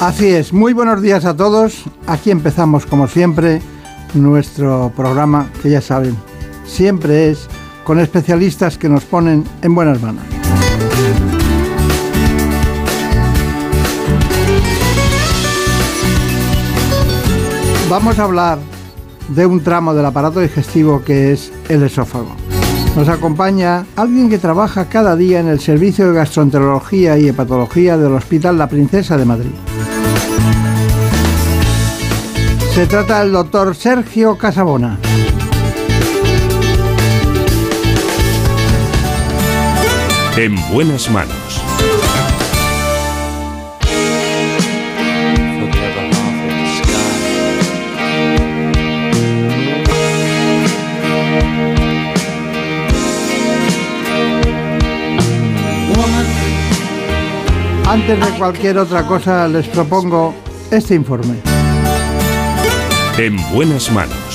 Así es, muy buenos días a todos. Aquí empezamos como siempre nuestro programa que ya saben, siempre es con especialistas que nos ponen en buenas manos. Vamos a hablar de un tramo del aparato digestivo que es el esófago. Nos acompaña alguien que trabaja cada día en el Servicio de Gastroenterología y Hepatología del Hospital La Princesa de Madrid. Se trata del doctor Sergio Casabona. En buenas manos. Antes de cualquier otra cosa les propongo este informe. En buenas manos.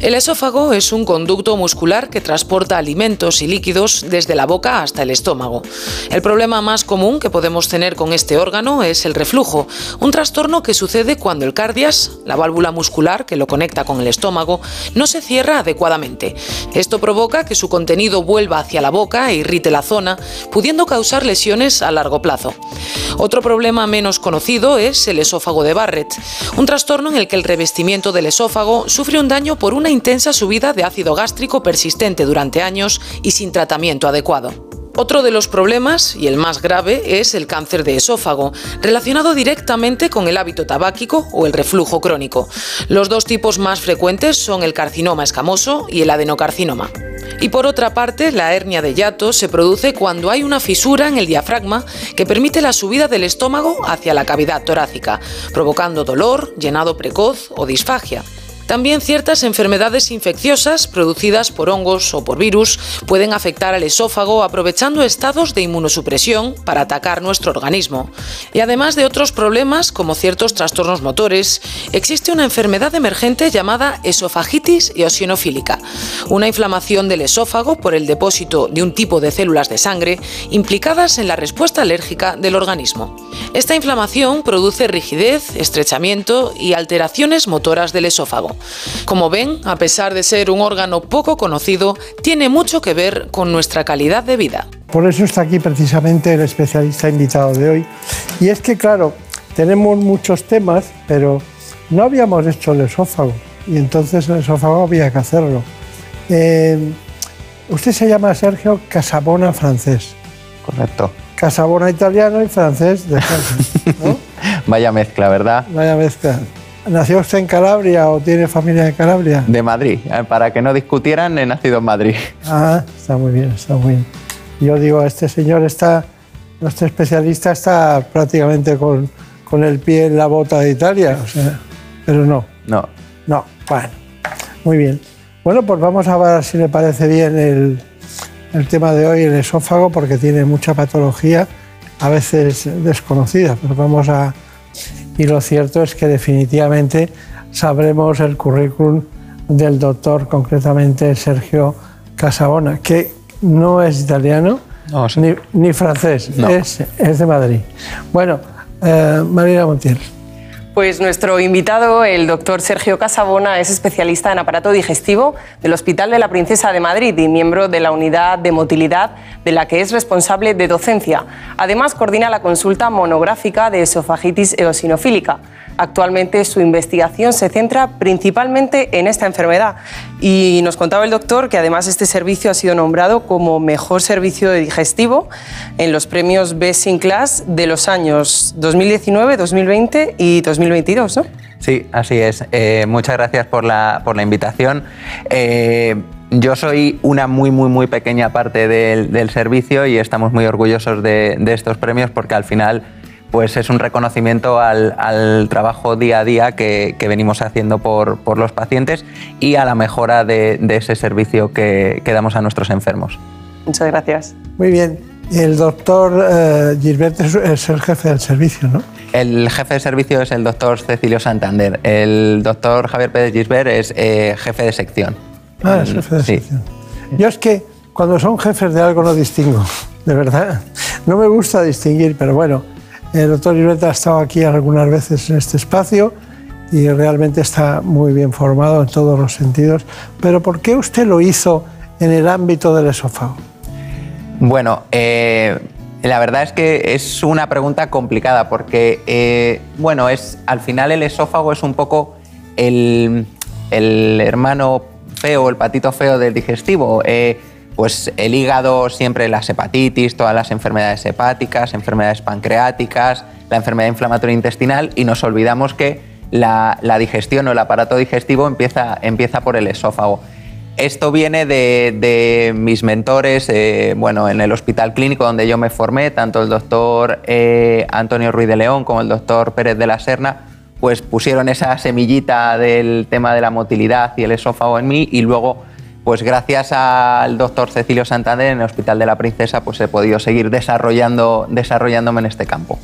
El esófago es un conducto muscular que transporta alimentos y líquidos desde la boca hasta el estómago. El problema más común que podemos tener con este órgano es el reflujo, un trastorno que sucede cuando el cardias, la válvula muscular que lo conecta con el estómago, no se cierra adecuadamente. Esto provoca que su contenido vuelva hacia la boca e irrite la zona, pudiendo causar lesiones a largo plazo. Otro problema menos conocido es el esófago de Barrett, un trastorno en el que el revestimiento del esófago sufre un daño por una intensa subida de ácido gástrico persistente durante años y sin tratamiento adecuado. Otro de los problemas, y el más grave, es el cáncer de esófago, relacionado directamente con el hábito tabáquico o el reflujo crónico. Los dos tipos más frecuentes son el carcinoma escamoso y el adenocarcinoma. Y por otra parte, la hernia de hiato se produce cuando hay una fisura en el diafragma que permite la subida del estómago hacia la cavidad torácica, provocando dolor, llenado precoz o disfagia. También ciertas enfermedades infecciosas producidas por hongos o por virus pueden afectar al esófago aprovechando estados de inmunosupresión para atacar nuestro organismo. Y además de otros problemas como ciertos trastornos motores, existe una enfermedad emergente llamada esofagitis eosinofílica, una inflamación del esófago por el depósito de un tipo de células de sangre implicadas en la respuesta alérgica del organismo. Esta inflamación produce rigidez, estrechamiento y alteraciones motoras del esófago. Como ven, a pesar de ser un órgano poco conocido, tiene mucho que ver con nuestra calidad de vida. Por eso está aquí precisamente el especialista invitado de hoy. Y es que, claro, tenemos muchos temas, pero no habíamos hecho el esófago. Y entonces el esófago había que hacerlo. Eh, usted se llama Sergio Casabona francés. Correcto. Casabona italiano y francés de Francia, ¿no? Vaya mezcla, ¿verdad? Vaya mezcla. ¿Nació usted en Calabria o tiene familia en Calabria? De Madrid. Eh, Para que no discutieran, he nacido en Madrid. Ah, está muy bien, está muy bien. Yo digo, este señor está, nuestro especialista está prácticamente con, con el pie en la bota de Italia, o sea, pero no, No. no, bueno, muy bien. Bueno, pues vamos a ver si le parece bien el, el tema de hoy, el esófago, porque tiene mucha patología, a veces desconocida, pero vamos a... Y lo cierto es que definitivamente sabremos el currículum del doctor, concretamente Sergio Casabona, que no es italiano No, sí. ni, ni francés, No. es, es de Madrid. Bueno, eh, Marina Montiel. Pues nuestro invitado, el doctor Sergio Casabona, es especialista en aparato digestivo del Hospital de la Princesa de Madrid y miembro de la unidad de motilidad de la que es responsable de docencia. Además, coordina la consulta monográfica de esofagitis eosinofílica. Actualmente su investigación se centra principalmente en esta enfermedad y nos contaba el doctor que además este servicio ha sido nombrado como mejor servicio de digestivo en los premios Best in Class de los años 2019, 2020 y 2022, ¿no? Sí, así es. Eh, muchas gracias por la, por la invitación. Eh, yo soy una muy, muy, muy pequeña parte del, del servicio y estamos muy orgullosos de, de estos premios porque al final pues es un reconocimiento al, al trabajo día a día que, que venimos haciendo por, por los pacientes y a la mejora de, de ese servicio que, que damos a nuestros enfermos. Muchas gracias. Muy bien. El doctor eh, Gilbert es, es el jefe del servicio, ¿no? El jefe de servicio es el doctor Cecilio Santander. El doctor Javier Pérez Gisbert es eh, jefe de sección. Ah, es jefe de Sí. sección. Yo es que cuando son jefes de algo no distingo, de verdad. No me gusta distinguir, pero bueno. El doctor Irueta ha estado aquí algunas veces en este espacio y realmente está muy bien formado en todos los sentidos. Pero ¿por qué usted lo hizo en el ámbito del esófago? Bueno, eh, la verdad es que es una pregunta complicada porque, eh, bueno, es, al final el esófago es un poco el, hermano feo, el patito feo del digestivo. Eh, pues el hígado, siempre las hepatitis, todas las enfermedades hepáticas, enfermedades pancreáticas, la enfermedad inflamatoria intestinal y nos olvidamos que la, digestión o el aparato digestivo empieza, empieza por el esófago. Esto viene de, mis mentores, eh, bueno, en el hospital clínico donde yo me formé, tanto el doctor eh, Antonio Ruiz de León como el doctor Pérez de la Serna, pues pusieron esa semillita del tema de la motilidad y el esófago en mí y luego pues gracias al doctor Cecilio Santander en el Hospital de la Princesa, pues he podido seguir desarrollando, desarrollándome en este campo.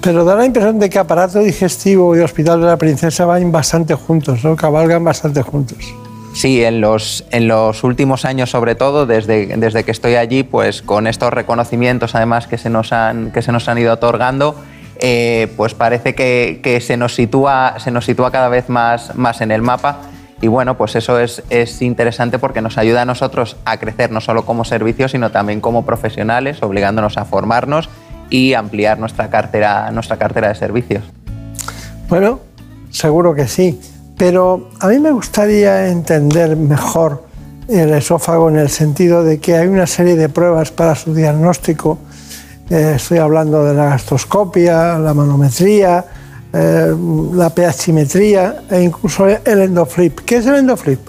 Pero da la impresión de que aparato digestivo y Hospital de la Princesa van bastante juntos, ¿no? cabalgan bastante juntos. Sí, en los, en los últimos años, sobre todo, desde, desde que estoy allí, pues con estos reconocimientos además que se nos han, que se nos han ido otorgando, eh, pues parece que, que, se, nos sitúa, se nos sitúa cada vez más, más en el mapa y bueno, pues eso es, interesante porque nos ayuda a nosotros a crecer no solo como servicio, sino también como profesionales, obligándonos a formarnos y ampliar nuestra cartera, nuestra cartera de servicios. Bueno, seguro que sí, pero a mí me gustaría entender mejor el esófago en el sentido de que hay una serie de pruebas para su diagnóstico. Eh, estoy hablando de la gastroscopia, la manometría, eh, la pHimetría e incluso el endoflip. ¿Qué es el endoflip?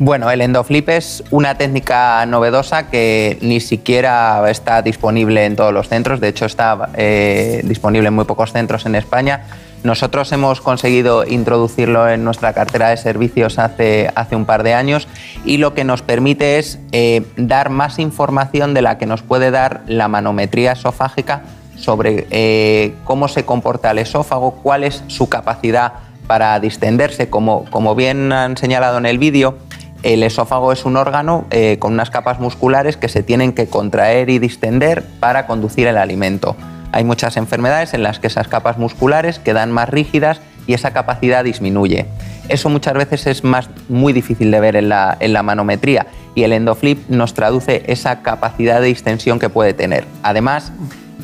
Bueno, el endoflip es una técnica novedosa que ni siquiera está disponible en todos los centros, de hecho está eh, disponible en muy pocos centros en España. Nosotros hemos conseguido introducirlo en nuestra cartera de servicios hace, hace un par de años y lo que nos permite es eh, dar más información de la que nos puede dar la manometría esofágica sobre eh, cómo se comporta el esófago, cuál es su capacidad para distenderse. Como, como bien han señalado en el vídeo, el esófago es un órgano eh, con unas capas musculares que se tienen que contraer y distender para conducir el alimento. Hay muchas enfermedades en las que esas capas musculares quedan más rígidas y esa capacidad disminuye. Eso muchas veces es más, muy difícil de ver en la, en la manometría y el endoflip nos traduce esa capacidad de distensión que puede tener. Además,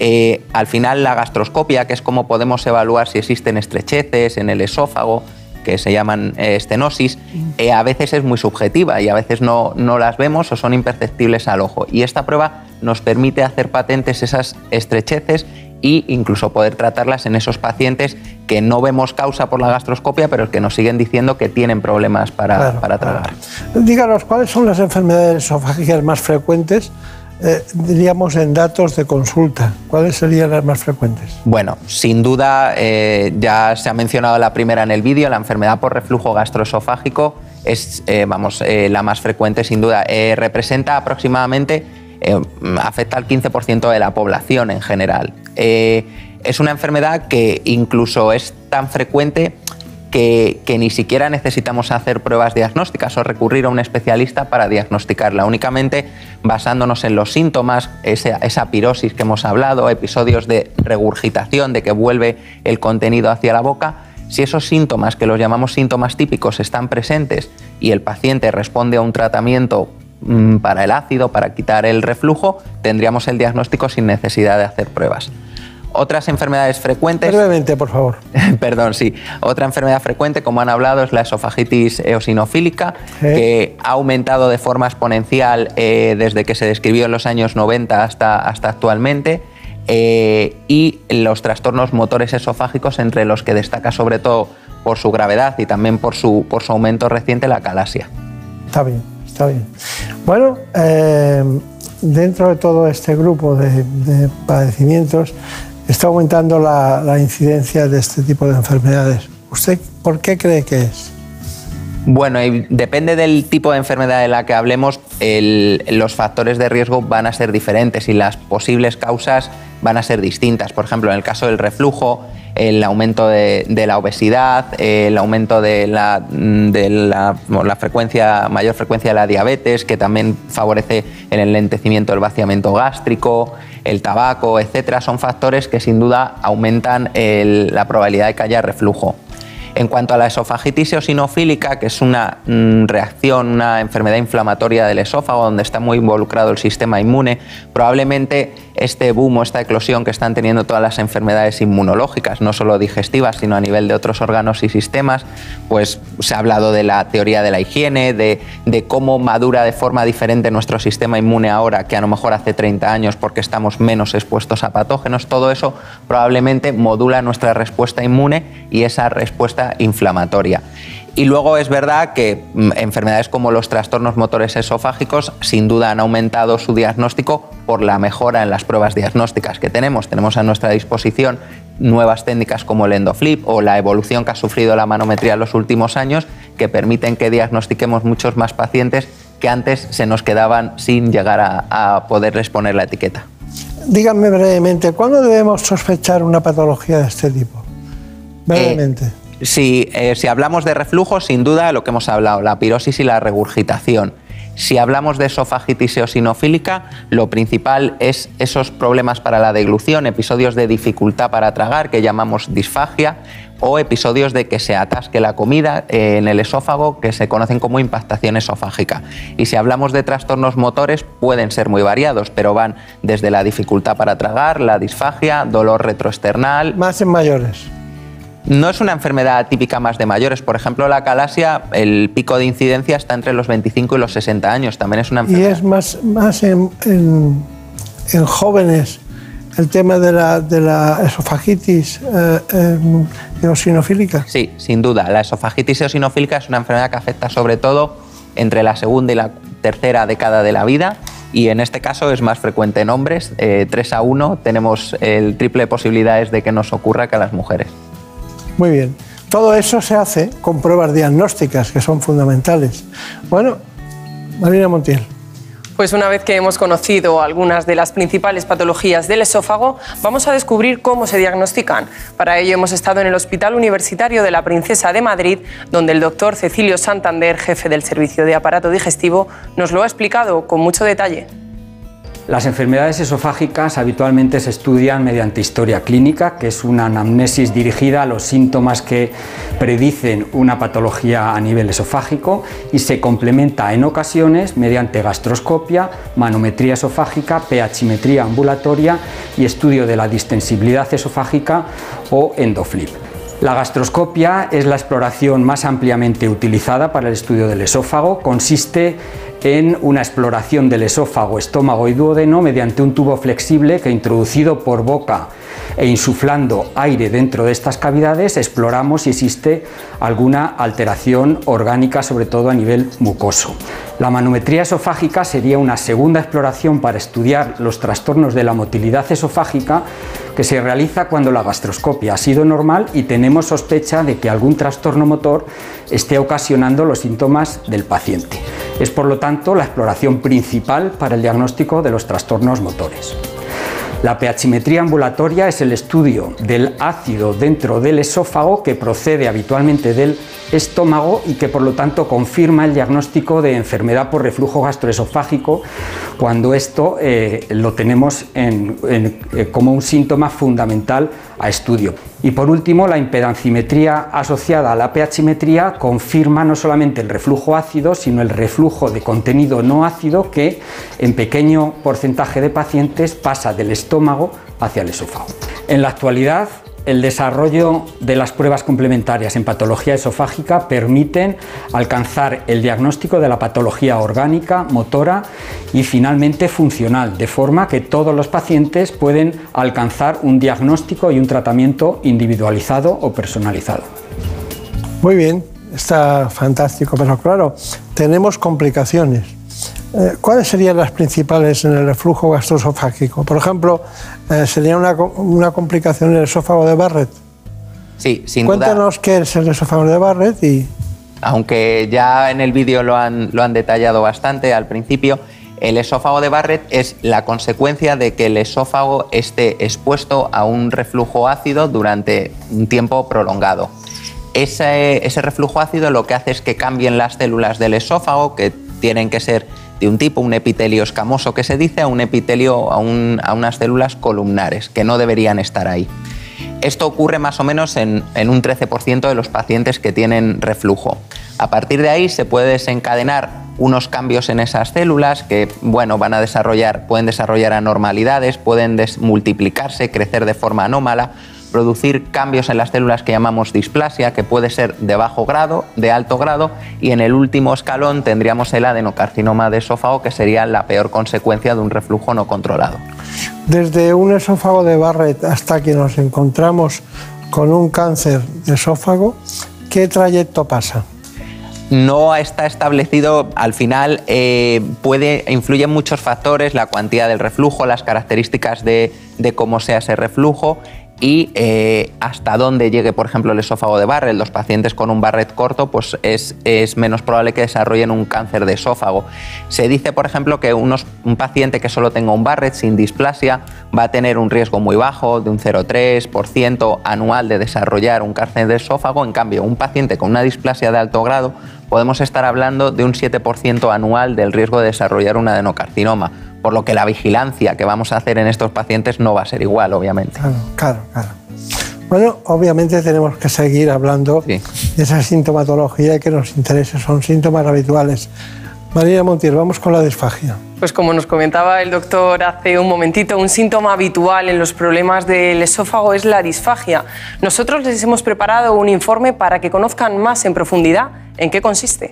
eh, al final la gastroscopia, que es como podemos evaluar si existen estrecheces en el esófago, que se llaman eh, estenosis, eh, a veces es muy subjetiva y a veces no, no, las vemos o son imperceptibles al ojo. Y esta prueba nos permite hacer patentes esas estrecheces e incluso poder tratarlas en esos pacientes que no vemos causa por la gastroscopia, pero que nos siguen diciendo que tienen problemas para, para tragar. Díganos, ¿cuáles son las enfermedades esofágicas más frecuentes? Eh, diríamos, en datos de consulta? ¿Cuáles serían las más frecuentes? Bueno, sin duda, eh, ya se ha mencionado la primera en el vídeo, la enfermedad por reflujo gastroesofágico es, eh, vamos, la más frecuente sin duda. representa aproximadamente, afecta al 15% de la población en general. es una enfermedad que incluso es tan frecuente que, ni siquiera necesitamos hacer pruebas diagnósticas o recurrir a un especialista para diagnosticarla, únicamente basándonos en los síntomas, esa, esa pirosis que hemos hablado, episodios de regurgitación, de que vuelve el contenido hacia la boca. Si esos síntomas, que los llamamos síntomas típicos, están presentes y el paciente responde a un tratamiento mm, para el ácido, para quitar el reflujo, tendríamos el diagnóstico sin necesidad de hacer pruebas. Otras enfermedades frecuentes. Brevemente, por favor. Perdón, sí. Otra enfermedad frecuente, como han hablado, es la esofagitis eosinofílica, que ha aumentado de forma exponencial eh, desde que se describió en los años 90 hasta, hasta actualmente. Eh, y los trastornos motores esofágicos, entre los que destaca sobre todo por su gravedad y también por su, por su aumento reciente la calasia. Está bien, está bien. Bueno, eh, dentro de todo este grupo de, de padecimientos, está aumentando la, incidencia de este tipo de enfermedades. ¿Usted por qué cree que es? Bueno, depende del tipo de enfermedad de la que hablemos, los factores de riesgo van a ser diferentes y las posibles causas van a ser distintas. Por ejemplo, en el caso del reflujo, el aumento de, la obesidad, el aumento de, la, de la, frecuencia, mayor frecuencia de la diabetes, que también favorece el enlentecimiento del vaciamiento gástrico, el tabaco, etcétera, son factores que sin duda aumentan la probabilidad de que haya reflujo. En cuanto a la esofagitis eosinofílica, que es una mm, reacción, una enfermedad inflamatoria del esófago donde está muy involucrado el sistema inmune, probablemente este boom o esta eclosión que están teniendo todas las enfermedades inmunológicas, no solo digestivas, sino a nivel de otros órganos y sistemas, pues se ha hablado de la teoría de la higiene, de, de cómo madura de forma diferente nuestro sistema inmune ahora que a lo mejor hace 30 años porque estamos menos expuestos a patógenos, todo eso probablemente modula nuestra respuesta inmune y esa respuesta inflamatoria. Y luego es verdad que mm, enfermedades como los trastornos motores esofágicos sin duda han aumentado su diagnóstico por la mejora en las pruebas diagnósticas que tenemos. Tenemos a nuestra disposición nuevas técnicas como el endoflip o la evolución que ha sufrido la manometría en los últimos años que permiten que diagnostiquemos muchos más pacientes que antes se nos quedaban sin llegar a, poderles poner la etiqueta. Díganme brevemente, ¿cuándo debemos sospechar una patología de este tipo? Brevemente. Eh, eh, si, hablamos de reflujo, sin duda lo que hemos hablado, la pirosis y la regurgitación. Si hablamos de esofagitis eosinofílica, lo principal es esos problemas para la deglución, episodios de dificultad para tragar, que llamamos disfagia, o episodios de que se atasque la comida eh, en el esófago, que se conocen como impactación esofágica. Y si hablamos de trastornos motores, pueden ser muy variados, pero van desde la dificultad para tragar, la disfagia, dolor retroesternal. Más en mayores. No es una enfermedad típica más de mayores. Por ejemplo, la calasia, el pico de incidencia está entre los 25 y los 60 años. También es una enfermedad. Y es más, más en, jóvenes el tema de la, de la esofagitis eh, eosinofílica. Sí, sin duda. La esofagitis eosinofílica es una enfermedad que afecta sobre todo entre la segunda y la tercera década de la vida y en este caso es más frecuente en hombres. 3 eh, a 1 tenemos el triple de posibilidades de que nos ocurra que a las mujeres. Muy bien. Todo eso se hace con pruebas diagnósticas que son fundamentales. Bueno, Marina Montiel. Pues una vez que hemos conocido algunas de las principales patologías del esófago, vamos a descubrir cómo se diagnostican. Para ello hemos estado en el Hospital Universitario de la Princesa de Madrid, donde el doctor Cecilio Santander, jefe del Servicio de Aparato Digestivo, nos lo ha explicado con mucho detalle. Las enfermedades esofágicas habitualmente se estudian mediante historia clínica, que es una anamnesis dirigida a los síntomas que predicen una patología a nivel esofágico y se complementa en ocasiones mediante gastroscopia, manometría esofágica, pHimetría ambulatoria y estudio de la distensibilidad esofágica o endoflip. La gastroscopia es la exploración más ampliamente utilizada para el estudio del esófago. Consiste en una exploración del esófago, estómago y duodeno mediante un tubo flexible que introducido por boca e insuflando aire dentro de estas cavidades exploramos si existe alguna alteración orgánica, sobre todo a nivel mucoso. La manometría esofágica sería una segunda exploración para estudiar los trastornos de la motilidad esofágica que se realiza cuando la gastroscopia ha sido normal y tenemos sospecha de que algún trastorno motor esté ocasionando los síntomas del paciente. Es por lo tanto la exploración principal para el diagnóstico de los trastornos motores. La pHimetría ambulatoria es el estudio del ácido dentro del esófago que procede habitualmente del estómago y que por lo tanto confirma el diagnóstico de enfermedad por reflujo gastroesofágico cuando esto eh, lo tenemos eh, como un síntoma fundamental a estudio. Y por último, la impedancimetría asociada a la pHimetría confirma no solamente el reflujo ácido, sino el reflujo de contenido no ácido que en pequeño porcentaje de pacientes pasa del estómago hacia el esófago. En la actualidad, el desarrollo de las pruebas complementarias en patología esofágica permiten alcanzar el diagnóstico de la patología orgánica, motora y finalmente funcional, de forma que todos los pacientes pueden alcanzar un diagnóstico y un tratamiento individualizado o personalizado. Muy bien, está fantástico, pero claro, tenemos complicaciones. Eh, ¿Cuáles serían las principales en el reflujo gastroesofágico? Por ejemplo, eh, ¿sería una, una, complicación en el esófago de Barrett? Sí, sin Cuéntanos qué es el esófago de Barrett y... Aunque ya en el vídeo lo han, lo han detallado bastante al principio, El esófago de Barrett es la consecuencia de que el esófago esté expuesto a un reflujo ácido durante un tiempo prolongado. Ese, reflujo ácido lo que hace es que cambien las células del esófago, que tienen que ser de un tipo, un epitelio escamoso que se dice, a un epitelio, a, a unas células columnares, que no deberían estar ahí. Esto ocurre más o menos en, un 13% de los pacientes que tienen reflujo. A partir de ahí se puede desencadenar unos cambios en esas células que bueno, van a desarrollar, pueden desarrollar anormalidades, pueden multiplicarse, crecer de forma anómala producir cambios en las células que llamamos displasia, que puede ser de bajo grado, de alto grado, y en el último escalón tendríamos el adenocarcinoma de esófago, que sería la peor consecuencia de un reflujo no controlado. Desde un esófago de Barrett hasta que nos encontramos con un cáncer de esófago, ¿qué trayecto pasa? no está establecido, al final eh, puede, influyen muchos factores, la cuantía del reflujo, las características de, de, cómo sea ese reflujo y eh, hasta dónde llegue, por ejemplo, el esófago de Barrett. Los pacientes con un Barrett corto pues es, menos probable que desarrollen un cáncer de esófago. Se dice, por ejemplo, que un paciente que solo tenga un Barrett sin displasia va a tener un riesgo muy bajo, de un 0,3% anual de desarrollar un cáncer de esófago. En cambio, un paciente con una displasia de alto grado podemos estar hablando de un 7% anual del riesgo de desarrollar un adenocarcinoma por lo que la vigilancia que vamos a hacer en estos pacientes no va a ser igual, obviamente. Claro, claro, claro. Bueno, obviamente tenemos que seguir hablando de esa sintomatología que nos interesa, son síntomas habituales. María Montiel, vamos con la disfagia. Pues como nos comentaba el doctor hace un momentito, un síntoma habitual en los problemas del esófago es la disfagia. Nosotros les hemos preparado un informe para que conozcan más en profundidad en qué consiste.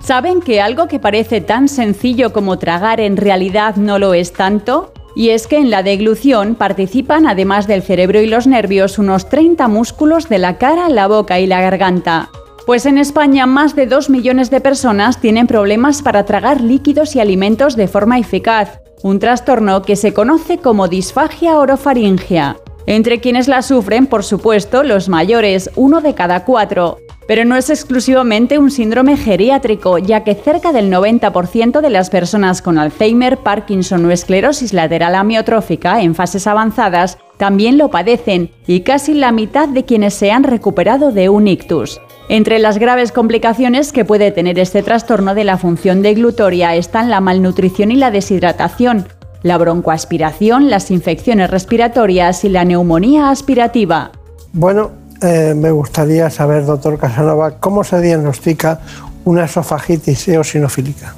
¿Saben que algo que parece tan sencillo como tragar en realidad no lo es tanto? Y es que en la deglución participan, además del cerebro y los nervios, unos 30 músculos de la cara, la boca y la garganta. Pues en España más de 2 millones de personas tienen problemas para tragar líquidos y alimentos de forma eficaz, un trastorno que se conoce como disfagia orofaringia. Entre quienes la sufren, por supuesto, los mayores, uno de cada cuatro, pero no es exclusivamente un síndrome geriátrico, ya que cerca del 90% de las personas con Alzheimer, Parkinson o esclerosis lateral amiotrófica en fases avanzadas también lo padecen y casi la mitad de quienes se han recuperado de un ictus. Entre las graves complicaciones que puede tener este trastorno de la función deglutoria están la malnutrición y la deshidratación, la broncoaspiración, las infecciones respiratorias y la neumonía aspirativa. Bueno, eh, me gustaría saber, doctor Casanova, cómo se diagnostica una esofagitis eosinofílica.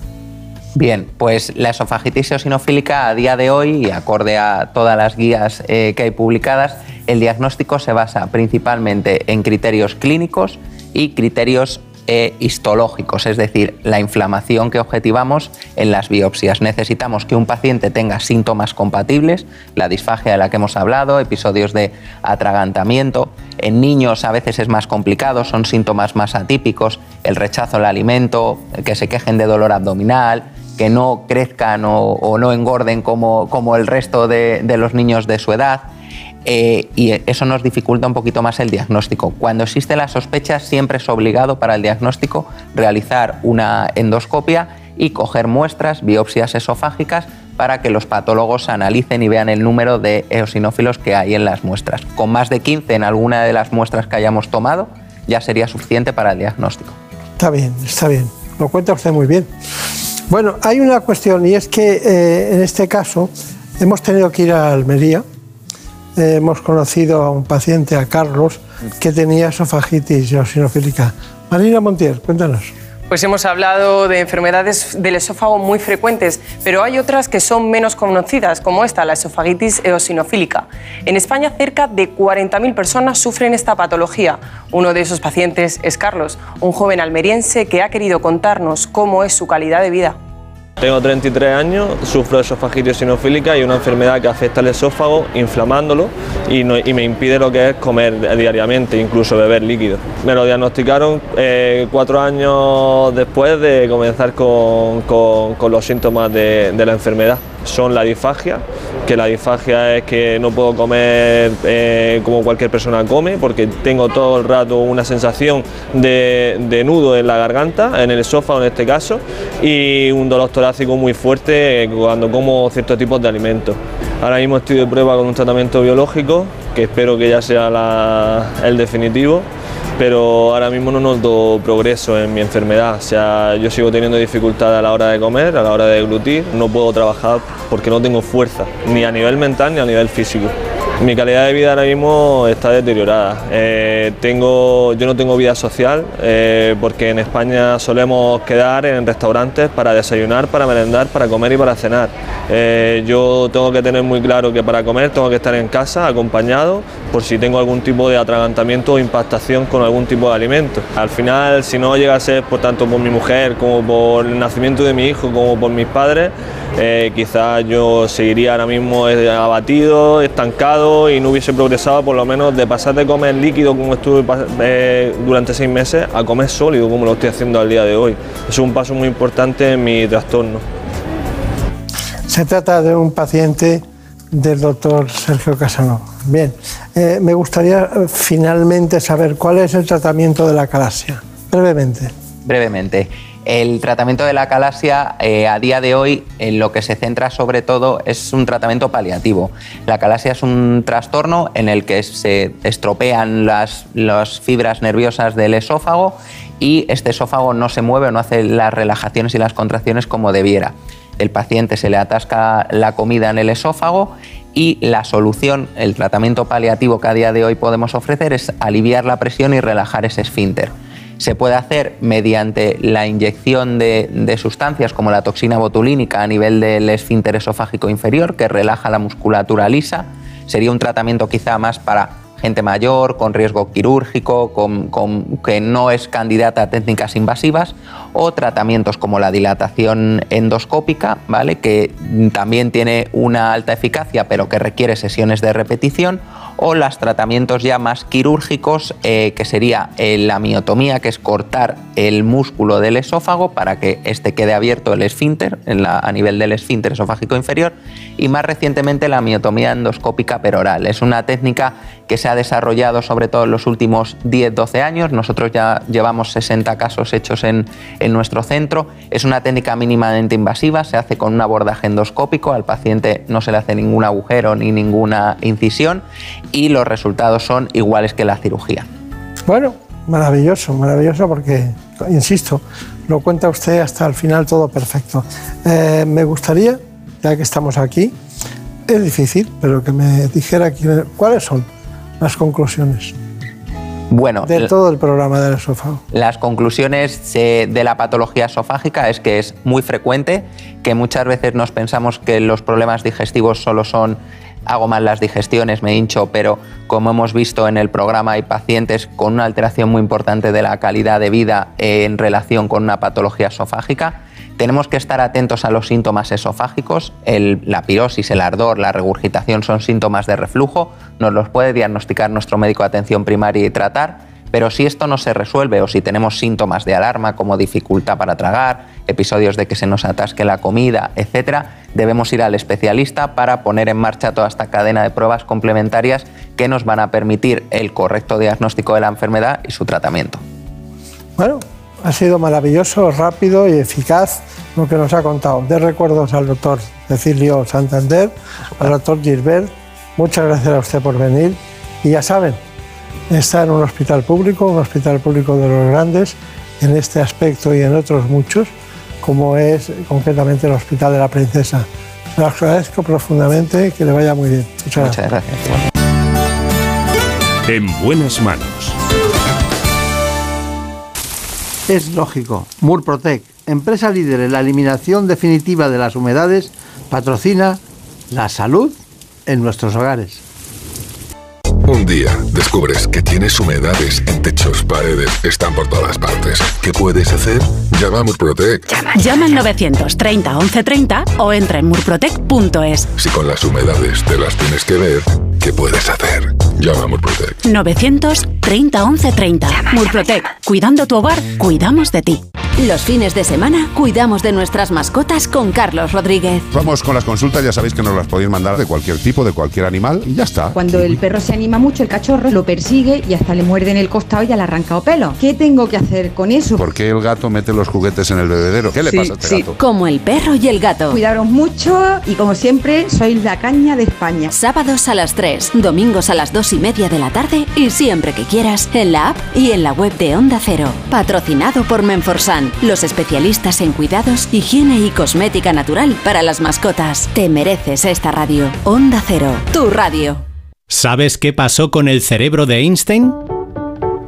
Bien, pues la esofagitis eosinofílica a día de hoy, y acorde a todas las guías eh, que hay publicadas, el diagnóstico se basa principalmente en criterios clínicos y criterios e histológicos, es decir, la inflamación que objetivamos en las biopsias. Necesitamos que un paciente tenga síntomas compatibles, la disfagia de la que hemos hablado, episodios de atragantamiento. En niños a veces es más complicado, son síntomas más atípicos, el rechazo al alimento, que se quejen de dolor abdominal, que no crezcan o, no engorden como, como el resto de los niños de su edad eh, y eso nos dificulta un poquito más el diagnóstico. Cuando existe la sospecha, siempre es obligado para el diagnóstico realizar una endoscopia y coger muestras, biopsias esofágicas, para que los patólogos analicen y vean el número de eosinófilos que hay en las muestras. Con más de 15 en alguna de las muestras que hayamos tomado, ya sería suficiente para el diagnóstico. Está bien, está bien. Lo cuenta usted muy bien. Bueno, hay una cuestión y es que eh, en este caso hemos tenido que ir a Almería hemos conocido a un paciente, a Carlos, que tenía esofagitis eosinofílica. Marina Montiel, cuéntanos. Pues hemos hablado de enfermedades del esófago muy frecuentes, pero hay otras que son menos conocidas, como esta, la esofagitis eosinofílica. En España, cerca de 40.000 personas sufren esta patología. Uno de esos pacientes es Carlos, un joven almeriense que ha querido contarnos cómo es su calidad de vida. Tengo 33 años, sufro de esofagitis sinofílica y una enfermedad que afecta al esófago, inflamándolo y, me impide lo que es comer diariamente, incluso beber líquido. Me lo diagnosticaron eh, cuatro años después de comenzar con, los síntomas de, la enfermedad. Son la disfagia, que la disfagia es que no puedo comer eh, como cualquier persona come, porque tengo todo el rato una sensación de, de nudo en la garganta, en el esófago en este caso, y un dolor torácico muy fuerte cuando como ciertos tipos de alimentos. Ahora mismo estoy de prueba con un tratamiento biológico, que espero que ya sea el definitivo, pero ahora mismo no noto progreso en mi enfermedad. O sea, yo sigo teniendo dificultad a la hora de comer, a la hora de deglutir, no puedo trabajar porque no tengo fuerza, ni a nivel mental ni a nivel físico. Mi calidad de vida ahora mismo está deteriorada. Eh, tengo, yo no tengo vida social eh, porque en España solemos quedar en restaurantes para desayunar, para merendar, para comer y para cenar. Eh, yo tengo que tener muy claro que para comer tengo que estar en casa acompañado por si tengo algún tipo de atragantamiento o impactación con algún tipo de alimento. Al final, si no llega a ser por tanto por mi mujer como por el nacimiento de mi hijo como por mis padres, eh, quizás yo seguiría ahora mismo abatido, estancado y no hubiese progresado por lo menos de pasar de comer líquido como estuve eh, durante seis meses a comer sólido como lo estoy haciendo al día de hoy. Es un paso muy importante en mi trastorno. Se trata de un paciente del doctor Sergio Casanova. Bien, eh, me gustaría eh, finalmente saber cuál es el tratamiento de la calasia. Brevemente. Brevemente. El tratamiento de la calasia eh, a día de hoy en lo que se centra sobre todo es un tratamiento paliativo. La calasia es un trastorno en el que se estropean las, las fibras nerviosas del esófago y este esófago no se mueve o no hace las relajaciones y las contracciones como debiera. El paciente se le atasca la comida en el esófago y la solución, el tratamiento paliativo que a día de hoy podemos ofrecer es aliviar la presión y relajar ese esfínter. Se puede hacer mediante la inyección de, de sustancias como la toxina botulínica a nivel del esfínter esofágico inferior, que relaja la musculatura lisa. Sería un tratamiento quizá más para gente mayor, con riesgo quirúrgico, con- con- que no es candidata a técnicas invasivas, o tratamientos como la dilatación endoscópica, ¿vale? que también tiene una alta eficacia, pero que requiere sesiones de repetición, o los tratamientos ya más quirúrgicos, eh, que sería eh, la miotomía, que es cortar el músculo del esófago para que este quede abierto el esfínter, a nivel del esfínter esofágico inferior, y más recientemente la miotomía endoscópica peroral. Es una técnica que se ha desarrollado sobre todo en los últimos 10-12 años. Nosotros ya llevamos 60 casos hechos en, en nuestro centro. Es una técnica mínimamente invasiva, se hace con un abordaje endoscópico, al paciente no se le hace ningún agujero ni ninguna incisión y los resultados son iguales que la cirugía. Bueno, maravilloso, maravilloso porque, insisto, lo cuenta usted hasta el final todo perfecto. Eh, me gustaría, ya que estamos aquí, es difícil, pero que me dijera quién- cuáles son las conclusiones Bueno, de todo el programa del esófago. Las conclusiones eh, de la patología esofágica es que es muy frecuente, que muchas veces nos pensamos que los problemas digestivos solo son hago mal las digestiones, me hincho, pero como hemos visto en el programa hay pacientes con una alteración muy importante de la calidad de vida en relación con una patología esofágica. Tenemos que estar atentos a los síntomas esofágicos. La pirosis, el ardor, la regurgitación son síntomas de reflujo. Nos los puede diagnosticar nuestro médico de atención primaria y tratar. Pero si esto no se resuelve o si tenemos síntomas de alarma como dificultad para tragar, episodios de que se nos atasque la comida, etcétera, debemos ir al especialista para poner en marcha toda esta cadena de pruebas complementarias que nos van a permitir el correcto diagnóstico de la enfermedad y su tratamiento. Bueno, ha sido maravilloso, rápido y eficaz lo que nos ha contado. De recuerdos al doctor Cecilio Santander, al doctor Gilbert. Muchas gracias a usted por venir. Y ya saben, está en un hospital público, un hospital público de los grandes, en este aspecto y en otros muchos, como es concretamente el Hospital de la Princesa. Le agradezco profundamente, que le vaya muy bien. Muchas gracias. Muchas gracias. En buenas manos. Es lógico. Murprotec, empresa líder en la eliminación definitiva de las humedades, patrocina la salud en nuestros hogares. Un día descubres que tienes humedades en techos, paredes, están por todas partes. ¿Qué puedes hacer? Llama a Murprotec. Llama al 930 1130 o entra en murprotec.es. Si con las humedades te las tienes que ver, ¿qué puedes hacer? Llama a Murprotec. 930 1130. Murprotec. Cuidando tu hogar, cuidamos de ti. Los fines de semana cuidamos de nuestras mascotas con Carlos Rodríguez. Vamos con las consultas, ya sabéis que nos las podéis mandar de cualquier tipo, de cualquier animal y ya está. Cuando el perro se anima mucho, el cachorro lo persigue y hasta le muerde en el costado y ya le arranca pelo. ¿Qué tengo que hacer con eso? ¿Por qué el gato mete los juguetes en el bebedero? ¿Qué le Sí, pasa a este sí. gato? Como el perro y el gato. Cuidaros mucho y como siempre, sois la caña de España. Sábados a las 3, domingos a las 2 y media de la tarde y siempre que quieras en la app y en la web de Onda Cero. Patrocinado por Menforsan, los especialistas en cuidados, higiene y cosmética natural para las mascotas. Te mereces esta radio. Onda Cero, tu radio. ¿Sabes qué pasó con el cerebro de Einstein?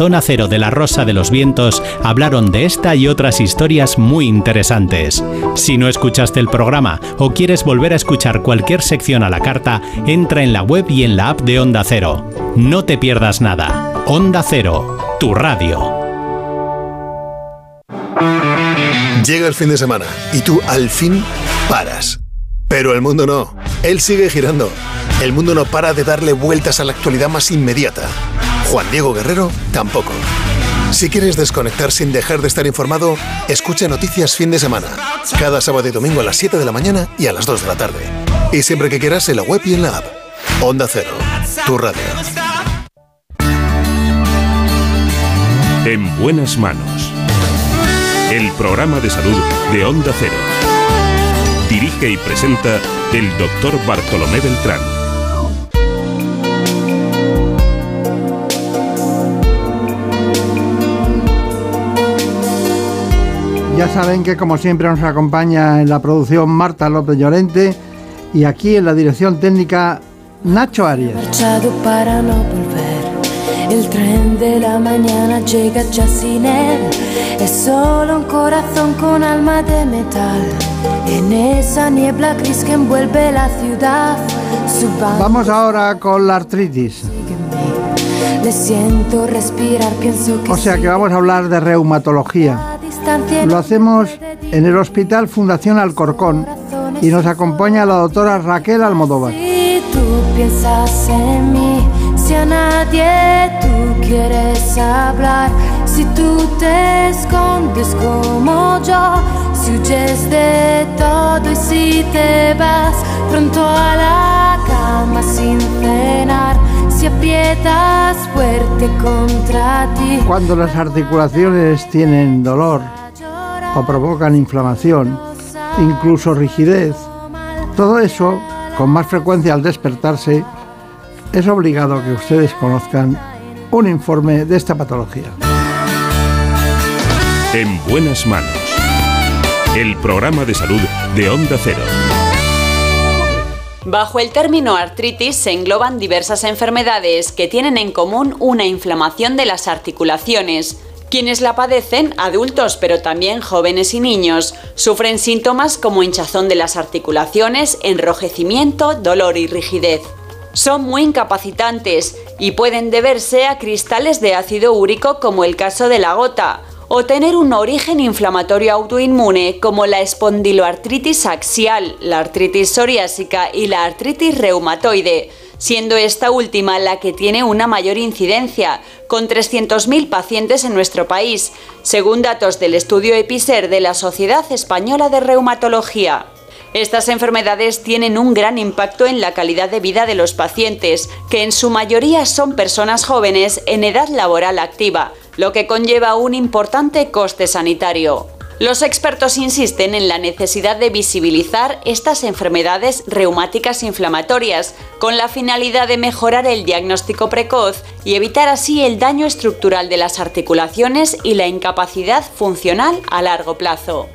Zona Cero de la Rosa de los Vientos hablaron de esta y otras historias muy interesantes. Si no escuchaste el programa o quieres volver a escuchar cualquier sección a la carta, entra en la web y en la app de Onda Cero. No te pierdas nada. Onda Cero, tu radio. Llega el fin de semana y tú al fin paras. Pero el mundo no. Él sigue girando. El mundo no para de darle vueltas a la actualidad más inmediata. Juan Diego Guerrero tampoco. Si quieres desconectar sin dejar de estar informado, escucha Noticias Fin de Semana. Cada sábado y domingo a las 7 de la mañana y a las 2 de la tarde. Y siempre que quieras en la web y en la app. Onda Cero. Tu radio. En buenas manos. El programa de salud de Onda Cero. Dirige y presenta el doctor Bartolomé Beltrán. Ya saben que como siempre nos acompaña en la producción Marta López Llorente y aquí en la dirección técnica Nacho Arias. marchado para no volver. El tren de la mañana llega ya sin él. Es solo un corazón con alma de metal. En esa niebla gris que envuelve la ciudad. Su banda Vamos ahora con la artritis. le siento respirar, pienso que O sea que vamos a hablar de reumatología. Lo hacemos en el Hospital Fundación Alcorcón y nos acompaña la doctora Raquel Almodóvar. Si tú piensas en mí, si a nadie tú quieres hablar, si tú te escondes como yo, si huyes de todo y si te vas pronto a la cama sin cenar, si aprietas fuerte contra ti. Cuando las articulaciones tienen dolor o provocan inflamación, incluso rigidez, todo eso, con más frecuencia al despertarse, es obligado que ustedes conozcan un informe de esta patología. En buenas manos. El programa de salud de Onda Cero. Bajo el término artritis se engloban diversas enfermedades que tienen en común una inflamación de las articulaciones. Quienes la padecen, adultos pero también jóvenes y niños, sufren síntomas como hinchazón de las articulaciones, enrojecimiento, dolor y rigidez. Son muy incapacitantes y pueden deberse a cristales de ácido úrico como el caso de la gota, o tener un origen inflamatorio autoinmune como la espondiloartritis axial, la artritis psoriásica y la artritis reumatoide, siendo esta última la que tiene una mayor incidencia, con 300.000 pacientes en nuestro país, según datos del estudio EPISER de la Sociedad Española de Reumatología. Estas enfermedades tienen un gran impacto en la calidad de vida de los pacientes, que en su mayoría son personas jóvenes en edad laboral activa, lo que conlleva un importante coste sanitario. Los expertos insisten en la necesidad de visibilizar estas enfermedades reumáticas inflamatorias, con la finalidad de mejorar el diagnóstico precoz y evitar así el daño estructural de las articulaciones y la incapacidad funcional a largo plazo.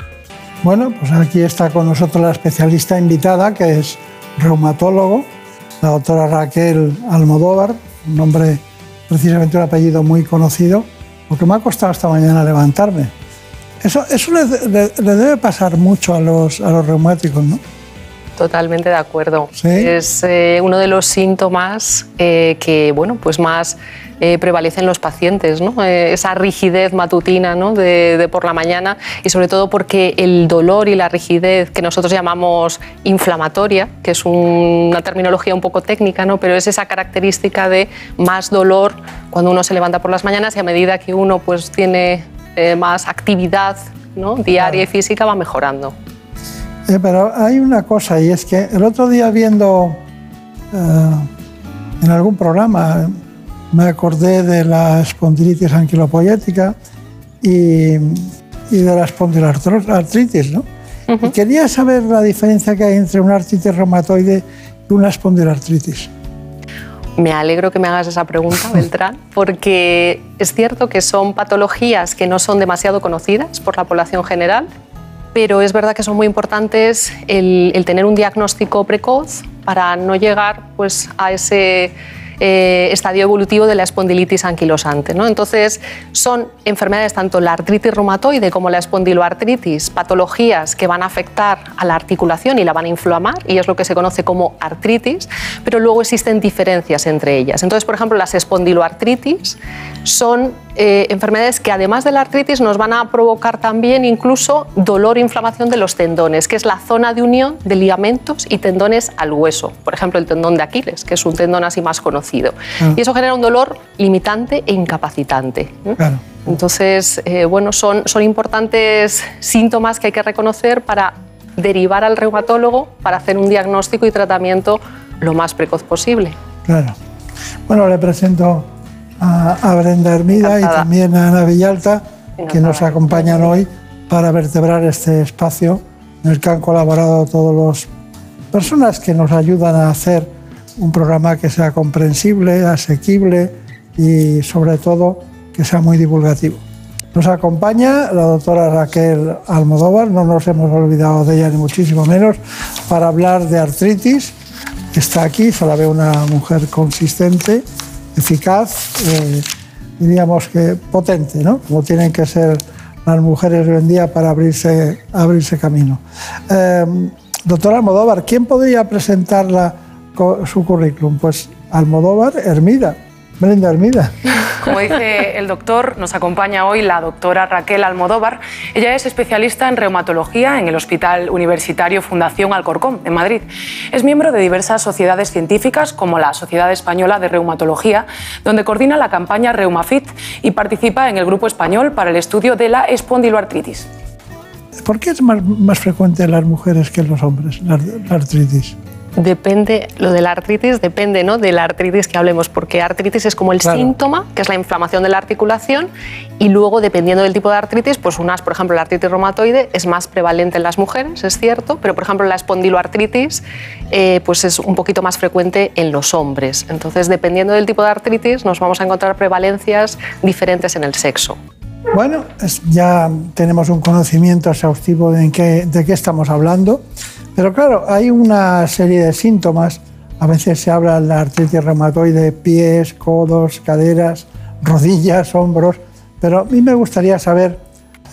Bueno, pues aquí está con nosotros la especialista invitada, que es reumatólogo, la doctora Raquel Almodóvar, un nombre, precisamente un apellido muy conocido, lo que me ha costado esta mañana levantarme. Eso, eso le, le- le debe pasar mucho a los, a los reumáticos, ¿no? Totalmente de acuerdo. Sí. Es eh, uno de los síntomas eh, que bueno, pues más eh, prevalece en los pacientes, ¿no? Eh, esa rigidez matutina ¿no? de, de por la mañana y sobre todo porque el dolor y la rigidez que nosotros llamamos inflamatoria, que es un- una terminología un poco técnica, ¿no? pero es esa característica de más dolor cuando uno se levanta por las mañanas y a medida que uno pues, tiene eh, más actividad ¿no? diaria y física va mejorando. Eh, pero hay una cosa, y es que el otro día viendo eh, en algún programa, me acordé de la espondilitis anquilopoyética y, y de la espondiloartritis, ¿no? Y quería saber la diferencia que hay entre una artritis reumatoide y una espondiloartritis. Me alegro que me hagas esa pregunta, Beltrán, porque es cierto que son patologías que no son demasiado conocidas por la población general, pero es verdad que son muy importantes el, el tener un diagnóstico precoz para no llegar pues, a ese eh, estadio evolutivo de la espondilitis anquilosante. ¿no? Entonces, son enfermedades, tanto la artritis reumatoide como la espondiloartritis, patologías que van a afectar a la articulación y la van a inflamar, y es lo que se conoce como artritis, pero luego existen diferencias entre ellas. Entonces, por ejemplo, las espondiloartritis son eh, enfermedades que además de la artritis nos van a provocar también incluso dolor e inflamación de los tendones, que es la zona de unión de ligamentos y tendones al hueso. Por ejemplo, el tendón de Aquiles, que es un tendón así más conocido. Ah. Y eso genera un dolor limitante e incapacitante. ¿no? Claro. Entonces, eh, bueno, son, son importantes síntomas que hay que reconocer para derivar al reumatólogo para hacer un diagnóstico y tratamiento lo más precoz posible. Claro. Bueno, le presento a, a Brenda Hermida y también a Ana Villalta, que nos acompañan hoy para vertebrar este espacio en el que han colaborado todas las personas que nos ayudan a hacer un programa que sea comprensible, asequible y sobre todo que sea muy divulgativo. Nos acompaña la doctora Raquel Almodóvar, no nos hemos olvidado de ella ni muchísimo menos, para hablar de artritis. Está aquí, se la ve una mujer consistente, eficaz, eh, diríamos que potente, ¿no? Como tienen que ser las mujeres hoy en día para abrirse, abrirse camino. Eh, doctora Almodóvar, ¿quién podría presentarla su currículum? Pues Almodóvar Hermida, Brenda Hermida. Como dice el doctor, nos acompaña hoy la doctora Raquel Almodóvar. Ella es especialista en reumatología en el Hospital Universitario Fundación Alcorcón, en Madrid. Es miembro de diversas sociedades científicas, como la Sociedad Española de Reumatología, donde coordina la campaña ReumaFit y participa en el Grupo Español para el estudio de la espondiloartritis. ¿Por qué es más, más frecuente en las mujeres que en los hombres la, la artritis? Depende, lo de la artritis depende ¿no? de la artritis que hablemos, porque artritis es como el Claro. síntoma, que es la inflamación de la articulación, y luego, dependiendo del tipo de artritis, pues unas, por ejemplo, la artritis reumatoide es más prevalente en las mujeres, es cierto, pero por ejemplo la espondiloartritis eh, pues es un poquito más frecuente en los hombres. Entonces, dependiendo del tipo de artritis, nos vamos a encontrar prevalencias diferentes en el sexo. Bueno, ya tenemos un conocimiento exhaustivo de, en qué, de qué estamos hablando, pero claro, hay una serie de síntomas. A veces se habla de la artritis reumatoide, pies, codos, caderas, rodillas, hombros, pero a mí me gustaría saber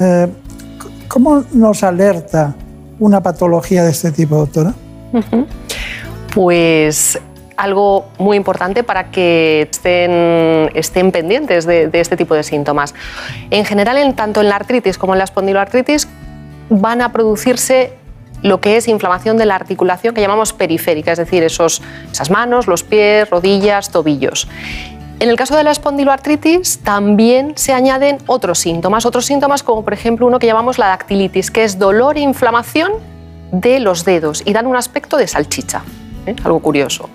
eh, cómo nos alerta una patología de este tipo, doctora. Pues algo muy importante para que estén, pendientes de, este tipo de síntomas. En general, en, tanto en la artritis como en la espondiloartritis, van a producirse lo que es inflamación de la articulación que llamamos periférica, es decir, esos, esas manos, los pies, rodillas, tobillos. En el caso de la espondiloartritis también se añaden otros síntomas, otros síntomas como por ejemplo uno que llamamos la dactilitis, que es dolor e inflamación de los dedos y dan un aspecto de salchicha, ¿eh? algo curioso.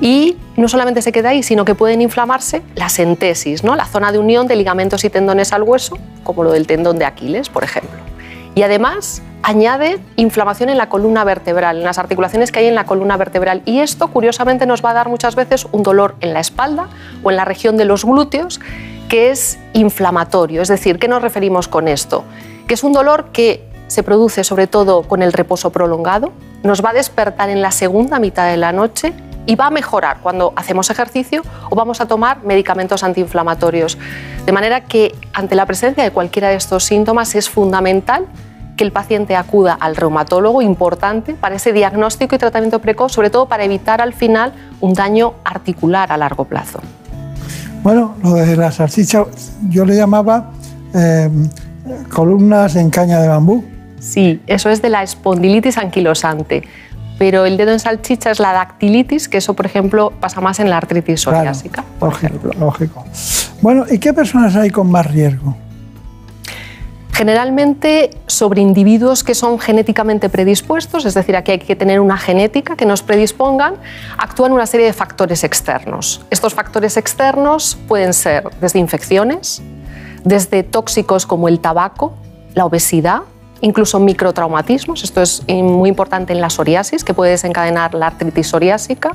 Y no solamente se queda ahí, sino que pueden inflamarse las entesis, ¿no? la zona de unión de ligamentos y tendones al hueso, como lo del tendón de Aquiles, por ejemplo. Y además añade inflamación en la columna vertebral, en las articulaciones que hay en la columna vertebral. Y esto, curiosamente, nos va a dar muchas veces un dolor en la espalda o en la región de los glúteos, que es inflamatorio. Es decir, ¿qué nos referimos con esto? Que es un dolor que se produce sobre todo con el reposo prolongado, nos va a despertar en la segunda mitad de la noche y va a mejorar cuando hacemos ejercicio o vamos a tomar medicamentos antiinflamatorios. De manera que ante la presencia de cualquiera de estos síntomas es fundamental que el paciente acuda al reumatólogo, importante para ese diagnóstico y tratamiento precoz, sobre todo para evitar al final un daño articular a largo plazo. Bueno, lo de la salchicha yo le llamaba eh, columnas en caña de bambú. Sí, eso es de la espondilitis anquilosante. Pero el dedo en salchicha es la dactilitis, que eso, por ejemplo, pasa más en la artritis psoriásica. por ejemplo. lógico. Bueno, ¿y qué personas hay con más riesgo? Generalmente sobre individuos que son genéticamente predispuestos, es decir, aquí hay que tener una genética que nos predispongan, actúan una serie de factores externos. Estos factores externos pueden ser desde infecciones, desde tóxicos como el tabaco, la obesidad, incluso microtraumatismos, esto es muy importante en la psoriasis, que puede desencadenar la artritis psoriásica,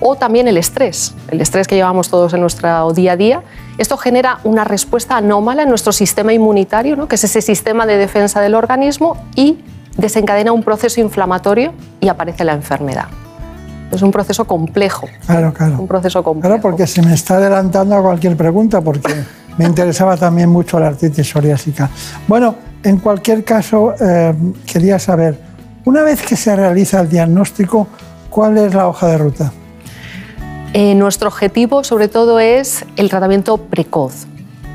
o también el estrés, el estrés que llevamos todos en nuestro día a día. Esto genera una respuesta anómala en nuestro sistema inmunitario, ¿no? que es ese sistema de defensa del organismo, y desencadena un proceso inflamatorio y aparece la enfermedad. Es un proceso complejo. Claro, claro. Un proceso complejo. Claro, porque se me está adelantando a cualquier pregunta, porque me interesaba también mucho la artritis psoriásica. Bueno, en cualquier caso, eh, quería saber, una vez que se realiza el diagnóstico, ¿cuál es la hoja de ruta? Eh, nuestro objetivo sobre todo es el tratamiento precoz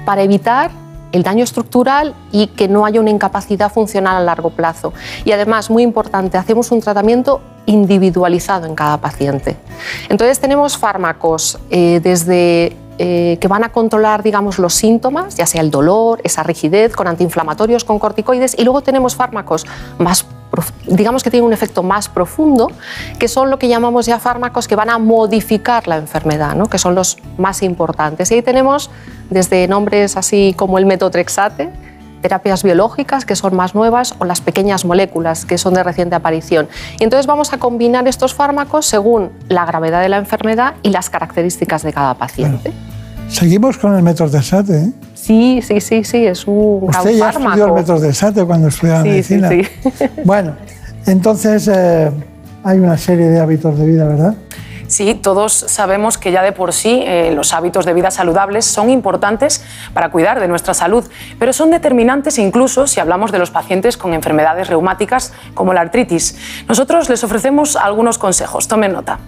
para evitar el daño estructural y que no haya una incapacidad funcional a largo plazo. Y además, muy importante, hacemos un tratamiento individualizado en cada paciente. Entonces tenemos fármacos eh, desde eh, que van a controlar, digamos, los síntomas, ya sea el dolor, esa rigidez, con antiinflamatorios, con corticoides, y luego tenemos fármacos más digamos que tienen un efecto más profundo, que son lo que llamamos ya fármacos que van a modificar la enfermedad, ¿no? que son los más importantes. Y ahí tenemos desde nombres así como el metotrexate, terapias biológicas que son más nuevas o las pequeñas moléculas que son de reciente aparición. Y entonces vamos a combinar estos fármacos según la gravedad de la enfermedad y las características de cada paciente. Seguimos con el metotrexate. ¿eh? Sí, sí, sí, sí, es un Usted ya estudió el cuando estudiaba medicina. Sí, sí. Bueno, entonces eh, hay una serie de hábitos de vida, ¿verdad? Sí, todos sabemos que ya de por sí eh, los hábitos de vida saludables son importantes para cuidar de nuestra salud, pero son determinantes incluso si hablamos de los pacientes con enfermedades reumáticas como la artritis. Nosotros les ofrecemos algunos consejos, tomen nota.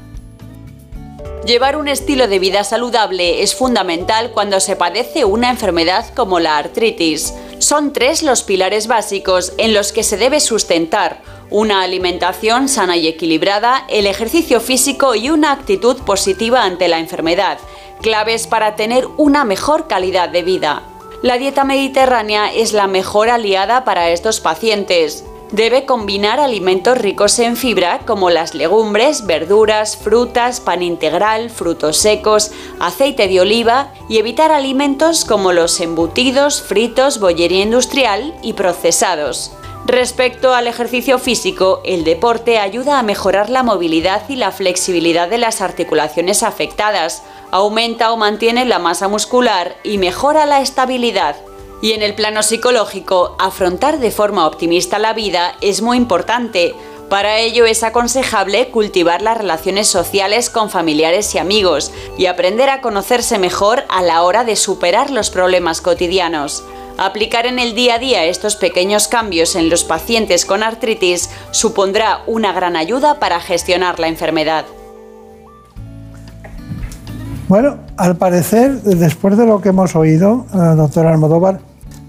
Llevar un estilo de vida saludable es fundamental cuando se padece una enfermedad como la artritis. Son tres los pilares básicos en los que se debe sustentar una alimentación sana y equilibrada, el ejercicio físico y una actitud positiva ante la enfermedad, claves para tener una mejor calidad de vida. La dieta mediterránea es la mejor aliada para estos pacientes. Debe combinar alimentos ricos en fibra como las legumbres, verduras, frutas, pan integral, frutos secos, aceite de oliva y evitar alimentos como los embutidos, fritos, bollería industrial y procesados. Respecto al ejercicio físico, el deporte ayuda a mejorar la movilidad y la flexibilidad de las articulaciones afectadas, aumenta o mantiene la masa muscular y mejora la estabilidad. Y en el plano psicológico, afrontar de forma optimista la vida es muy importante. Para ello es aconsejable cultivar las relaciones sociales con familiares y amigos y aprender a conocerse mejor a la hora de superar los problemas cotidianos. Aplicar en el día a día estos pequeños cambios en los pacientes con artritis supondrá una gran ayuda para gestionar la enfermedad. Bueno, al parecer, después de lo que hemos oído, eh, doctora Almodóvar,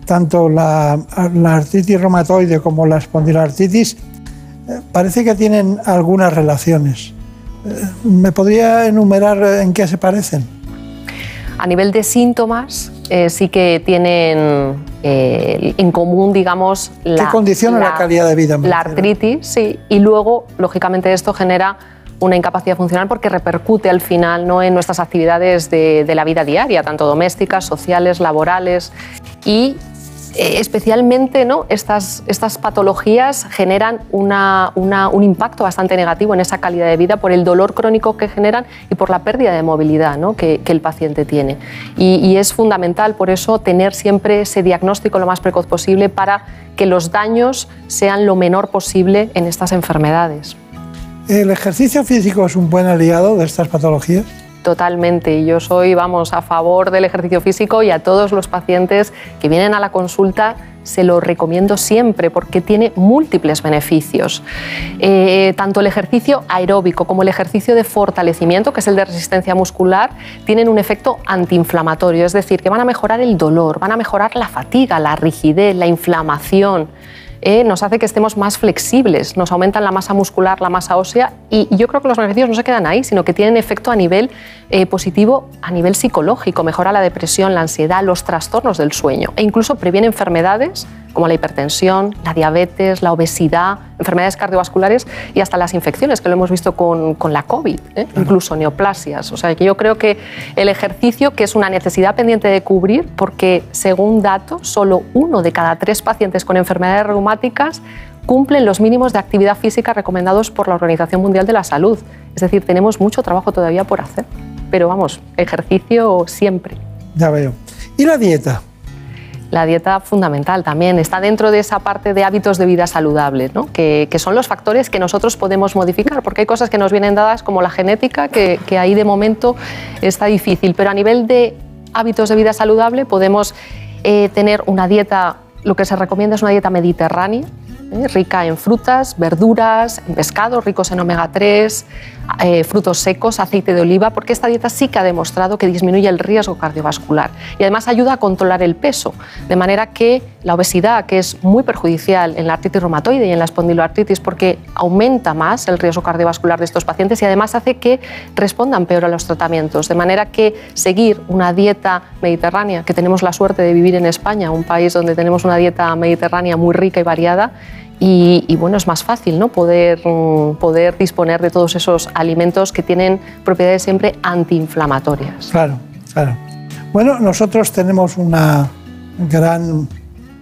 tanto la, artritis reumatoide como la espondiloartritis eh, parece que tienen algunas relaciones. Eh, ¿Me podría enumerar en qué se parecen? A nivel de síntomas, sí que tienen en común, digamos, la, ¿Qué condiciona la, calidad de vida? La artritis, sí, y luego, lógicamente, esto genera una incapacidad funcional porque repercute al final ¿no? en nuestras actividades de, de la vida diaria, tanto domésticas, sociales, laborales, y eh, especialmente ¿no? estas, estas patologías generan un impacto bastante negativo en esa calidad de vida por el dolor crónico que generan y por la pérdida de movilidad que, el paciente tiene. Y, es fundamental por eso tener siempre ese diagnóstico lo más precoz posible para que los daños sean lo menor posible en estas enfermedades. ¿El ejercicio físico es un buen aliado de estas patologías? Totalmente. Yo soy, vamos, a favor del ejercicio físico y a todos los pacientes que vienen a la consulta se lo recomiendo siempre porque tiene múltiples beneficios. Eh, tanto el ejercicio aeróbico como el ejercicio de fortalecimiento, que es el de resistencia muscular, tienen un efecto antiinflamatorio, es decir, que van a mejorar el dolor, van a mejorar la fatiga, la rigidez, la inflamación. Eh, nos hace que estemos más flexibles, nos aumentan la masa muscular, la masa ósea y yo creo que los beneficios no se quedan ahí, sino que tienen efecto a nivel eh, positivo, a nivel psicológico, mejora la depresión, la ansiedad, los trastornos del sueño e incluso previene enfermedades como la hipertensión, la diabetes, la obesidad, enfermedades cardiovasculares y hasta las infecciones, que lo hemos visto con, la COVID, ¿eh? incluso neoplasias. O sea, que yo creo que el ejercicio, que es una necesidad pendiente de cubrir, porque según datos, solo uno de cada tres pacientes con enfermedades reumáticas cumplen los mínimos de actividad física recomendados por la Organización Mundial de la Salud. Es decir, tenemos mucho trabajo todavía por hacer. Pero vamos, ejercicio siempre. Ya veo. ¿Y la dieta? La dieta fundamental también. Está dentro de esa parte de hábitos de vida saludables, ¿no? que, son los factores que nosotros podemos modificar, porque hay cosas que nos vienen dadas como la genética, que, ahí de momento está difícil, pero a nivel de hábitos de vida saludable podemos eh, tener una dieta, lo que se recomienda es una dieta mediterránea, ¿eh? rica en frutas, verduras, en pescado, ricos en omega 3, eh, frutos secos, aceite de oliva, porque esta dieta sí que ha demostrado que disminuye el riesgo cardiovascular y además ayuda a controlar el peso, de manera que la obesidad, que es muy perjudicial en la artritis reumatoide y en la espondiloartritis porque aumenta más el riesgo cardiovascular de estos pacientes y además hace que respondan peor a los tratamientos, de manera que seguir una dieta mediterránea, que tenemos la suerte de vivir en España, un país donde tenemos una dieta mediterránea muy rica y variada, y, bueno, es más fácil ¿no? poder, mm, poder disponer de todos esos alimentos que tienen propiedades siempre antiinflamatorias. Claro, claro. Bueno, nosotros tenemos una gran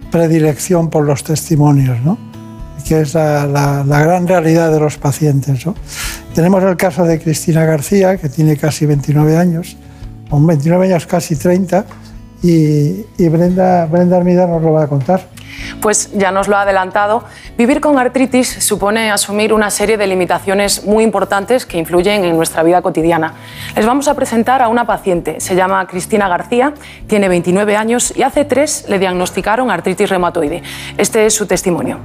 predilección por los testimonios, ¿no? que es la, gran realidad de los pacientes. ¿no? Tenemos el caso de Cristina García, que tiene casi 29 años, con 29 años casi 30, y, y Brenda, Brenda Armida nos lo va a contar. Pues ya nos lo ha adelantado, vivir con artritis supone asumir una serie de limitaciones muy importantes que influyen en nuestra vida cotidiana. Les vamos a presentar a una paciente, se llama Cristina García, tiene 29 años y hace tres le diagnosticaron artritis reumatoide. Este es su testimonio.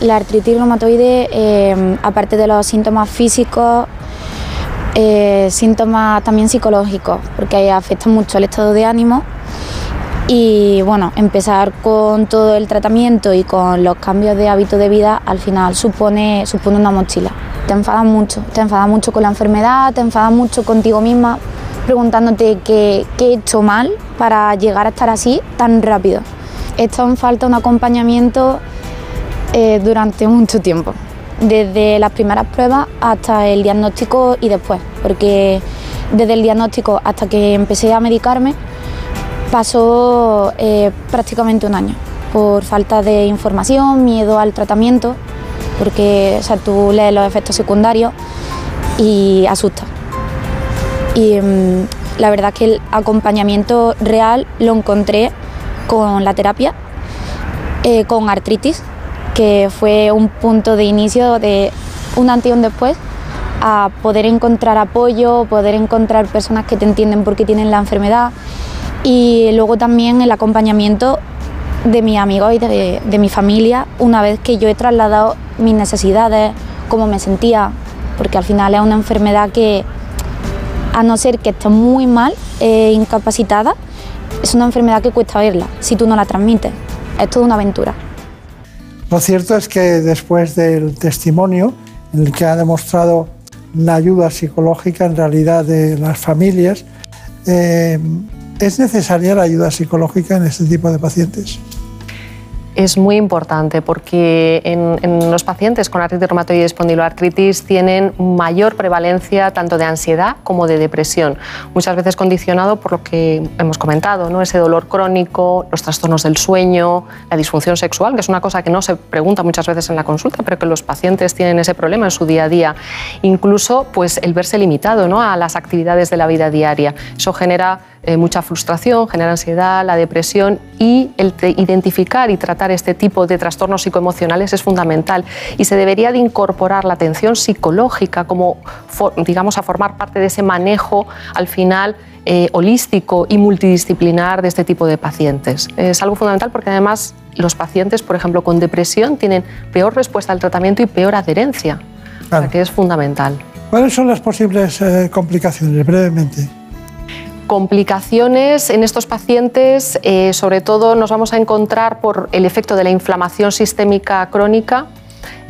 La artritis reumatoide, eh, aparte de los síntomas físicos, eh, síntomas también psicológicos, porque afecta mucho el estado de ánimo y bueno, empezar con todo el tratamiento y con los cambios de hábito de vida al final supone, supone una mochila. Te enfadas mucho, te enfadas mucho con la enfermedad, te enfadas mucho contigo misma, preguntándote qué, he hecho mal para llegar a estar así tan rápido. Esto en falta un acompañamiento eh, durante mucho tiempo, desde las primeras pruebas hasta el diagnóstico y después, porque desde el diagnóstico hasta que empecé a medicarme, pasó eh, prácticamente un año por falta de información, miedo al tratamiento, porque o sea, tú lees los efectos secundarios y asusta. Y mm, la verdad que el acompañamiento real lo encontré con la terapia, eh, con artritis, que fue un punto de inicio de un antes y un después a poder encontrar apoyo, poder encontrar personas que te entienden por qué tienen la enfermedad y luego también el acompañamiento de mis amigos y de, mi familia una vez que yo he trasladado mis necesidades, cómo me sentía, porque al final es una enfermedad que, a no ser que esté muy mal, eh, incapacitada, es una enfermedad que cuesta verla si tú no la transmites. Es toda una aventura. Lo cierto es que después del testimonio en el que ha demostrado la ayuda psicológica en realidad de las familias, eh, ¿Es necesaria la ayuda psicológica en este tipo de pacientes? es muy importante porque en, los pacientes con artritis reumatoide y espondiloartritis tienen mayor prevalencia tanto de ansiedad como de depresión, muchas veces condicionado por lo que hemos comentado, ¿no? ese dolor crónico, los trastornos del sueño, la disfunción sexual, que es una cosa que no se pregunta muchas veces en la consulta, pero que los pacientes tienen ese problema en su día a día. Incluso pues, el verse limitado ¿no? a las actividades de la vida diaria. Eso genera eh, mucha frustración, genera ansiedad, la depresión y el identificar y tratar este tipo de trastornos psicoemocionales es fundamental y se debería de incorporar la atención psicológica como, digamos, a formar parte de ese manejo al final eh, holístico y multidisciplinar de este tipo de pacientes. Es algo fundamental porque además los pacientes, por ejemplo, con depresión tienen peor respuesta al tratamiento y peor adherencia, que es fundamental. ¿Cuáles son las posibles eh, complicaciones, brevemente? Complicaciones en estos pacientes, eh, sobre todo nos vamos a encontrar por el efecto de la inflamación sistémica crónica,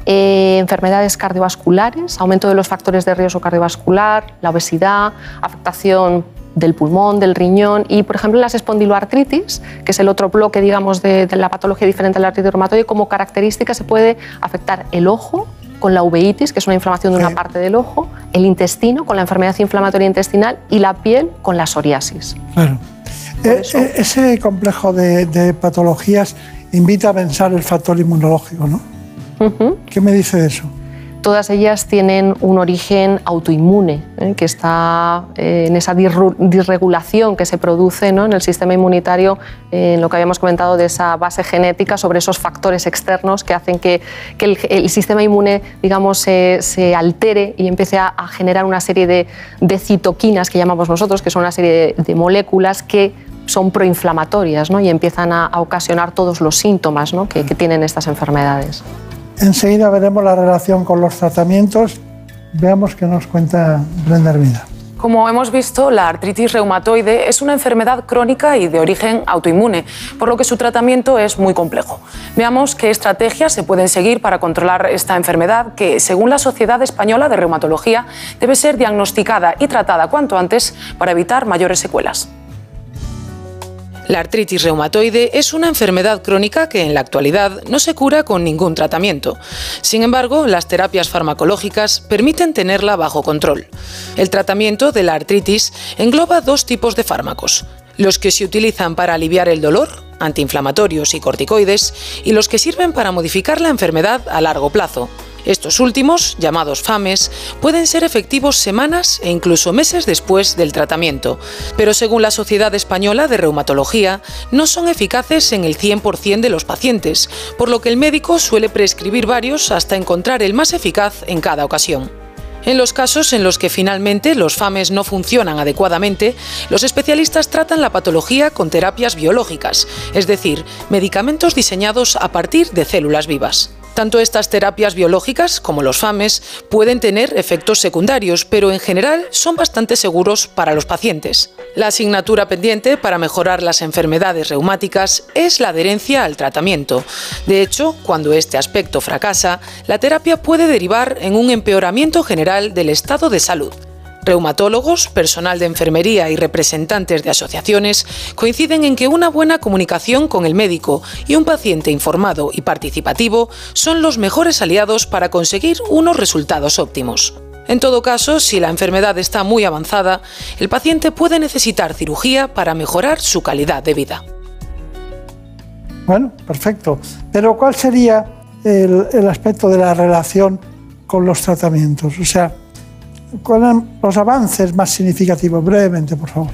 eh, enfermedades cardiovasculares, aumento de los factores de riesgo cardiovascular, la obesidad, afectación del pulmón, del riñón y, por ejemplo, las espondiloartritis, que es el otro bloque, digamos, de, la patología diferente a la artritis reumatoide, como característica se puede afectar el ojo con la uveitis, que es una inflamación de una parte del ojo, el intestino con la enfermedad inflamatoria intestinal y la piel con la psoriasis. Claro. Eh, eh, ese complejo de, patologías invita a pensar el factor inmunológico, ¿no? ¿Qué me dice de eso? Todas ellas tienen un origen autoinmune, ¿eh? que está eh, en esa disregulación que se produce en el sistema inmunitario, en lo que habíamos comentado de esa base genética sobre esos factores externos que hacen que, el, sistema inmune digamos, se, altere y empiece a, generar una serie de, citoquinas que llamamos nosotros, que son una serie de, moléculas que son proinflamatorias y empiezan a, ocasionar todos los síntomas que tienen estas enfermedades. Enseguida veremos la relación con los tratamientos. Veamos qué nos cuenta Brenda Hermida. Como hemos visto, la artritis reumatoide es una enfermedad crónica y de origen autoinmune, por lo que su tratamiento es muy complejo. Veamos qué estrategias se pueden seguir para controlar esta enfermedad que, según la Sociedad Española de Reumatología, debe ser diagnosticada y tratada cuanto antes para evitar mayores secuelas. La artritis reumatoide es una enfermedad crónica que en la actualidad no se cura con ningún tratamiento. Sin embargo, las terapias farmacológicas permiten tenerla bajo control. El tratamiento de la artritis engloba dos tipos de fármacos, los que se utilizan para aliviar el dolor, antiinflamatorios y corticoides, y los que sirven para modificar la enfermedad a largo plazo, estos últimos, llamados FAMES, pueden ser efectivos semanas e incluso meses después del tratamiento, pero según la Sociedad Española de Reumatología, no son eficaces en el 100% de los pacientes, por lo que el médico suele prescribir varios hasta encontrar el más eficaz en cada ocasión. En los casos en los que finalmente los FAMES no funcionan adecuadamente, los especialistas tratan la patología con terapias biológicas, es decir, medicamentos diseñados a partir de células vivas. Tanto estas terapias biológicas como los FAMES pueden tener efectos secundarios, pero en general son bastante seguros para los pacientes. La asignatura pendiente para mejorar las enfermedades reumáticas es la adherencia al tratamiento. De hecho, cuando este aspecto fracasa, la terapia puede derivar en un empeoramiento general del estado de salud. Reumatólogos, personal de enfermería y representantes de asociaciones coinciden en que una buena comunicación con el médico y un paciente informado y participativo son los mejores aliados para conseguir unos resultados óptimos. En todo caso, si la enfermedad está muy avanzada, el paciente puede necesitar cirugía para mejorar su calidad de vida. Bueno, perfecto. Pero ¿cuál sería el, aspecto de la relación con los tratamientos? O sea, ¿Cuáles los avances más significativos? Brevemente, por favor.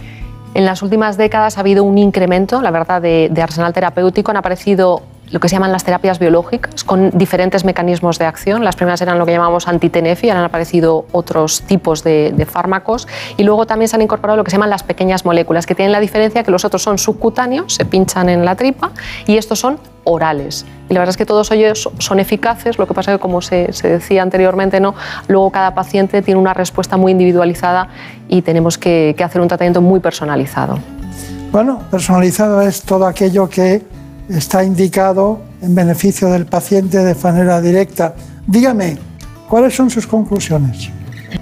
En las últimas décadas ha habido un incremento, la verdad, de, arsenal terapéutico. Han aparecido lo que se llaman las terapias biológicas, con diferentes mecanismos de acción. Las primeras eran lo que llamamos antitenefi, han aparecido otros tipos de, de, fármacos. Y luego también se han incorporado lo que se llaman las pequeñas moléculas, que tienen la diferencia que los otros son subcutáneos, se pinchan en la tripa, y estos son orales. Y la verdad es que todos ellos son eficaces, lo que pasa es que, como se, decía anteriormente, ¿no? luego cada paciente tiene una respuesta muy individualizada y tenemos que, hacer un tratamiento muy personalizado. Bueno, personalizado es todo aquello que está indicado en beneficio del paciente de manera directa. Dígame, ¿cuáles son sus conclusiones?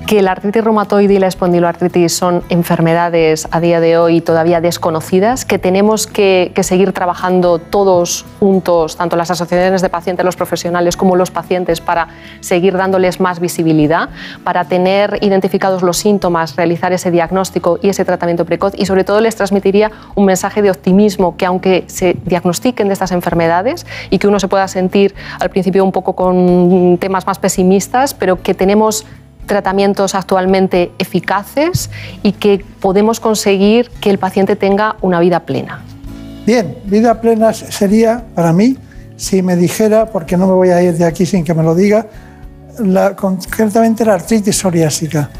Que la artritis reumatoide y la espondiloartritis son enfermedades a día de hoy todavía desconocidas, que tenemos que, seguir trabajando todos juntos, tanto las asociaciones de pacientes, los profesionales como los pacientes, para seguir dándoles más visibilidad, para tener identificados los síntomas, realizar ese diagnóstico y ese tratamiento precoz. Y sobre todo les transmitiría un mensaje de optimismo que aunque se diagnostiquen de estas enfermedades y que uno se pueda sentir al principio un poco con temas más pesimistas, pero que tenemos tratamientos actualmente eficaces y que podemos conseguir que el paciente tenga una vida plena. Bien, vida plena sería para mí si me dijera, porque no me voy a ir de aquí sin que me lo diga, la, concretamente la artritis psoriásica.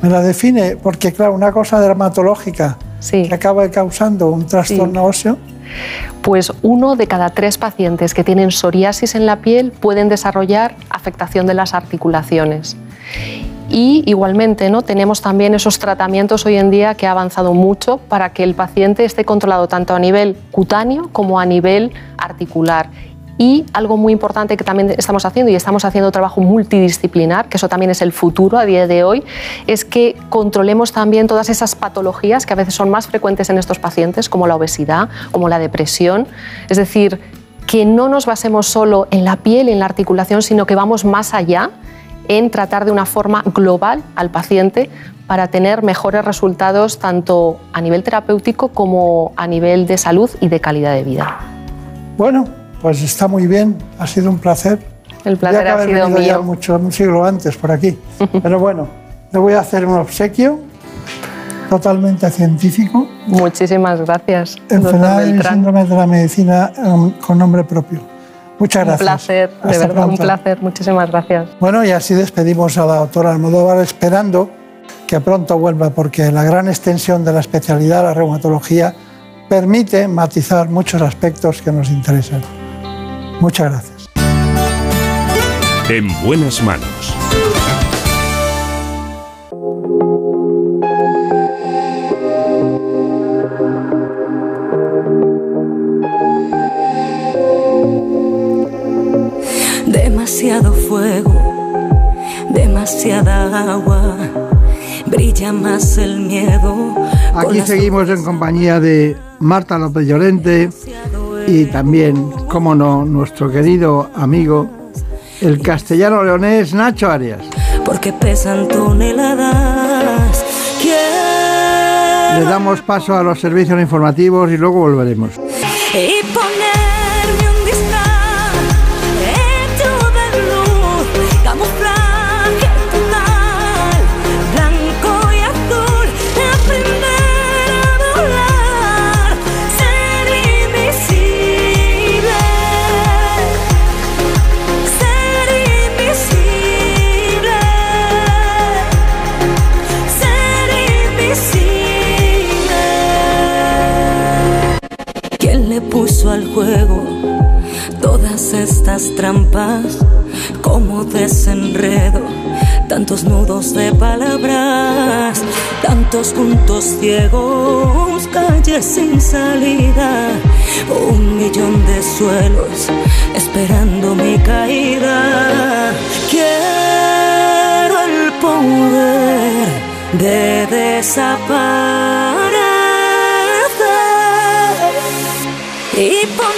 Me la define porque, claro, una cosa dermatológica que acaba causando un trastorno óseo. Pues uno de cada tres pacientes que tienen psoriasis en la piel pueden desarrollar afectación de las articulaciones. Y igualmente ¿no? tenemos también esos tratamientos hoy en día que ha avanzado mucho para que el paciente esté controlado tanto a nivel cutáneo como a nivel articular. Y algo muy importante que también estamos haciendo, y estamos haciendo trabajo multidisciplinar, que eso también es el futuro a día de hoy, es que controlemos también todas esas patologías que a veces son más frecuentes en estos pacientes, como la obesidad, como la depresión. Es decir, que no nos basemos solo en la piel, en la articulación, sino que vamos más allá en tratar de una forma global al paciente para tener mejores resultados tanto a nivel terapéutico como a nivel de salud y de calidad de vida. Bueno, pues está muy bien, ha sido un placer. El placer ha sido mío. Ya mucho, un siglo antes por aquí. Pero bueno, le voy a hacer un obsequio totalmente científico. Muchísimas gracias. Enfermedad y síndrome de la medicina um, con nombre propio. Muchas gracias. Un placer, de verdad, un placer. Muchísimas gracias. Bueno, y así despedimos a la doctora Almodóvar esperando que pronto vuelva, porque la gran extensión de la especialidad, la reumatología, permite matizar muchos aspectos que nos interesan. Muchas gracias. En buenas manos. demasiado fuego, demasiada agua, brilla más el miedo. Aquí seguimos en compañía de Marta López Llorente y también, como no, nuestro querido amigo, el castellano leonés Nacho Arias. Porque pesan toneladas. Le damos paso a los servicios informativos y luego volveremos. Y todas estas trampas como desenredo, tantos nudos de palabras, tantos puntos ciegos, calles sin salida, un millón de suelos esperando mi caída. Quiero el poder de desaparecer y ponerme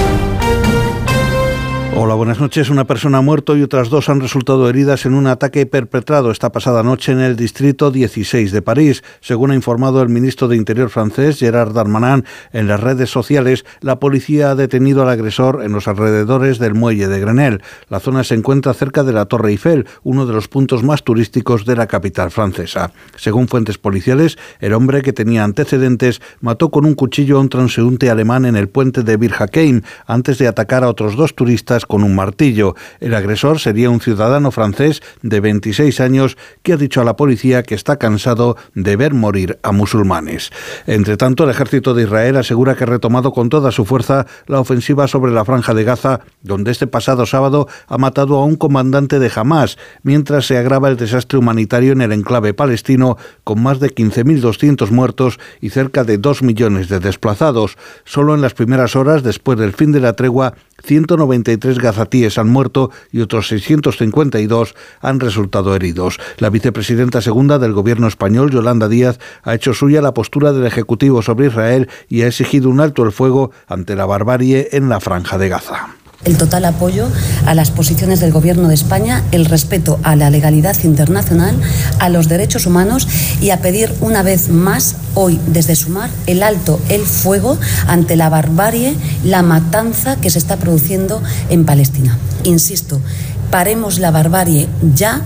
Hola, buenas noches. Una persona ha muerto y otras dos han resultado heridas en un ataque perpetrado esta pasada noche en el distrito 16 de París. Según ha informado el ministro de Interior francés, Gerard Darmanin, en las redes sociales, la policía ha detenido al agresor en los alrededores del muelle de Grenelle. La zona se encuentra cerca de la Torre Eiffel, uno de los puntos más turísticos de la capital francesa. Según fuentes policiales, el hombre que tenía antecedentes mató con un cuchillo a un transeúnte alemán en el puente de Bir Hakeim antes de atacar a otros dos turistas con un martillo. El agresor sería un ciudadano francés de 26 años que ha dicho a la policía que está cansado de ver morir a musulmanes. Entre tanto, el ejército de Israel asegura que ha retomado con toda su fuerza la ofensiva sobre la franja de Gaza, donde este pasado sábado ha matado a un comandante de Hamas, mientras se agrava el desastre humanitario en el enclave palestino, con más de 15.200 muertos y cerca de 2 millones de desplazados. Solo en las primeras horas después del fin de la tregua, 193 gazatíes han muerto y otros 652 han resultado heridos. La vicepresidenta segunda del gobierno español, Yolanda Díaz, ha hecho suya la postura del Ejecutivo sobre Israel y ha exigido un alto el fuego ante la barbarie en la franja de Gaza el total apoyo a las posiciones del Gobierno de España, el respeto a la legalidad internacional, a los derechos humanos y a pedir una vez más hoy desde Sumar el alto el fuego ante la barbarie, la matanza que se está produciendo en Palestina. Insisto, paremos la barbarie ya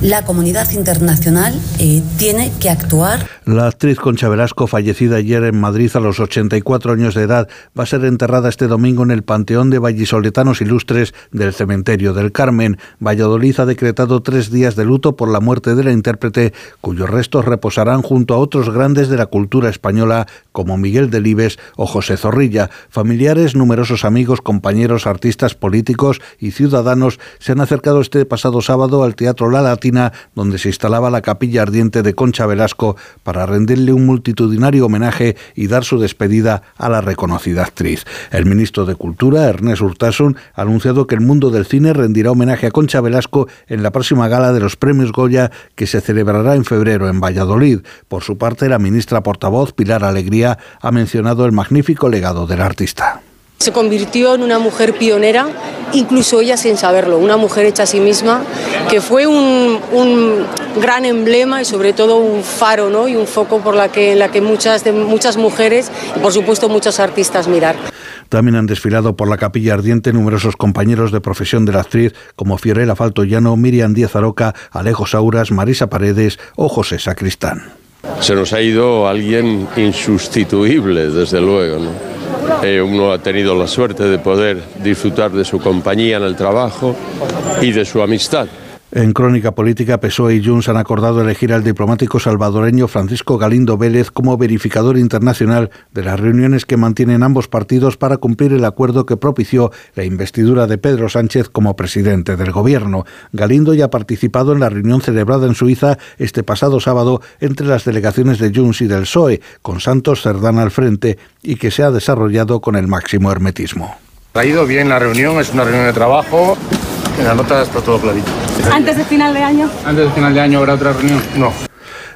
la comunidad internacional eh, tiene que actuar. La actriz Concha Velasco, fallecida ayer en Madrid a los 84 años de edad, va a ser enterrada este domingo en el Panteón de Vallisoletanos Ilustres del Cementerio del Carmen. Valladolid ha decretado tres días de luto por la muerte de la intérprete, cuyos restos reposarán junto a otros grandes de la cultura española como Miguel Delibes o José Zorrilla. Familiares, numerosos amigos, compañeros, artistas, políticos y ciudadanos se han acercado este pasado sábado al Teatro La Latina donde se instalaba la capilla ardiente de Concha Velasco para rendirle un multitudinario homenaje y dar su despedida a la reconocida actriz. El ministro de Cultura, Ernest Urtasun, ha anunciado que el mundo del cine rendirá homenaje a Concha Velasco en la próxima gala de los premios Goya que se celebrará en febrero en Valladolid. Por su parte, la ministra portavoz, Pilar Alegría, ha mencionado el magnífico legado del artista. Se convirtió en una mujer pionera, incluso ella sin saberlo, una mujer hecha a sí misma, que fue un, gran emblema y sobre todo un faro ¿no? y un foco por la que, en la que muchas, muchas mujeres y por supuesto muchos artistas mirar. También han desfilado por la capilla ardiente numerosos compañeros de profesión de la actriz como Fiorella Faltoyano, Miriam Díaz Aroca, Alejo Sauras, Marisa Paredes o José Sacristán. Se nos ha ido alguien insustituible, desde luego. Eh, uno ha tenido la suerte de poder disfrutar de su compañía en el trabajo y de su amistad. En Crónica Política, PSOE y Junts han acordado elegir al diplomático salvadoreño Francisco Galindo Vélez como verificador internacional de las reuniones que mantienen ambos partidos para cumplir el acuerdo que propició la investidura de Pedro Sánchez como presidente del gobierno. Galindo ya ha participado en la reunión celebrada en Suiza este pasado sábado entre las delegaciones de Junts y del PSOE, con Santos Cerdán al frente, y que se ha desarrollado con el máximo hermetismo. Ha ido bien la reunión, es una reunión de trabajo en la nota está todo clarito. ¿Antes de final de año? ¿Antes de final de año habrá otra reunión? No.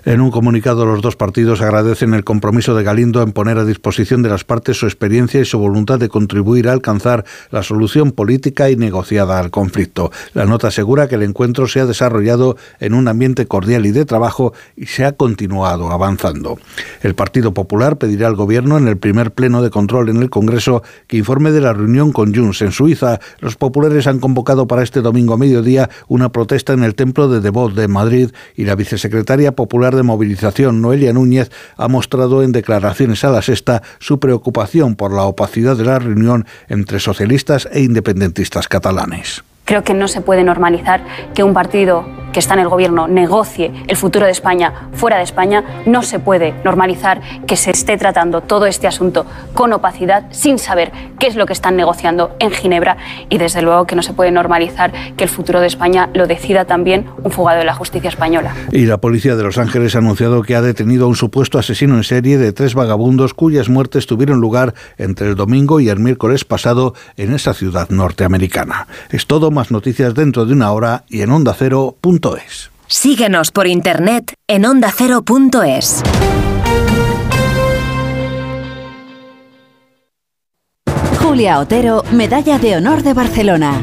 En un comunicado, los dos partidos agradecen el compromiso de Galindo en poner a disposición de las partes su experiencia y su voluntad de contribuir a alcanzar la solución política y negociada al conflicto. La nota asegura que el encuentro se ha desarrollado en un ambiente cordial y de trabajo y se ha continuado avanzando. El Partido Popular pedirá al Gobierno en el primer pleno de control en el Congreso que informe de la reunión con Junts en Suiza. Los populares han convocado para este domingo a mediodía una protesta en el Templo de Devot de Madrid y la vicesecretaria popular de movilización, Noelia Núñez, ha mostrado en declaraciones a la sexta su preocupación por la opacidad de la reunión entre socialistas e independentistas catalanes. Creo que no se puede normalizar que un partido que está en el gobierno negocie el futuro de España fuera de España. No se puede normalizar que se esté tratando todo este asunto con opacidad sin saber qué es lo que están negociando en Ginebra y desde luego que no se puede normalizar que el futuro de España lo decida también un fugado de la justicia española. Y la policía de Los Ángeles ha anunciado que ha detenido a un supuesto asesino en serie de tres vagabundos cuyas muertes tuvieron lugar entre el domingo y el miércoles pasado en esa ciudad norteamericana. Es todo más noticias dentro de una hora y en ondacero.es. Síguenos por internet en ondacero.es. Julia Otero, Medalla de Honor de Barcelona.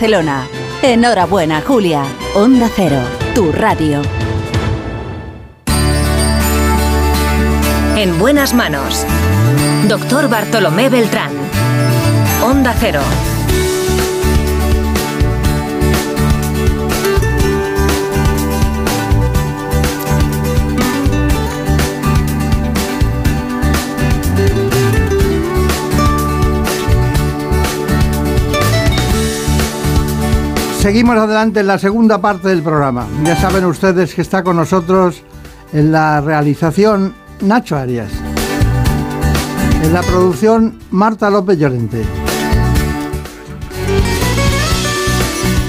Enhorabuena, Julia. Onda Cero, tu radio. En buenas manos. Doctor Bartolomé Beltrán. Onda Cero. Seguimos adelante en la segunda parte del programa. Ya saben ustedes que está con nosotros en la realización Nacho Arias. En la producción Marta López Llorente.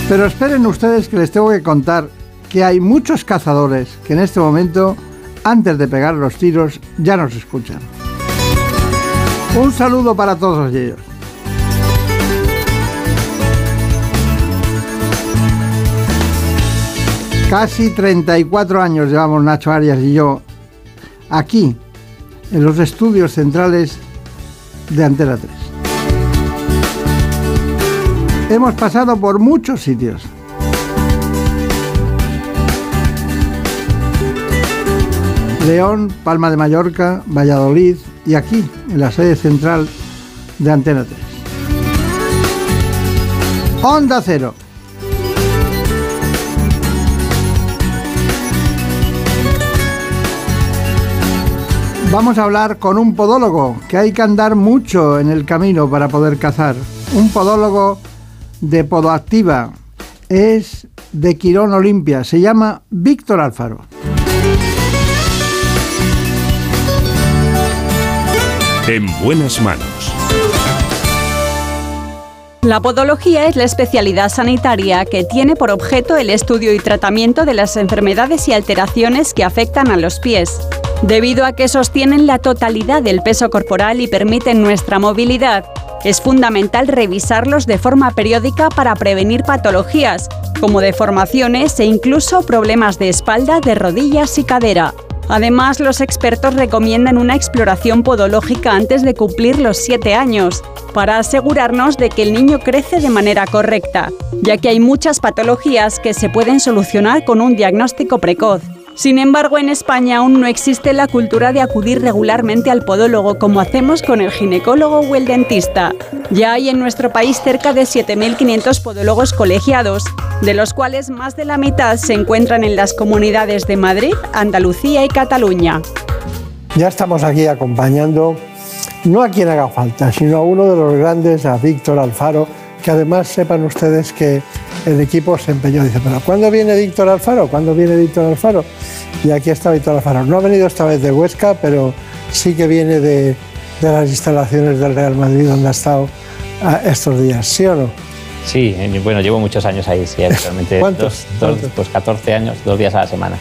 Pero esperen ustedes que les tengo que contar que hay muchos cazadores que en este momento, antes de pegar los tiros, ya nos escuchan. Un saludo para todos ellos. Casi 34 años llevamos Nacho Arias y yo aquí, en los estudios centrales de Antena 3. Hemos pasado por muchos sitios. León, Palma de Mallorca, Valladolid y aquí, en la sede central de Antena 3. Onda Cero. Vamos a hablar con un podólogo, que hay que andar mucho en el camino para poder cazar. Un podólogo de Podoactiva. Es de Quirón Olimpia. Se llama Víctor Alfaro. En buenas manos. La podología es la especialidad sanitaria que tiene por objeto el estudio y tratamiento de las enfermedades y alteraciones que afectan a los pies. Debido a que sostienen la totalidad del peso corporal y permiten nuestra movilidad, es fundamental revisarlos de forma periódica para prevenir patologías, como deformaciones e incluso problemas de espalda, de rodillas y cadera. Además, los expertos recomiendan una exploración podológica antes de cumplir los 7 años, para asegurarnos de que el niño crece de manera correcta, ya que hay muchas patologías que se pueden solucionar con un diagnóstico precoz. Sin embargo, en España aún no existe la cultura de acudir regularmente al podólogo como hacemos con el ginecólogo o el dentista. Ya hay en nuestro país cerca de 7.500 podólogos colegiados, de los cuales más de la mitad se encuentran en las comunidades de Madrid, Andalucía y Cataluña. Ya estamos aquí acompañando no a quien haga falta, sino a uno de los grandes, a Víctor Alfaro, que además sepan ustedes que el equipo se empeñó. Dice, pero ¿cuándo viene Víctor Alfaro? ¿Cuándo viene Víctor Alfaro? Y aquí está Víctor Alfaro. No ha venido esta vez de Huesca, pero sí que viene de, de las instalaciones del Real Madrid, donde ha estado ah, estos días, ¿sí o no? Sí, bueno, llevo muchos años ahí, sí, actualmente. ¿Cuántos? Dos, dos, pues 14 años, dos días a la semana.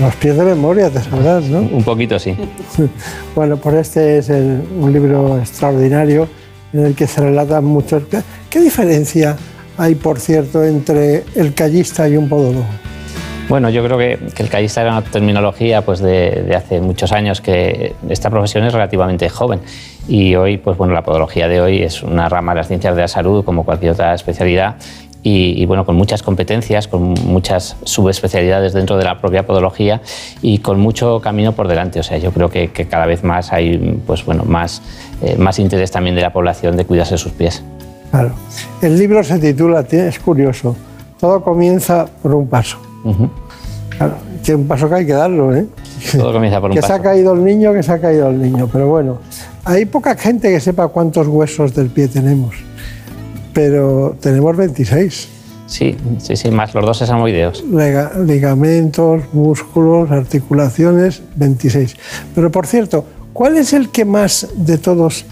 Los pies de memoria, te sabrás, ¿no? Un poquito, sí. Bueno, pues este es el- un libro extraordinario en el que se relatan muchos... ¿Qué, qué diferencia hay, por cierto, entre el callista y un podólogo? Bueno, yo creo que, que el callista era una terminología pues, de, de hace muchos años, que esta profesión es relativamente joven. Y hoy, pues bueno, la podología de hoy es una rama de las ciencias de la salud, como cualquier otra especialidad, y, y, bueno, con muchas competencias, con muchas subespecialidades dentro de la propia podología y con mucho camino por delante. O sea, yo creo que, que cada vez más hay pues, bueno, más, eh, más interés también de la población de cuidarse sus pies. Claro. El libro se titula, es curioso, todo comienza por un paso. Claro, que un paso que hay que darlo, ¿eh? Todo comienza por un que se paso. ha caído el niño, que se ha caído el niño. Pero bueno, hay poca gente que sepa cuántos huesos del pie tenemos. Pero tenemos 26. Sí, sí, sí, más los dos sesamoideos. Lega- ligamentos, músculos, articulaciones, 26. Pero por cierto, ¿cuál es el que más de todos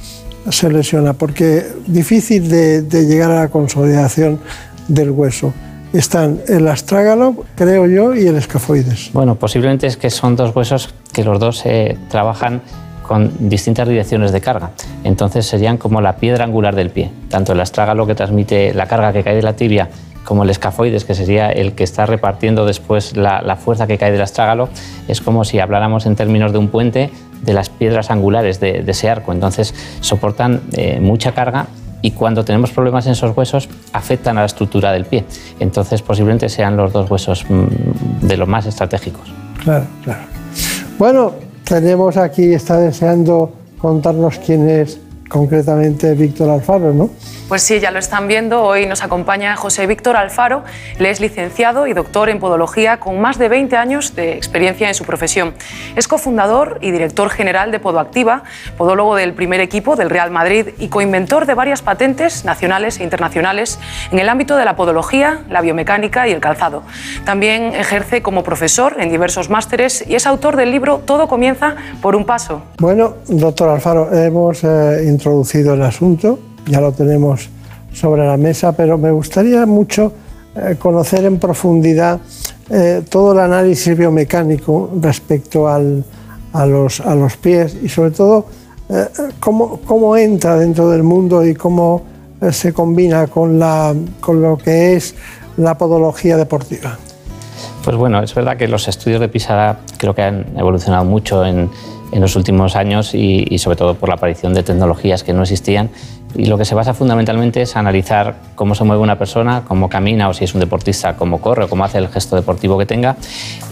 se lesiona? Porque difícil de, llegar a la consolidación del hueso están el astrágalo, creo yo, y el escafoides. Bueno, posiblemente es que son dos huesos que los dos eh, trabajan con distintas direcciones de carga. Entonces serían como la piedra angular del pie. Tanto el astrágalo que transmite la carga que cae de la tibia como el escafoides, que sería el que está repartiendo después la, fuerza que cae del astrágalo, es como si habláramos en términos de un puente de las piedras angulares de, ese arco. Entonces soportan eh, mucha carga y cuando tenemos problemas en esos huesos afectan a la estructura del pie. Entonces posiblemente sean los dos huesos mm, de los más estratégicos. Claro, claro. Bueno, tenemos aquí, está deseando contarnos quién es concretamente Víctor Alfaro, ¿no? Pues sí, ya lo están viendo. Hoy nos acompaña José Víctor Alfaro. Él es licenciado y doctor en podología con más de 20 años de experiencia en su profesión. Es cofundador y director general de Podoactiva, podólogo del primer equipo del Real Madrid y coinventor de varias patentes nacionales e internacionales en el ámbito de la podología, la biomecánica y el calzado. También ejerce como profesor en diversos másteres y es autor del libro Todo comienza por un paso. Bueno, doctor Alfaro, hemos eh, introducido el asunto ya lo tenemos sobre la mesa, pero me gustaría mucho eh, conocer en profundidad eh, todo el análisis biomecánico respecto a, los, a, los, pies y sobre todo eh, cómo, cómo, entra dentro del mundo y cómo se combina con, la, con lo que es la podología deportiva. Pues bueno, es verdad que los estudios de pisada creo que han evolucionado mucho en, en los últimos años y, sobre todo por la aparición de tecnologías que no existían y lo que se basa fundamentalmente es analizar cómo se mueve una persona, cómo camina o si es un deportista, cómo corre o cómo hace el gesto deportivo que tenga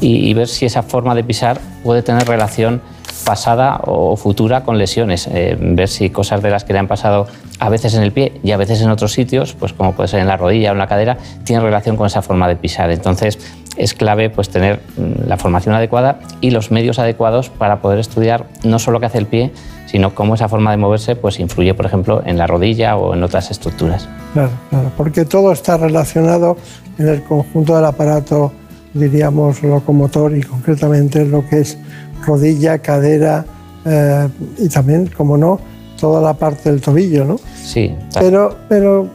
y, ver si esa forma de pisar puede tener relación pasada o futura con lesiones, eh, ver si cosas de las que le han pasado a veces en el pie y a veces en otros sitios, pues como puede ser en la rodilla o en la cadera, tienen relación con esa forma de pisar. Entonces es clave pues tener mm, la formación adecuada y los medios adecuados para poder estudiar no solo qué hace el pie, sino cómo esa forma de moverse pues, influye, por ejemplo, en la rodilla o en otras estructuras. Claro, claro, porque todo está relacionado en el conjunto del aparato, diríamos, locomotor y concretamente lo que es rodilla, cadera eh, y también, como no, toda la parte del tobillo, ¿no? Sí. Pero, pero,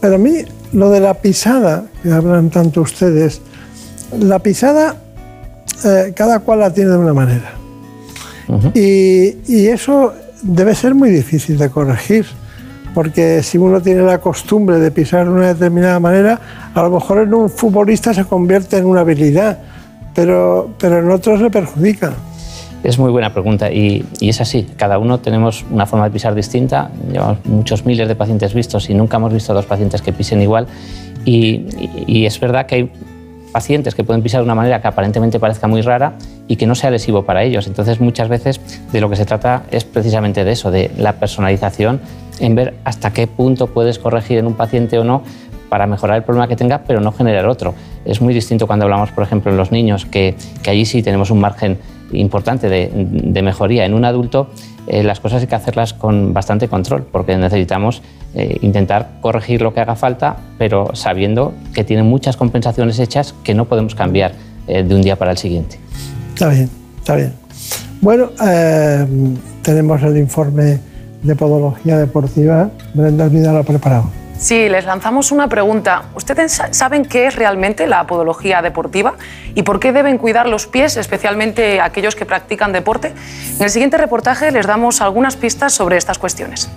pero a mí lo de la pisada, que hablan tanto ustedes, la pisada eh, cada cual la tiene de una manera y, eso debe ser muy difícil de corregir, porque si uno tiene la costumbre de pisar de una determinada manera, a lo mejor en un futbolista se convierte en una habilidad, pero, pero en otros le perjudica. Es muy buena pregunta y, es así. Cada uno tenemos una forma de pisar distinta. Llevamos muchos miles de pacientes vistos y nunca hemos visto dos pacientes que pisen igual. y es verdad que hay pacientes que pueden pisar de una manera que aparentemente parezca muy rara y que no sea lesivo para ellos. Entonces, muchas veces de lo que se trata es precisamente de eso, de la personalización, en ver hasta qué punto puedes corregir en un paciente o no para mejorar el problema que tenga, pero no generar otro. Es muy distinto cuando hablamos, por ejemplo, en los niños, que, allí sí tenemos un margen importante de mejoría. En un adulto eh, las cosas hay que hacerlas con bastante control, porque necesitamos eh, intentar corregir lo que haga falta, pero sabiendo que tiene muchas compensaciones hechas que no podemos cambiar eh, de un día para el siguiente. Está bien, está bien. Bueno, tenemos el informe de podología deportiva. Brenda Vida lo ha preparado. Sí, les lanzamos una pregunta. ¿Ustedes saben qué es realmente la podología deportiva y por qué deben cuidar los pies, especialmente aquellos que practican deporte? En el siguiente reportaje les damos algunas pistas sobre estas cuestiones.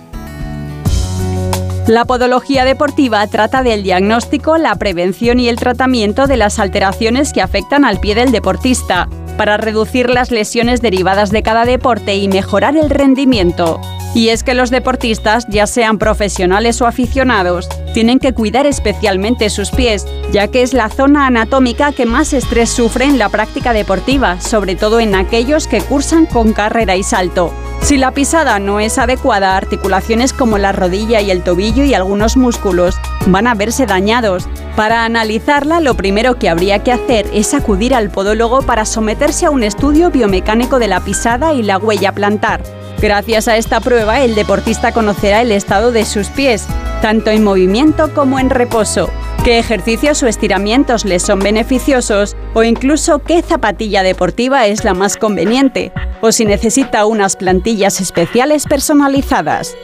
La podología deportiva trata del diagnóstico, la prevención y el tratamiento de las alteraciones que afectan al pie del deportista, para reducir las lesiones derivadas de cada deporte y mejorar el rendimiento. Y es que los deportistas, ya sean profesionales o aficionados, tienen que cuidar especialmente sus pies, ya que es la zona anatómica que más estrés sufre en la práctica deportiva, sobre todo en aquellos que cursan con carrera y salto. Si la pisada no es adecuada, articulaciones como la rodilla y el tobillo y algunos músculos van a verse dañados. Para analizarla, lo primero que habría que hacer es acudir al podólogo para someterse a un estudio biomecánico de la pisada y la huella plantar. Gracias a esta prueba, el deportista conocerá el estado de sus pies, tanto en movimiento como en reposo, qué ejercicios o estiramientos les son beneficiosos o incluso qué zapatilla deportiva es la más conveniente, o si necesita unas plantillas especiales personalizadas.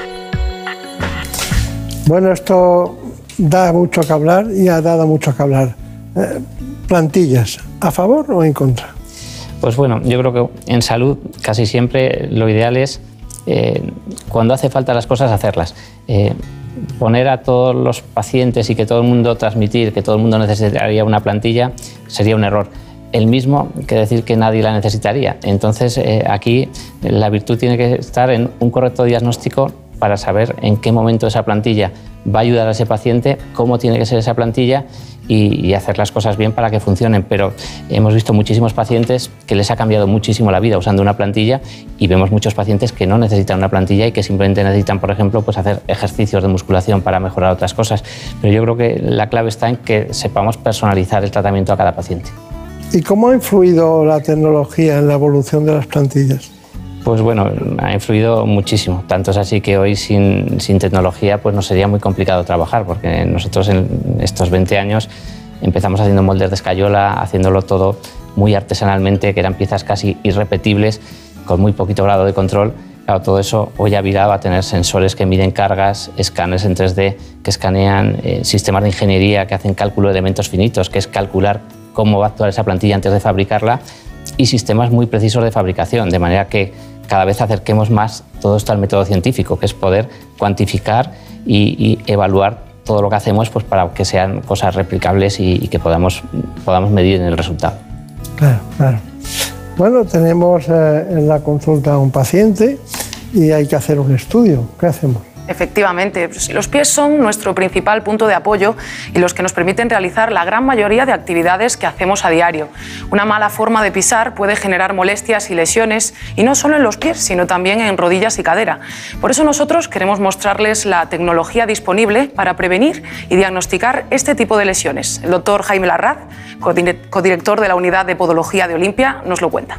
Bueno, esto da mucho que hablar y ha dado mucho que hablar. Eh, plantillas, ¿a favor o en contra? Pues bueno, yo creo que en salud casi siempre lo ideal es eh, cuando hace falta las cosas hacerlas. Eh, poner a todos los pacientes y que todo el mundo transmitir que todo el mundo necesitaría una plantilla sería un error el mismo que decir que nadie la necesitaría. Entonces, aquí la virtud tiene que estar en un correcto diagnóstico para saber en qué momento esa plantilla va a ayudar a ese paciente, cómo tiene que ser esa plantilla y, hacer las cosas bien para que funcionen. Pero hemos visto muchísimos pacientes que les ha cambiado muchísimo la vida usando una plantilla y vemos muchos pacientes que no necesitan una plantilla y que simplemente necesitan, por ejemplo, pues hacer ejercicios de musculación para mejorar otras cosas. Pero yo creo que la clave está en que sepamos personalizar el tratamiento a cada paciente. ¿Y cómo ha influido la tecnología en la evolución de las plantillas? Pues bueno, ha influido muchísimo. Tanto es así que hoy sin, tecnología pues nos sería muy complicado trabajar, porque nosotros en estos 20 años empezamos haciendo moldes de escayola, haciéndolo todo muy artesanalmente, que eran piezas casi irrepetibles, con muy poquito grado de control. Claro, todo eso hoy ha virado a tener sensores que miden cargas, escáneres en 3D que escanean, eh, sistemas de ingeniería que hacen cálculo de elementos finitos, que es calcular cómo va a actuar esa plantilla antes de fabricarla, y sistemas muy precisos de fabricación, de manera que cada vez acerquemos más todo esto al método científico, que es poder cuantificar y, evaluar todo lo que hacemos pues, para que sean cosas replicables y, que podamos, podamos medir en el resultado. Claro, claro. Bueno, tenemos eh, en la consulta a un paciente y hay que hacer un estudio. ¿Qué hacemos? Efectivamente, pues, los pies son nuestro principal punto de apoyo y los que nos permiten realizar la gran mayoría de actividades que hacemos a diario. Una mala forma de pisar puede generar molestias y lesiones, y no solo en los pies, sino también en rodillas y cadera. Por eso nosotros queremos mostrarles la tecnología disponible para prevenir y diagnosticar este tipo de lesiones. El doctor Jaime Larraz, codirector de la Unidad de Podología de Olimpia, nos lo cuenta.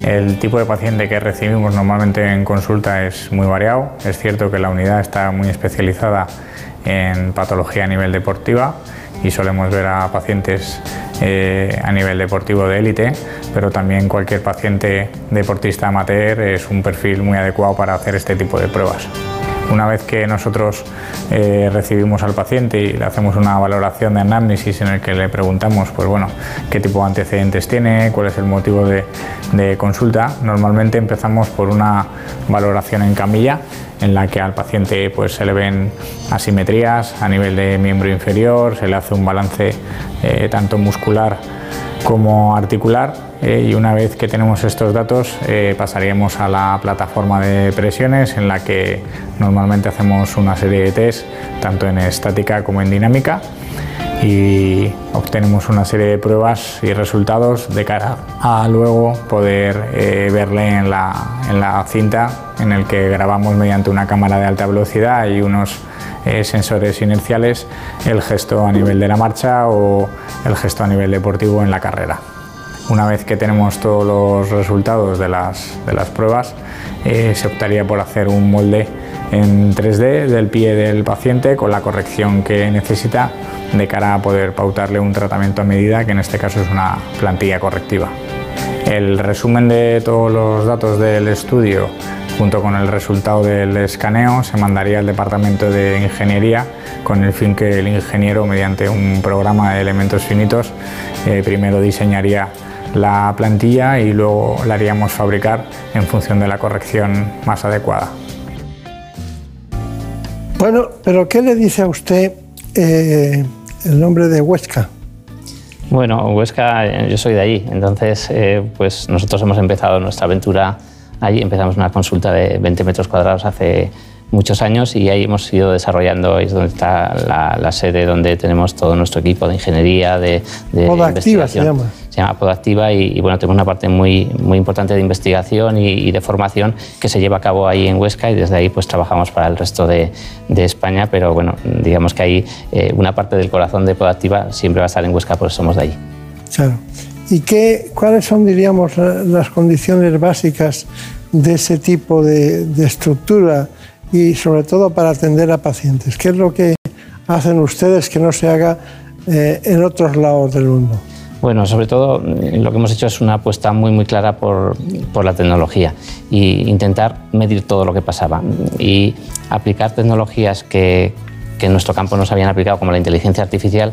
El tipo de paciente que recibimos normalmente en consulta es muy variado. Es cierto que la unidad está muy especializada en patología a nivel deportiva y solemos ver a pacientes eh, a nivel deportivo de élite, pero también cualquier paciente deportista amateur es un perfil muy adecuado para hacer este tipo de pruebas. Una vez que nosotros eh, recibimos al paciente y le hacemos una valoración de análisis en el que le preguntamos pues bueno, qué tipo de antecedentes tiene, cuál es el motivo de, consulta, normalmente empezamos por una valoración en camilla en la que al paciente pues, se le ven asimetrías a nivel de miembro inferior, se le hace un balance eh, tanto muscular como articular eh, y una vez que tenemos estos datos eh, pasaríamos a la plataforma de presiones en la que normalmente hacemos una serie de test tanto en estática como en dinámica y obtenemos una serie de pruebas y resultados de cara a luego poder eh, verle en la, en la, cinta en el que grabamos mediante una cámara de alta velocidad y unos sensores inerciales el gesto a nivel de la marcha o el gesto a nivel deportivo en la carrera. Una vez que tenemos todos los resultados de las, de las pruebas, eh, se optaría por hacer un molde en 3D del pie del paciente con la corrección que necesita de cara a poder pautarle un tratamiento a medida, que en este caso es una plantilla correctiva. El resumen de todos los datos del estudio junto con el resultado del escaneo se mandaría al departamento de ingeniería con el fin que el ingeniero mediante un programa de elementos finitos eh, primero diseñaría la plantilla y luego la haríamos fabricar en función de la corrección más adecuada. Bueno, pero ¿qué le dice a usted eh, el nombre de Huesca? Bueno, Huesca, eh, yo soy de allí, entonces eh, pues nosotros hemos empezado nuestra aventura allí, empezamos una consulta de 20 metros cuadrados hace muchos años y ahí hemos ido desarrollando, ahí es donde está la, sede donde tenemos todo nuestro equipo de ingeniería, de, de se llama se llama Podactiva y, bueno, tenemos una parte muy, muy importante de investigación y, de formación que se lleva a cabo ahí en Huesca y desde ahí pues trabajamos para el resto de, de España, pero bueno, digamos que ahí eh, una parte del corazón de Podactiva siempre va a estar en Huesca, porque somos de allí. Claro. ¿Y qué, cuáles son, diríamos, las condiciones básicas de ese tipo de, de estructura y sobre todo para atender a pacientes? ¿Qué es lo que hacen ustedes que no se haga eh, en otros lados del mundo? Bueno, sobre todo mm, lo que hemos hecho es una apuesta muy muy clara por, por la tecnología e intentar medir todo lo que pasaba y aplicar tecnologías que, que en nuestro campo no se habían aplicado, como la inteligencia artificial,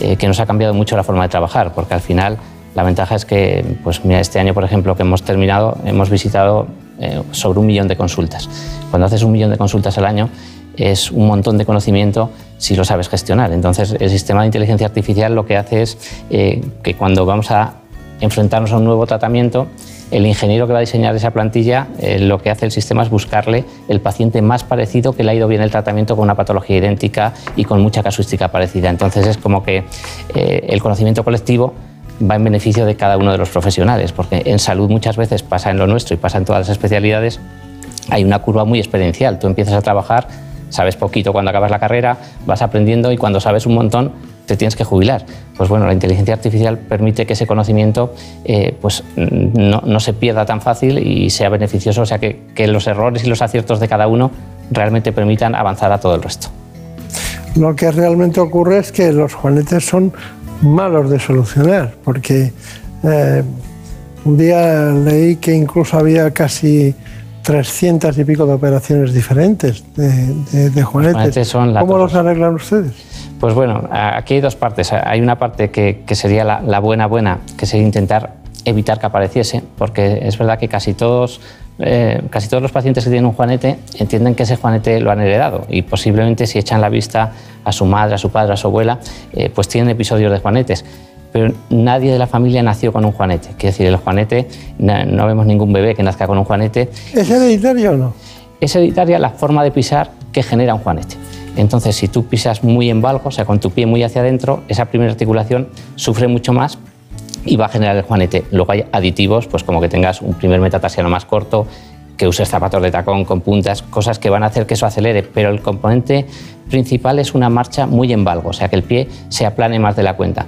eh, que nos ha cambiado mucho la forma de trabajar, porque al final la ventaja es que, pues mira, este año, por ejemplo, que hemos terminado, hemos visitado eh, sobre un millón de consultas. Cuando haces un millón de consultas al año, es un montón de conocimiento si lo sabes gestionar. Entonces, el sistema de inteligencia artificial lo que hace es eh, que cuando vamos a enfrentarnos a un nuevo tratamiento, el ingeniero que va a diseñar esa plantilla, eh, lo que hace el sistema es buscarle el paciente más parecido que le ha ido bien el tratamiento con una patología idéntica y con mucha casuística parecida. Entonces es como que el conocimiento colectivo va en beneficio de cada uno de los profesionales, porque en salud muchas veces pasa en lo nuestro y pasa en todas las especialidades, hay una curva muy experiencial. Tú empiezas a trabajar, sabes poquito cuando acabas la carrera, vas aprendiendo y cuando sabes un montón te tienes que jubilar. Pues bueno, la inteligencia artificial permite que ese conocimiento eh, pues no, no, se pierda tan fácil y sea beneficioso, o sea que, que los errores y los aciertos de cada uno realmente permitan avanzar a todo el resto. Lo que realmente ocurre es que los juanetes son malos de solucionar, porque eh, un día leí que incluso había casi 300 y pico de operaciones diferentes de, de, de juanetes. juanetes son ¿Cómo los arreglan ustedes? Pues bueno, aquí hay dos partes. Hay una parte que, que sería la, la, buena buena, que sería intentar evitar que apareciese, porque es verdad que casi todos, eh, casi todos los pacientes que tienen un juanete entienden que ese juanete lo han heredado y posiblemente si echan la vista a su madre, a su padre, a su abuela, eh, pues tienen episodios de juanetes. Pero nadie de la familia nació con un juanete. Quiere decir, el juanete, no, no vemos ningún bebé que nazca con un juanete. ¿Es hereditario o no? Es hereditaria la forma de pisar que genera un juanete. Entonces, si tú pisas muy en valgo, o sea, con tu pie muy hacia adentro, esa primera articulación sufre mucho más y va a generar el juanete. Luego hay aditivos, pues como que tengas un primer metatarsiano más corto, que uses zapatos de tacón con puntas, cosas que van a hacer que eso acelere, pero el componente principal es una marcha muy en valgo, o sea, que el pie se aplane más de la cuenta.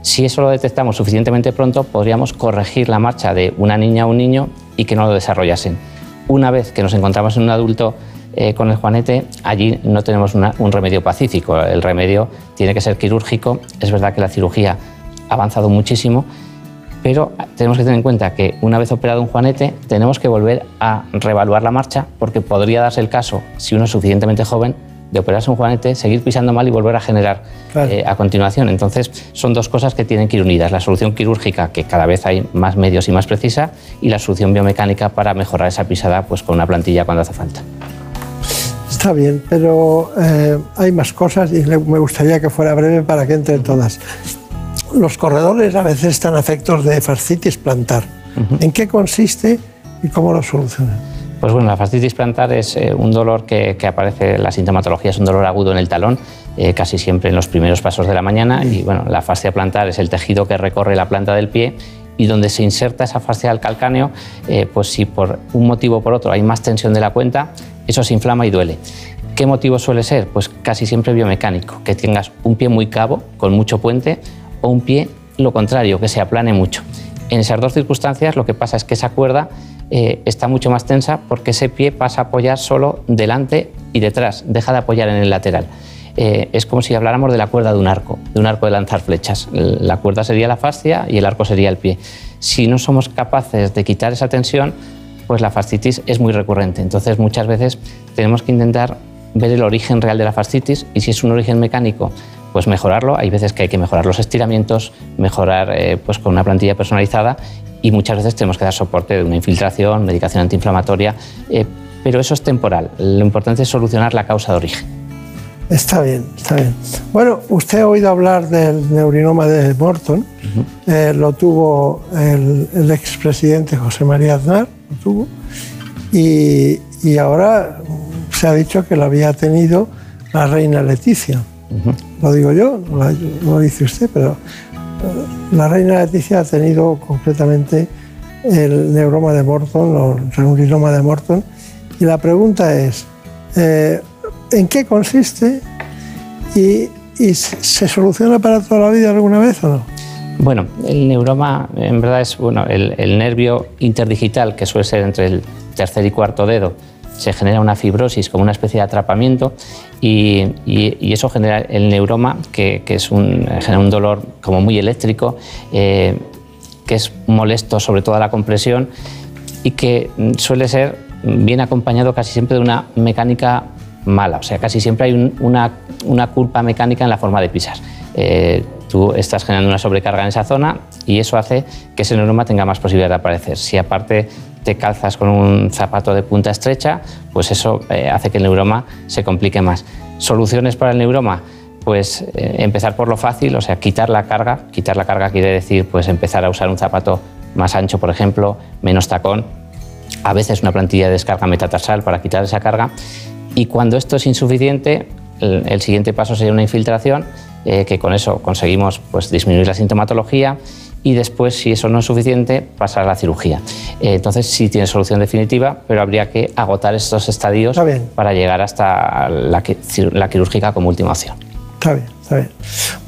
Si eso lo detectamos suficientemente pronto, podríamos corregir la marcha de una niña o un niño y que no lo desarrollasen. Una vez que nos encontramos en un adulto eh, con el juanete, allí no tenemos una, un remedio pacífico. El remedio tiene que ser quirúrgico. Es verdad que la cirugía ha avanzado muchísimo, pero tenemos que tener en cuenta que una vez operado un juanete, tenemos que volver a reevaluar la marcha porque podría darse el caso, si uno es suficientemente joven, de operarse un juanete, seguir pisando mal y volver a generar claro. eh, a continuación. Entonces, son dos cosas que tienen que ir unidas. La solución quirúrgica, que cada vez hay más medios y más precisa, y la solución biomecánica para mejorar esa pisada pues, con una plantilla cuando hace falta. Está bien, pero eh, hay más cosas y me gustaría que fuera breve para que entren todas. Los corredores a veces están afectos de fascitis plantar. Uh -huh. ¿En qué consiste y cómo lo solucionan? Pues bueno, la fascitis plantar es eh, un dolor que, que, aparece, la sintomatología es un dolor agudo en el talón, eh, casi siempre en los primeros pasos de la mañana. Y bueno, la fascia plantar es el tejido que recorre la planta del pie y donde se inserta esa fascia del calcáneo, eh, pues si por un motivo o por otro hay más tensión de la cuenta, eso se inflama y duele. ¿Qué motivo suele ser? Pues casi siempre biomecánico, que tengas un pie muy cabo, con mucho puente, o un pie lo contrario, que se aplane mucho. En esas dos circunstancias lo que pasa es que esa cuerda eh, está mucho más tensa porque ese pie pasa a apoyar solo delante y detrás, deja de apoyar en el lateral. Eh, es como si habláramos de la cuerda de un arco, de un arco de lanzar flechas. La cuerda sería la fascia y el arco sería el pie. Si no somos capaces de quitar esa tensión, pues la fascitis es muy recurrente. Entonces muchas veces tenemos que intentar ver el origen real de la fascitis y si es un origen mecánico, pues mejorarlo. Hay veces que hay que mejorar los estiramientos, mejorar eh, pues con una plantilla personalizada y muchas veces tenemos que dar soporte de una infiltración, medicación antiinflamatoria, eh, pero eso es temporal. Lo importante es solucionar la causa de origen. Está bien, está bien. Bueno, usted ha oído hablar del neurinoma de Morton. Uh -huh. eh, lo tuvo el, el expresidente José María Aznar, lo tuvo. Y, y, ahora se ha dicho que lo había tenido la reina Leticia. Uh -huh. Lo digo yo, no lo, no dice usted, pero la reina Leticia ha tenido completamente el neuroma de Morton, o el neurinoma de Morton. Y la pregunta es, eh, en qué consiste y, y, se soluciona para toda la vida alguna vez o no? Bueno, el neuroma en verdad es bueno, el, el, nervio interdigital que suele ser entre el tercer y cuarto dedo. Se genera una fibrosis como una especie de atrapamiento y, eso genera el neuroma, que, que es un, genera un dolor como muy eléctrico, eh, que es molesto sobre todo a la compresión y que suele ser bien acompañado casi siempre de una mecánica mala, o sea, casi siempre hay un- una, una culpa mecánica en la forma de pisar. Eh, tú estás generando una sobrecarga en esa zona y eso hace que ese neuroma tenga más posibilidad de aparecer. Si aparte te calzas con un zapato de punta estrecha, pues eso eh, hace que el neuroma se complique más. ¿Soluciones para el neuroma? Pues eh, empezar por lo fácil, o sea, quitar la carga. Quitar la carga quiere decir pues empezar a usar un zapato más ancho, por ejemplo, menos tacón, a veces una plantilla de descarga metatarsal para quitar esa carga. Y cuando esto es insuficiente, el, el siguiente paso sería una infiltración, eh, que con eso conseguimos pues, disminuir la sintomatología y después, si eso no es suficiente, pasar a la cirugía. Eh, entonces sí tiene solución definitiva, pero habría que agotar estos estadios para llegar hasta la, la quirúrgica como última opción. Está bien, está bien.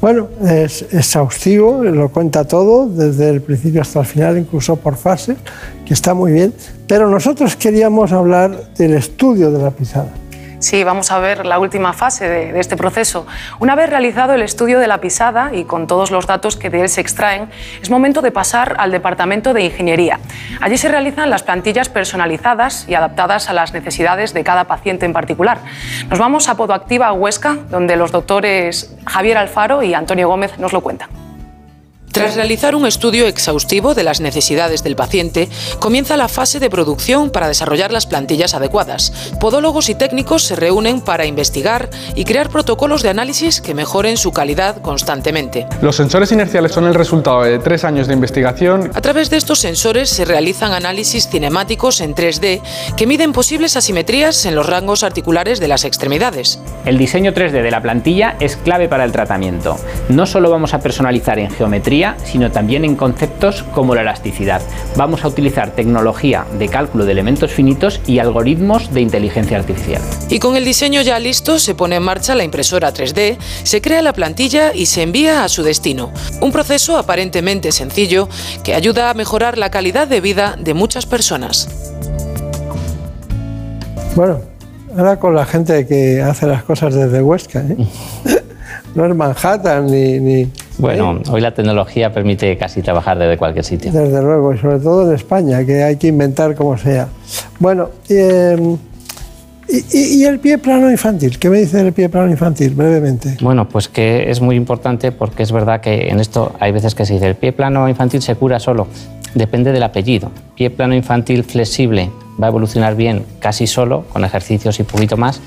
Bueno, es exhaustivo, lo cuenta todo, desde el principio hasta el final, incluso por fases, que está muy bien. Pero nosotros queríamos hablar del estudio de la pisada. Sí, vamos a ver la última fase de, este proceso. Una vez realizado el estudio de la pisada y con todos los datos que de él se extraen, es momento de pasar al departamento de ingeniería. Allí se realizan las plantillas personalizadas y adaptadas a las necesidades de cada paciente en particular. Nos vamos a Podoactiva Huesca, donde los doctores Javier Alfaro y Antonio Gómez nos lo cuentan. Tras realizar un estudio exhaustivo de las necesidades del paciente, comienza la fase de producción para desarrollar las plantillas adecuadas. Podólogos y técnicos se reúnen para investigar y crear protocolos de análisis que mejoren su calidad constantemente. Los sensores inerciales son el resultado de tres años de investigación. A través de estos sensores se realizan análisis cinemáticos en 3D que miden posibles asimetrías en los rangos articulares de las extremidades. El diseño 3D de la plantilla es clave para el tratamiento. No solo vamos a personalizar en geometría, sino también en conceptos como la elasticidad. Vamos a utilizar tecnología de cálculo de elementos finitos y algoritmos de inteligencia artificial. Y con el diseño ya listo, se pone en marcha la impresora 3D, se crea la plantilla y se envía a su destino. Un proceso aparentemente sencillo que ayuda a mejorar la calidad de vida de muchas personas. Bueno, ahora con la gente que hace las cosas desde Huesca, ¿eh? no es Manhattan ni, ni- Bueno, hoy la tecnología permite casi trabajar desde cualquier sitio. desde luego, y sobre todo en España, que hay que inventar como sea. Bueno, eh, y, y- y el pie plano infantil? ¿Qué me dice del pie plano infantil, brevemente? Bueno, pues que es muy importante porque es verdad que en esto hay veces que se dice el pie plano infantil se cura solo. Depende del apellido. Pie plano infantil flexible va a evolucionar bien casi solo, con ejercicios y poquito más.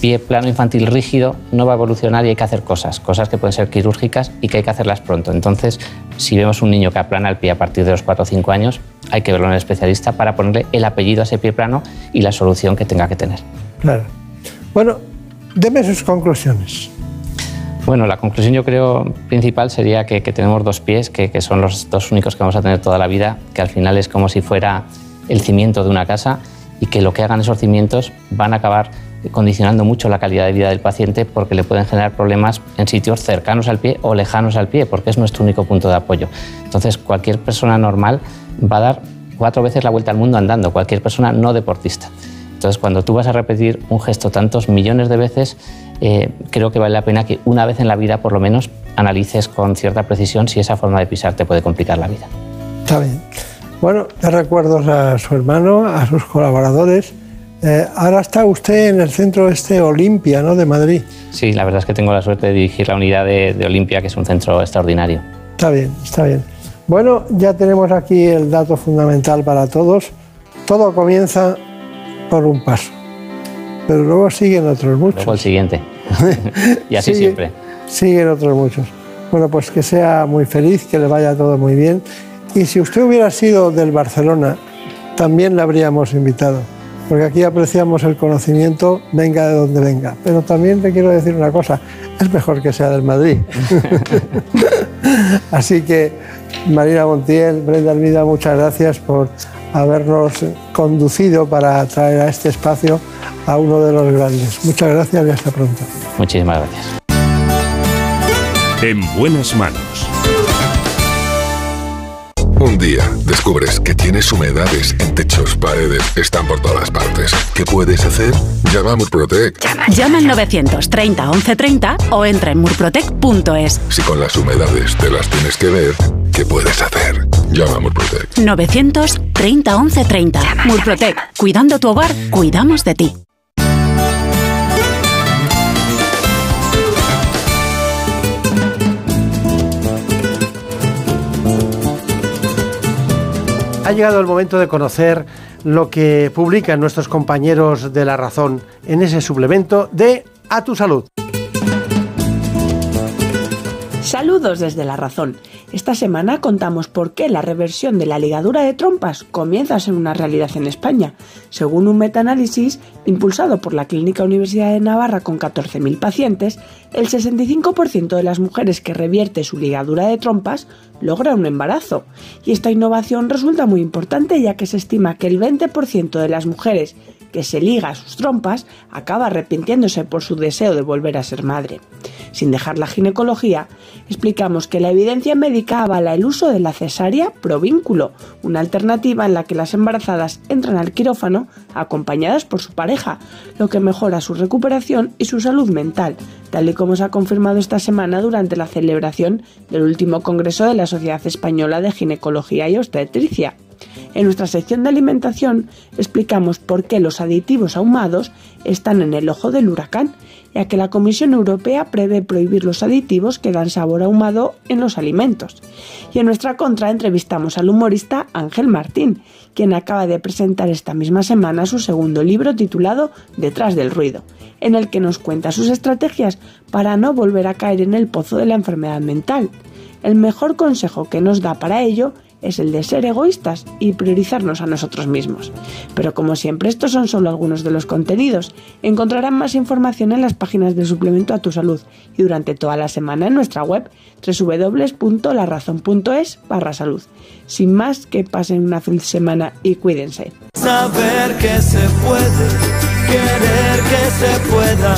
Pie plano infantil rígido no va a evolucionar y hay que hacer cosas, cosas que pueden ser quirúrgicas y que hay que hacerlas pronto. Entonces, si vemos un niño que aplana el pie a partir de los 4 o 5 años, hay que verlo en el especialista para ponerle el apellido a ese pie plano y la solución que tenga que tener. Claro. Bueno, deme sus conclusiones. Bueno, la conclusión yo creo principal sería que, tenemos dos pies, que, que son los dos únicos que vamos a tener toda la vida, que al final es como si fuera el cimiento de una casa y que lo que hagan esos cimientos van a acabar condicionando mucho la calidad de vida del paciente porque le pueden generar problemas en sitios cercanos al pie o lejanos al pie, porque es nuestro único punto de apoyo. Entonces, cualquier persona normal va a dar cuatro veces la vuelta al mundo andando, cualquier persona no deportista. Entonces, cuando tú vas a repetir un gesto tantos millones de veces, eh, creo que vale la pena que una vez en la vida, por lo menos, analices con cierta precisión si esa forma de pisar te puede complicar la vida. Está bien. Bueno, te recuerdos a su hermano, a sus colaboradores. Eh, ahora está usted en el centro este Olimpia, ¿no? De Madrid. Sí, la verdad es que tengo la suerte de dirigir la unidad de, de Olimpia, que es un centro extraordinario. Está bien, está bien. Bueno, ya tenemos aquí el dato fundamental para todos. Todo comienza por un paso, pero luego siguen otros muchos. Luego el siguiente. y así Sigue- siempre. Siguen otros muchos. Bueno, pues que sea muy feliz, que le vaya todo muy bien. Y si usted hubiera sido del Barcelona, también le habríamos invitado, porque aquí apreciamos el conocimiento, venga de donde venga. Pero también le quiero decir una cosa, es mejor que sea del Madrid. Así que, Marina Montiel, Brenda Almida, muchas gracias por habernos conducido para traer a este espacio a uno de los grandes. Muchas gracias y hasta pronto. Muchísimas gracias. En buenas manos. Un día descubres que tienes humedades en techos, paredes, están por todas partes. ¿Qué puedes hacer? Llama a Murprotec. Llama al 930 1130 o entra en murprotec.es. Si con las humedades te las tienes que ver, ¿qué puedes hacer? Llama a Murprotec. 930 1130. Murprotec. Cuidando tu hogar, cuidamos de ti. Ha llegado el momento de conocer lo que publican nuestros compañeros de La Razón en ese suplemento de A tu Salud. Saludos desde La Razón. Esta semana contamos por qué la reversión de la ligadura de trompas comienza a ser una realidad en España. Según un metaanálisis impulsado por la Clínica Universidad de Navarra con 14.000 pacientes, el 65% de las mujeres que revierte su ligadura de trompas logra un embarazo. Y esta innovación resulta muy importante ya que se estima que el 20% de las mujeres que se liga a sus trompas acaba arrepintiéndose por su deseo de volver a ser madre. Sin dejar la ginecología, explicamos que la evidencia médica avala el uso de la cesárea provínculo, una alternativa en la que las embarazadas entran al quirófano acompañadas por su pareja, lo que mejora su recuperación y su salud mental, tal y como se ha confirmado esta semana durante la celebración del último Congreso de la Sociedad Española de Ginecología y Obstetricia. En nuestra sección de alimentación explicamos por qué los aditivos ahumados están en el ojo del huracán, ya que la Comisión Europea prevé prohibir los aditivos que dan sabor ahumado en los alimentos. Y en nuestra contra entrevistamos al humorista Ángel Martín, quien acaba de presentar esta misma semana su segundo libro titulado Detrás del ruido, en el que nos cuenta sus estrategias para no volver a caer en el pozo de la enfermedad mental. El mejor consejo que nos da para ello es el de ser egoístas y priorizarnos a nosotros mismos. Pero como siempre, estos son solo algunos de los contenidos. Encontrarán más información en las páginas del suplemento a tu salud y durante toda la semana en nuestra web www.larazón.es barra salud. Sin más, que pasen una feliz semana y cuídense. Saber que se puede, querer que se pueda,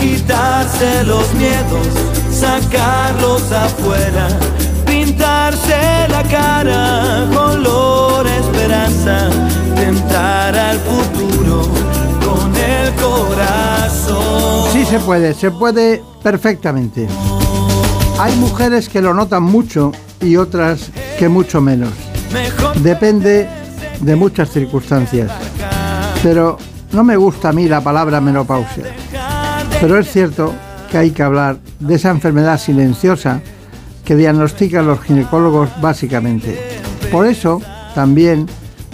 quitarse los miedos, sacarlos afuera pintarse la cara, color esperanza, tentar al futuro con el corazón. Sí se puede, se puede perfectamente. Hay mujeres que lo notan mucho y otras que mucho menos. Depende de muchas circunstancias. Pero no me gusta a mí la palabra menopausia. Pero es cierto que hay que hablar de esa enfermedad silenciosa que diagnostican los ginecólogos básicamente. Por eso también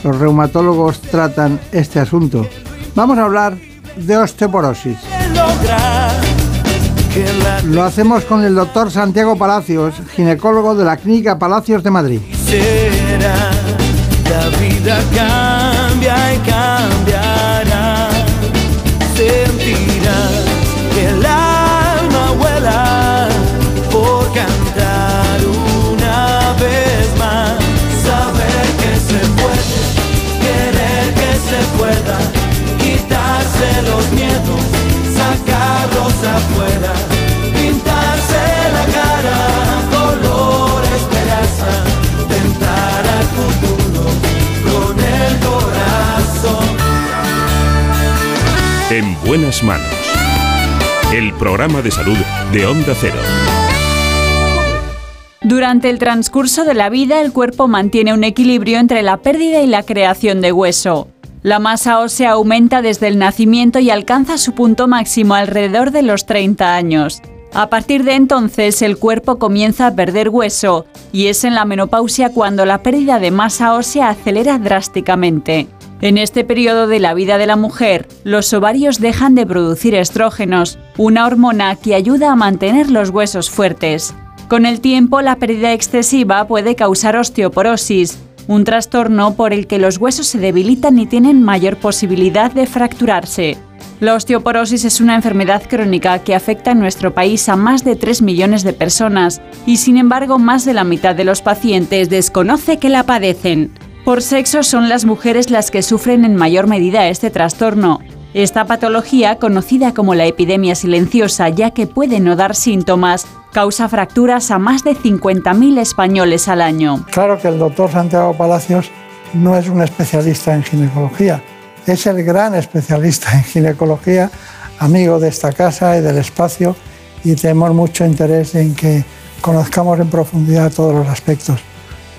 los reumatólogos tratan este asunto. Vamos a hablar de osteoporosis. Lo hacemos con el doctor Santiago Palacios, ginecólogo de la Clínica Palacios de Madrid. Afuera, pintarse la cara, color esperanza, tentar al futuro con el corazón. En buenas manos. El programa de salud de Onda Cero. Durante el transcurso de la vida, el cuerpo mantiene un equilibrio entre la pérdida y la creación de hueso. La masa ósea aumenta desde el nacimiento y alcanza su punto máximo alrededor de los 30 años. A partir de entonces, el cuerpo comienza a perder hueso y es en la menopausia cuando la pérdida de masa ósea acelera drásticamente. En este periodo de la vida de la mujer, los ovarios dejan de producir estrógenos, una hormona que ayuda a mantener los huesos fuertes. Con el tiempo, la pérdida excesiva puede causar osteoporosis, un trastorno por el que los huesos se debilitan y tienen mayor posibilidad de fracturarse. La osteoporosis es una enfermedad crónica que afecta en nuestro país a más de 3 millones de personas y sin embargo más de la mitad de los pacientes desconoce que la padecen. Por sexo son las mujeres las que sufren en mayor medida este trastorno. Esta patología, conocida como la epidemia silenciosa ya que puede no dar síntomas, causa fracturas a más de 50.000 españoles al año. Claro que el doctor Santiago Palacios no es un especialista en ginecología, es el gran especialista en ginecología, amigo de esta casa y del espacio, y tenemos mucho interés en que conozcamos en profundidad todos los aspectos.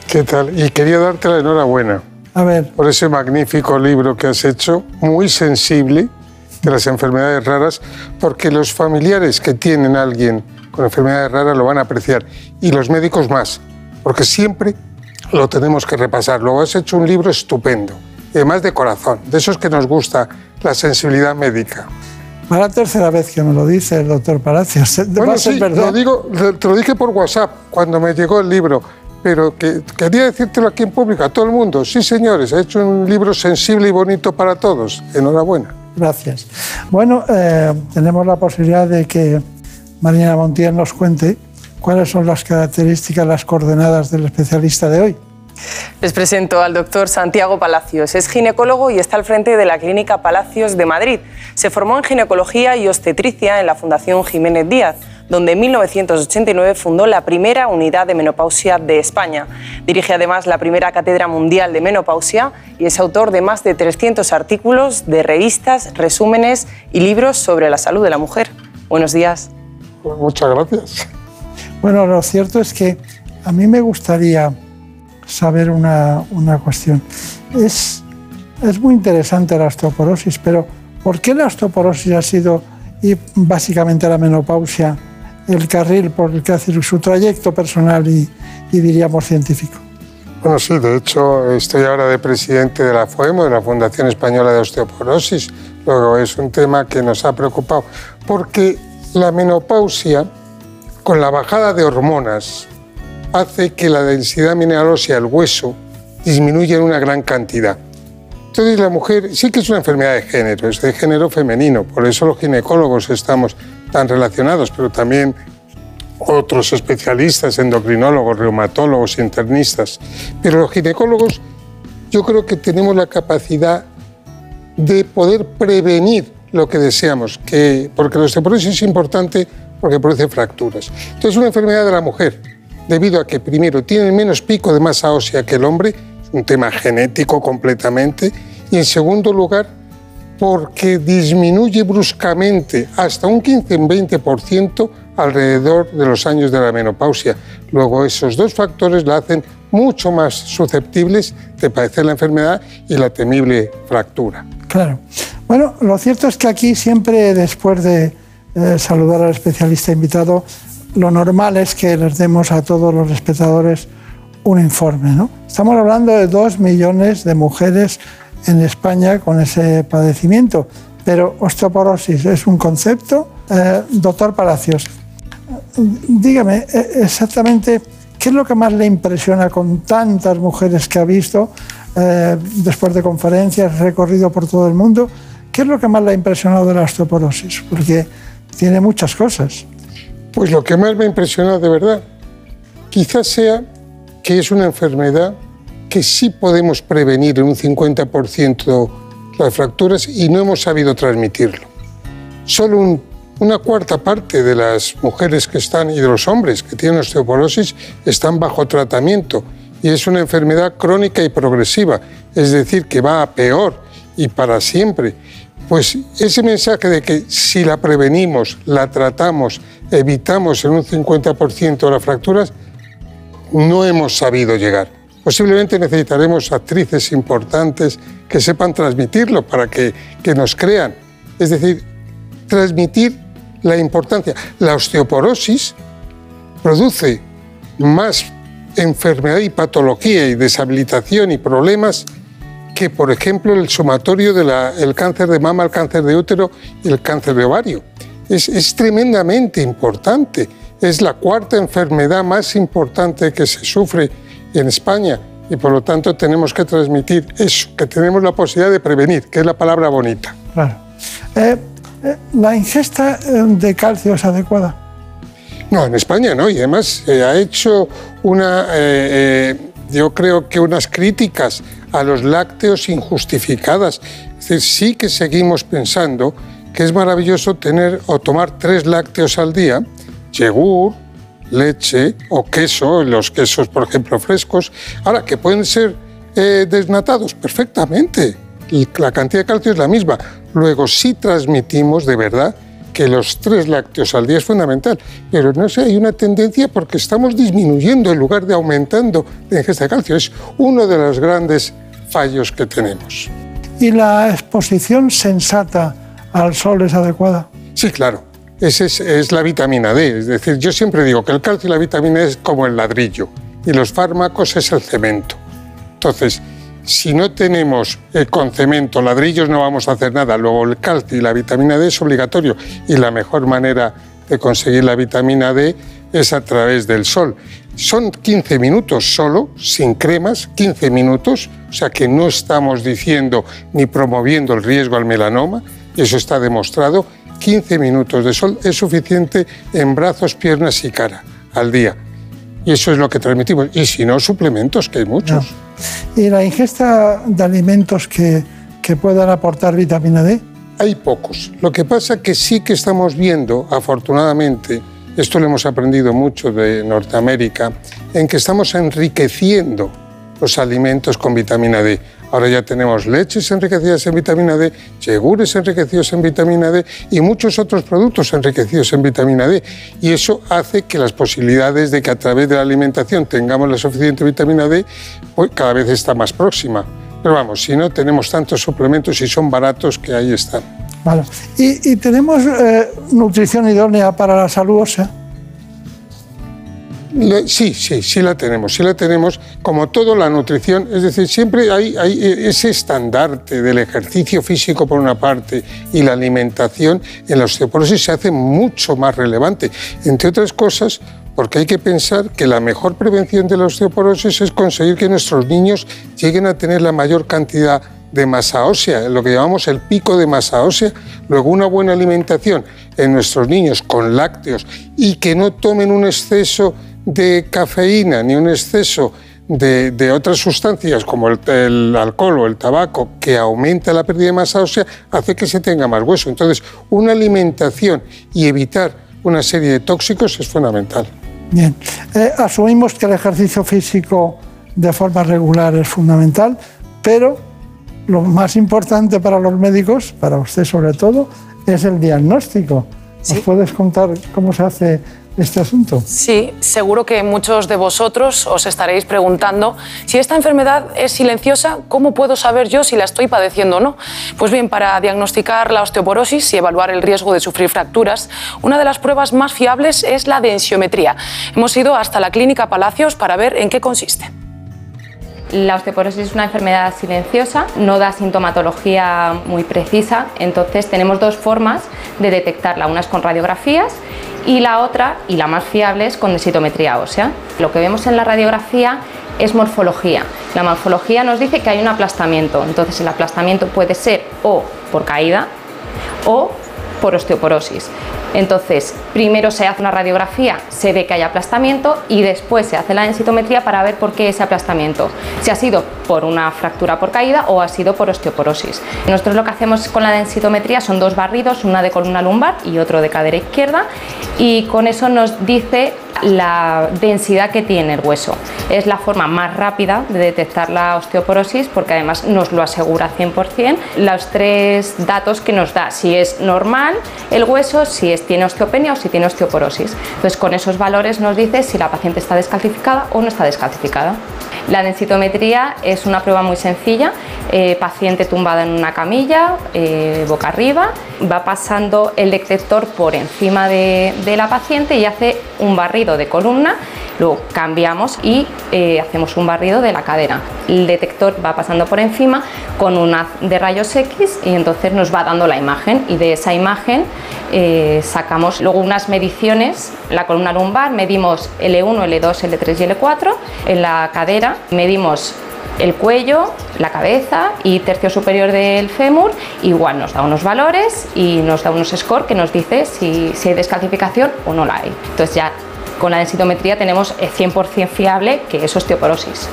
¿Qué tal? Y quería darte la enhorabuena. A ver. Por ese magnífico libro que has hecho, muy sensible de las enfermedades raras, porque los familiares que tienen a alguien con enfermedades raras lo van a apreciar y los médicos más, porque siempre lo tenemos que repasar. Luego has hecho un libro estupendo, y además de corazón, de esos que nos gusta la sensibilidad médica. Para la tercera vez que me lo dice el doctor Palacios. Bueno, sí, lo digo, te lo dije por WhatsApp cuando me llegó el libro, pero que, quería decírtelo aquí en público a todo el mundo. Sí, señores, ha hecho un libro sensible y bonito para todos. Enhorabuena. Gracias. Bueno, eh, tenemos la posibilidad de que Marina Montiel nos cuente cuáles son las características, las coordenadas del especialista de hoy. Les presento al doctor Santiago Palacios. Es ginecólogo y está al frente de la Clínica Palacios de Madrid. Se formó en ginecología y obstetricia en la Fundación Jiménez Díaz donde en 1989 fundó la primera unidad de menopausia de España. Dirige además la primera cátedra mundial de menopausia y es autor de más de 300 artículos de revistas, resúmenes y libros sobre la salud de la mujer. Buenos días. Muchas gracias. Bueno, lo cierto es que a mí me gustaría saber una, una cuestión. Es, es muy interesante la osteoporosis, pero ¿por qué la osteoporosis ha sido y básicamente la menopausia el carril por el que hace su trayecto personal y, diríamos científico. Bueno, sí, de hecho estoy ahora de presidente de la FOEMO, de la Fundación Española de Osteoporosis. Luego es un tema que nos ha preocupado porque la menopausia, con la bajada de hormonas, hace que la densidad mineral ósea del hueso disminuya en una gran cantidad. Entonces la mujer sí que es una enfermedad de género, es de género femenino, por eso los ginecólogos estamos tan relacionados, pero también otros especialistas, endocrinólogos, reumatólogos, internistas. Pero los ginecólogos yo creo que tenemos la capacidad de poder prevenir lo que deseamos, que, porque la osteoporosis es importante porque produce fracturas. Entonces es una enfermedad de la mujer, debido a que primero tiene menos pico de masa ósea que el hombre, es un tema genético completamente, y en segundo lugar porque disminuye bruscamente hasta un 15-20% alrededor de los años de la menopausia. Luego esos dos factores la hacen mucho más susceptibles de padecer la enfermedad y la temible fractura. Claro. Bueno, lo cierto es que aquí siempre después de eh, saludar al especialista invitado, lo normal es que les demos a todos los espectadores un informe. ¿no? Estamos hablando de dos millones de mujeres en España con ese padecimiento. Pero osteoporosis es un concepto. Eh, doctor Palacios, dígame eh, exactamente qué es lo que más le impresiona con tantas mujeres que ha visto eh, después de conferencias, recorrido por todo el mundo. ¿Qué es lo que más le ha impresionado de la osteoporosis? Porque tiene muchas cosas. Pues lo que más me ha impresionado de verdad, quizás sea que es una enfermedad que sí podemos prevenir en un 50% las fracturas y no hemos sabido transmitirlo. Solo una cuarta parte de las mujeres que están y de los hombres que tienen osteoporosis están bajo tratamiento y es una enfermedad crónica y progresiva, es decir, que va a peor y para siempre. Pues ese mensaje de que si la prevenimos, la tratamos, evitamos en un 50% las fracturas, no hemos sabido llegar. Posiblemente necesitaremos actrices importantes que sepan transmitirlo para que, que nos crean. Es decir, transmitir la importancia. La osteoporosis produce más enfermedad y patología y deshabilitación y problemas que, por ejemplo, el sumatorio del cáncer de mama, el cáncer de útero y el cáncer de ovario. Es, es, tremendamente importante. Es la cuarta enfermedad más importante que se sufre en España y por lo tanto tenemos que transmitir eso, que tenemos la posibilidad de prevenir, que es la palabra bonita. Claro. Eh, eh, ¿La ingesta eh, de calcio es adecuada? No, en España no, y además se ha hecho una, yo creo que unas críticas a los lácteos injustificadas. Es decir, sí que seguimos pensando que es maravilloso tener o tomar tres lácteos al día, yogur, leche o queso, los quesos, por ejemplo, frescos. Ahora, que pueden ser eh, desnatados perfectamente. Y la cantidad de calcio es la misma. Luego, sí transmitimos de verdad que los tres lácteos al día es fundamental, pero no sé, hay una tendencia porque estamos disminuyendo en lugar de aumentando la ingesta de calcio. Es uno de los grandes fallos que tenemos. ¿Y la exposición sensata al sol es adecuada? Sí, claro. Es, la vitamina D. Es decir, yo siempre digo que el calcio y la vitamina D es como el ladrillo y los fármacos es el cemento. Entonces, si no tenemos eh, con cemento, ladrillos, no vamos a hacer nada. Luego el calcio y la vitamina D es obligatorio y la mejor manera de conseguir la vitamina D es a través del sol. Son 15 minutos solo, sin cremas, 15 minutos, o sea que no estamos diciendo ni promoviendo el riesgo al melanoma, eso está demostrado. 15 minutos de sol es suficiente en brazos, piernas y cara al día. Y eso es lo que transmitimos. Y si no, suplementos, que hay muchos. ¿Y la ingesta de alimentos que, que puedan aportar vitamina D? Hay pocos. Lo que pasa que sí que estamos viendo, afortunadamente, esto lo hemos aprendido mucho de Norteamérica, en que estamos enriqueciendo los alimentos con vitamina D. Ahora ya tenemos leches enriquecidas en vitamina D, yogures enriquecidos en vitamina D y muchos otros productos enriquecidos en vitamina D. Y eso hace que las posibilidades de que a través de la alimentación tengamos la suficiente vitamina D pues cada vez está más próxima. Pero vamos, si no tenemos tantos suplementos y son baratos que ahí están. Vale. ¿Y, tenemos eh, nutrición idónea para la salud? Sí, sí, sí la tenemos, sí la tenemos. Como todo, la nutrición, es decir, siempre hay, hay ese estandarte del ejercicio físico por una parte y la alimentación en la osteoporosis se hace mucho más relevante. Entre otras cosas, porque hay que pensar que la mejor prevención de la osteoporosis es conseguir que nuestros niños lleguen a tener la mayor cantidad de masa ósea, lo que llamamos el pico de masa ósea. Luego, una buena alimentación en nuestros niños con lácteos y que no tomen un exceso de cafeína ni un exceso de, de otras sustancias como el, el alcohol o el tabaco que aumenta la pérdida de masa ósea hace que se tenga más hueso. Entonces, una alimentación y evitar una serie de tóxicos es fundamental. Bien. Eh, asumimos que el ejercicio físico de forma regular es fundamental, pero lo más importante para los médicos, para usted sobre todo, es el diagnóstico. ¿Nos puedes contar cómo se hace este asunto? Sí, seguro que muchos de vosotros os estaréis preguntando si esta enfermedad es silenciosa, ¿cómo puedo saber yo si la estoy padeciendo o no? Pues bien, para diagnosticar la osteoporosis y evaluar el riesgo de sufrir fracturas, una de las pruebas más fiables es la densiometría. Hemos ido hasta la clínica Palacios para ver en qué consiste. La osteoporosis es una enfermedad silenciosa, no da sintomatología muy precisa, entonces tenemos dos formas de detectarla, una es con radiografías y la otra, y la más fiable, es con densitometría ósea. Lo que vemos en la radiografía es morfología. La morfología nos dice que hay un aplastamiento, entonces el aplastamiento puede ser o por caída o por osteoporosis. Entonces, primero se hace una radiografía, se ve que hay aplastamiento y después se hace la densitometría para ver por qué ese aplastamiento, si ha sido por una fractura por caída o ha sido por osteoporosis. Nosotros lo que hacemos con la densitometría son dos barridos, una de columna lumbar y otro de cadera izquierda y con eso nos dice la densidad que tiene el hueso. Es la forma más rápida de detectar la osteoporosis porque además nos lo asegura 100% los tres datos que nos da, si es normal el hueso, si es, tiene osteopenia o si tiene osteoporosis. Entonces con esos valores nos dice si la paciente está descalcificada o no está descalcificada. La densitometría es una prueba muy sencilla, eh, paciente tumbada en una camilla, eh, boca arriba, va pasando el detector por encima de, la paciente y hace un barrido de columna, luego cambiamos y eh, hacemos un barrido de la cadera. El detector va pasando por encima con un haz de rayos X y entonces nos va dando la imagen y de esa imagen sacamos luego unas mediciones, la columna lumbar medimos L1, L2, L3 y L4, en la cadera medimos el cuello, la cabeza y tercio superior del fémur, igual nos da unos valores y nos da unos scores que nos dice si, si hay descalcificación o no la hay. Entonces ya con la densitometría tenemos el 100% fiable que es osteoporosis.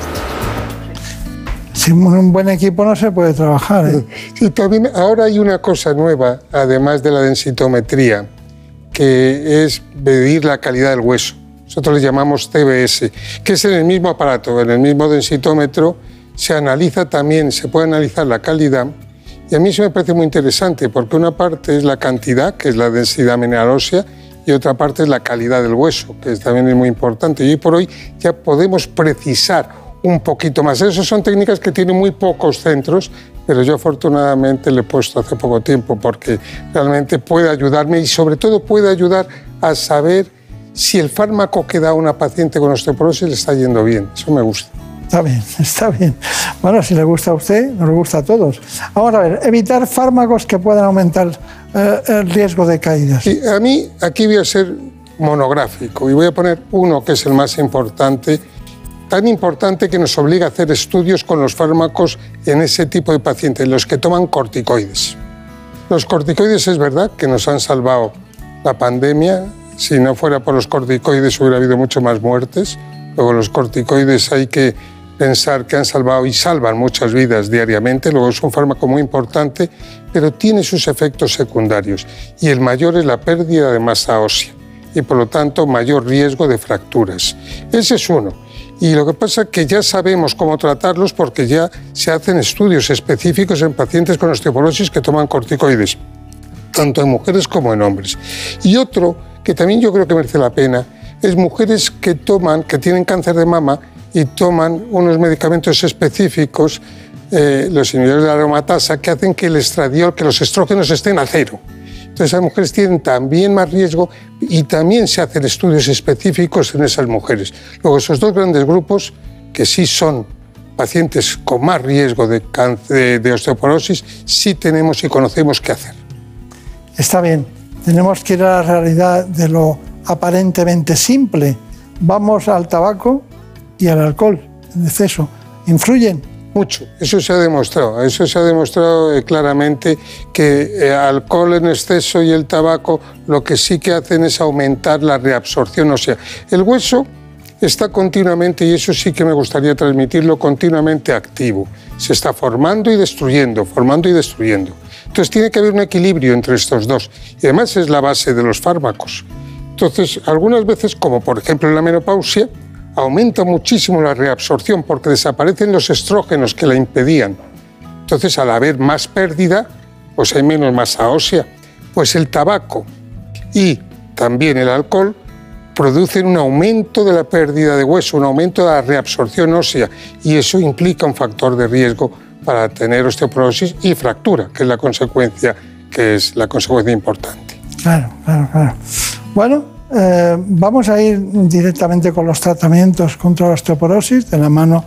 Sin un buen equipo no se puede trabajar. ¿eh? Sí, también ahora hay una cosa nueva, además de la densitometría, que es medir la calidad del hueso. Nosotros le llamamos TBS, que es en el mismo aparato, en el mismo densitómetro, se analiza también, se puede analizar la calidad. Y a mí eso me parece muy interesante, porque una parte es la cantidad, que es la densidad mineral ósea, y otra parte es la calidad del hueso, que también es muy importante. Y hoy por hoy ya podemos precisar un poquito más. Esas son técnicas que tienen muy pocos centros, pero yo afortunadamente le he puesto hace poco tiempo porque realmente puede ayudarme y sobre todo puede ayudar a saber si el fármaco que da a una paciente con osteoporosis le está yendo bien. Eso me gusta. Está bien, está bien. Bueno, si le gusta a usted, nos gusta a todos. Ahora, a ver, evitar fármacos que puedan aumentar eh, el riesgo de caídas. A mí aquí voy a ser monográfico y voy a poner uno que es el más importante, tan importante que nos obliga a hacer estudios con los fármacos en ese tipo de pacientes, los que toman corticoides. Los corticoides es verdad que nos han salvado la pandemia, si no fuera por los corticoides hubiera habido mucho más muertes, luego los corticoides hay que pensar que han salvado y salvan muchas vidas diariamente, luego es un fármaco muy importante, pero tiene sus efectos secundarios y el mayor es la pérdida de masa ósea y por lo tanto mayor riesgo de fracturas. Ese es uno. Y lo que pasa es que ya sabemos cómo tratarlos porque ya se hacen estudios específicos en pacientes con osteoporosis que toman corticoides, tanto en mujeres como en hombres. Y otro que también yo creo que merece la pena es mujeres que toman, que tienen cáncer de mama y toman unos medicamentos específicos, eh, los inhibidores de la aromatasa, que hacen que el estradiol, que los estrógenos estén a cero. Esas mujeres tienen también más riesgo y también se hacen estudios específicos en esas mujeres. Luego, esos dos grandes grupos, que sí son pacientes con más riesgo de osteoporosis, sí tenemos y conocemos qué hacer. Está bien, tenemos que ir a la realidad de lo aparentemente simple. Vamos al tabaco y al alcohol en exceso. ¿Influyen? Mucho, eso se ha demostrado, eso se ha demostrado eh, claramente que el alcohol en exceso y el tabaco lo que sí que hacen es aumentar la reabsorción ósea. El hueso está continuamente, y eso sí que me gustaría transmitirlo, continuamente activo. Se está formando y destruyendo, formando y destruyendo. Entonces tiene que haber un equilibrio entre estos dos. Y además es la base de los fármacos. Entonces, algunas veces, como por ejemplo en la menopausia, aumenta muchísimo la reabsorción porque desaparecen los estrógenos que la impedían. Entonces, al haber más pérdida, pues hay menos masa ósea. Pues el tabaco y también el alcohol producen un aumento de la pérdida de hueso, un aumento de la reabsorción ósea y eso implica un factor de riesgo para tener osteoporosis y fractura, que es la consecuencia, que es la consecuencia importante. Claro, claro, claro. Bueno, eh, vamos a ir directamente con los tratamientos contra la osteoporosis de la mano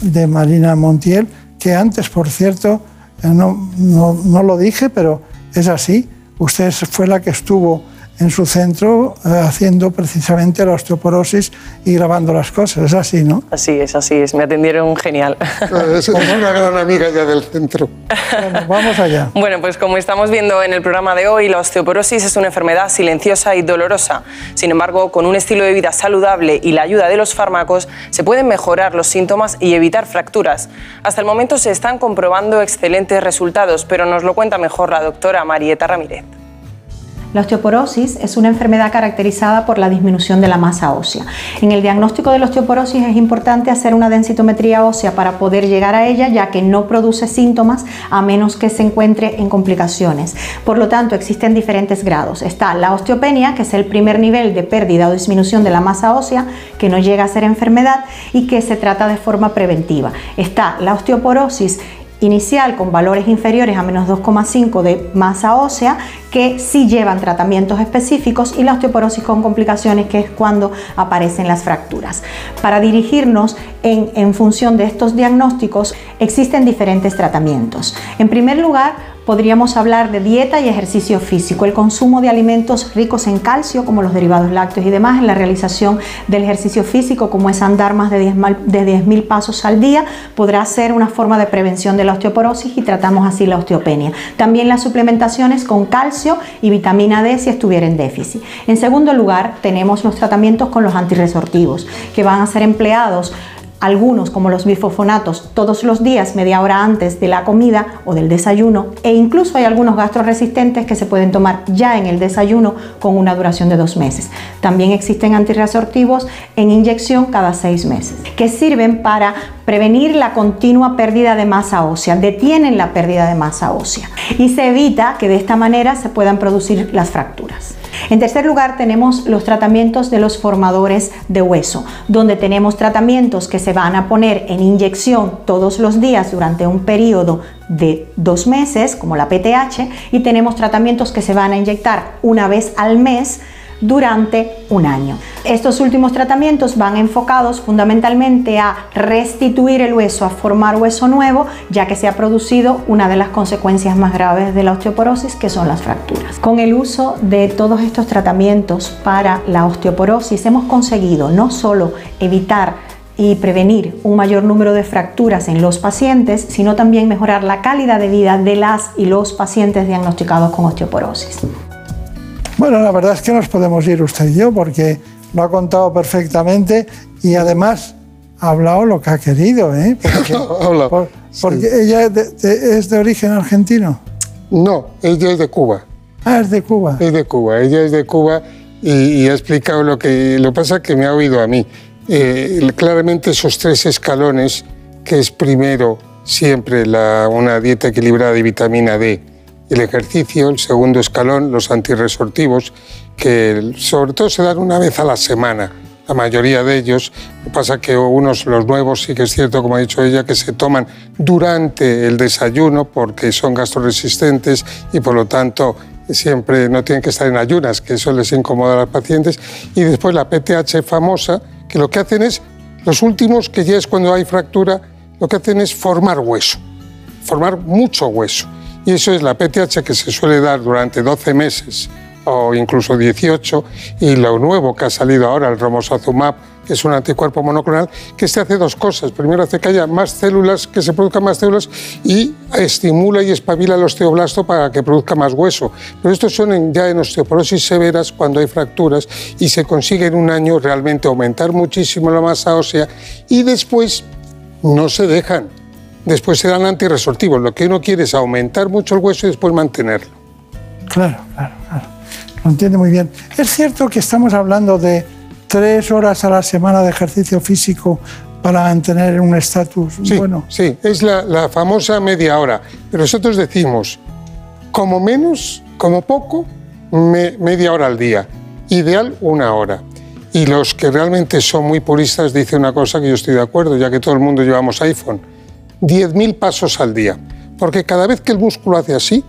de Marina Montiel, que antes, por cierto, eh, no, no, no lo dije, pero es así. Usted fue la que estuvo en su centro eh, haciendo precisamente la osteoporosis y grabando las cosas. Es así, ¿no? Así es, así es. Me atendieron genial. Es una gran amiga ya del centro. Bueno, vamos allá. Bueno, pues como estamos viendo en el programa de hoy, la osteoporosis es una enfermedad silenciosa y dolorosa. Sin embargo, con un estilo de vida saludable y la ayuda de los fármacos, se pueden mejorar los síntomas y evitar fracturas. Hasta el momento se están comprobando excelentes resultados, pero nos lo cuenta mejor la doctora Marieta Ramírez. La osteoporosis es una enfermedad caracterizada por la disminución de la masa ósea. En el diagnóstico de la osteoporosis es importante hacer una densitometría ósea para poder llegar a ella, ya que no produce síntomas a menos que se encuentre en complicaciones. Por lo tanto, existen diferentes grados. Está la osteopenia, que es el primer nivel de pérdida o disminución de la masa ósea, que no llega a ser enfermedad y que se trata de forma preventiva. Está la osteoporosis inicial con valores inferiores a menos 2,5 de masa ósea que sí llevan tratamientos específicos y la osteoporosis con complicaciones que es cuando aparecen las fracturas. Para dirigirnos en, en función de estos diagnósticos existen diferentes tratamientos. En primer lugar, podríamos hablar de dieta y ejercicio físico, el consumo de alimentos ricos en calcio, como los derivados lácteos y demás, en la realización del ejercicio físico, como es andar más de 10.000 pasos al día, podrá ser una forma de prevención de la osteoporosis y tratamos así la osteopenia. También las suplementaciones con calcio y vitamina D si estuviera en déficit. En segundo lugar, tenemos los tratamientos con los antirresortivos, que van a ser empleados algunos como los bifosfonatos todos los días, media hora antes de la comida o del desayuno, e incluso hay algunos gastroresistentes que se pueden tomar ya en el desayuno con una duración de dos meses. También existen antirresortivos en inyección cada seis meses, que sirven para prevenir la continua pérdida de masa ósea, detienen la pérdida de masa ósea y se evita que de esta manera se puedan producir las fracturas. En tercer lugar, tenemos los tratamientos de los formadores de hueso, donde tenemos tratamientos que se van a poner en inyección todos los días durante un periodo de dos meses, como la PTH, y tenemos tratamientos que se van a inyectar una vez al mes durante un año. Estos últimos tratamientos van enfocados fundamentalmente a restituir el hueso, a formar hueso nuevo, ya que se ha producido una de las consecuencias más graves de la osteoporosis, que son las fracturas. Con el uso de todos estos tratamientos para la osteoporosis hemos conseguido no solo evitar y prevenir un mayor número de fracturas en los pacientes, sino también mejorar la calidad de vida de las y los pacientes diagnosticados con osteoporosis. Bueno, la verdad es que nos podemos ir usted y yo porque lo ha contado perfectamente y además ha hablado lo que ha querido, ¿eh? Porque, porque ella es de, es de origen argentino. No, ella es de Cuba. Ah, es de Cuba. Es de Cuba, ella es de Cuba y, y ha explicado lo que lo pasa que me ha oído a mí. Eh, claramente esos tres escalones, que es primero siempre la, una dieta equilibrada de vitamina D, el ejercicio, el segundo escalón, los antirresortivos, que sobre todo se dan una vez a la semana, la mayoría de ellos. Lo que pasa que unos, los nuevos, sí que es cierto, como ha dicho ella, que se toman durante el desayuno porque son gastroresistentes y por lo tanto siempre no tienen que estar en ayunas, que eso les incomoda a los pacientes. Y después la PTH famosa, que lo que hacen es, los últimos, que ya es cuando hay fractura, lo que hacen es formar hueso, formar mucho hueso. Y eso es la PTH que se suele dar durante 12 meses o incluso 18, y lo nuevo que ha salido ahora, el romosozumab, que es un anticuerpo monoclonal, que se hace dos cosas. Primero hace que haya más células, que se produzcan más células, y estimula y espabila el osteoblasto para que produzca más hueso. Pero estos son ya en osteoporosis severas, cuando hay fracturas, y se consigue en un año realmente aumentar muchísimo la masa ósea, y después no se dejan. Después se dan antirresortivos. Lo que uno quiere es aumentar mucho el hueso y después mantenerlo. Claro, claro, claro. Lo entiende muy bien. Es cierto que estamos hablando de tres horas a la semana de ejercicio físico para mantener un estatus Sí, bueno. sí, es la, la famosa media hora. Pero nosotros decimos, como menos, como poco, me- media hora al día. Ideal, una hora. Y los que realmente son muy puristas dicen una cosa que yo estoy de acuerdo, ya que todo el mundo llevamos iPhone. 10.000 pasos al día. Porque cada vez que el músculo hace así,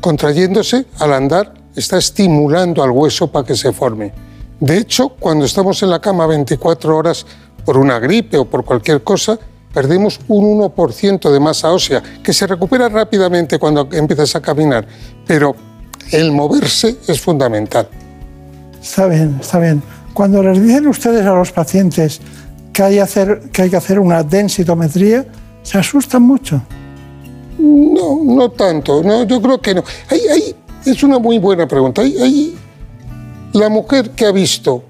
contrayéndose al andar, está estimulando al hueso para que se forme. De hecho, cuando estamos en la cama 24 horas por una gripe o por cualquier cosa, perdemos un 1% de masa ósea, que se recupera rápidamente cuando empiezas a caminar, pero el moverse es fundamental. Está bien, está bien. Cuando les dicen ustedes a los pacientes que hay, que, hacer una densitometría, se asustan mucho. No, no tanto, no, yo creo que no. Hay, hay- es una muy buena pregunta. Hay- la mujer que ha visto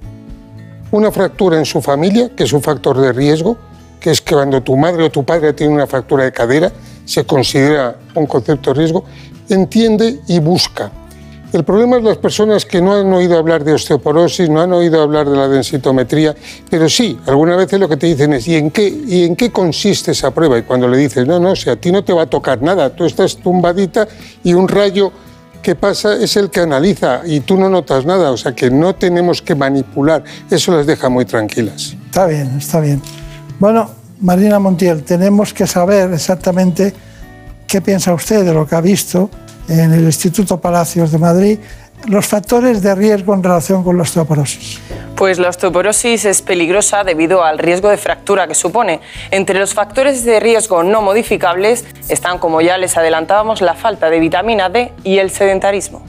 una fractura en su familia, que es un factor de riesgo, que es que cuando tu madre o tu padre tiene una fractura de cadera, se considera un concepto de riesgo, entiende y busca. El problema es las personas que no han oído hablar de osteoporosis, no han oído hablar de la densitometría, pero sí, algunas veces lo que te dicen es, ¿y en qué, y en qué consiste esa prueba? Y cuando le dices, no, no, si a ti no te va a tocar nada, tú estás tumbadita y un rayo que pasa es el que analiza y tú no notas nada, o sea que no tenemos que manipular, eso las deja muy tranquilas. Está bien, está bien. Bueno, Marina Montiel, tenemos que saber exactamente qué piensa usted de lo que ha visto en el Instituto Palacios de Madrid, los factores de riesgo en relación con la osteoporosis. Pues la osteoporosis es peligrosa debido al riesgo de fractura que supone. Entre los factores de riesgo no modificables están, como ya les adelantábamos, la falta de vitamina D y el sedentarismo.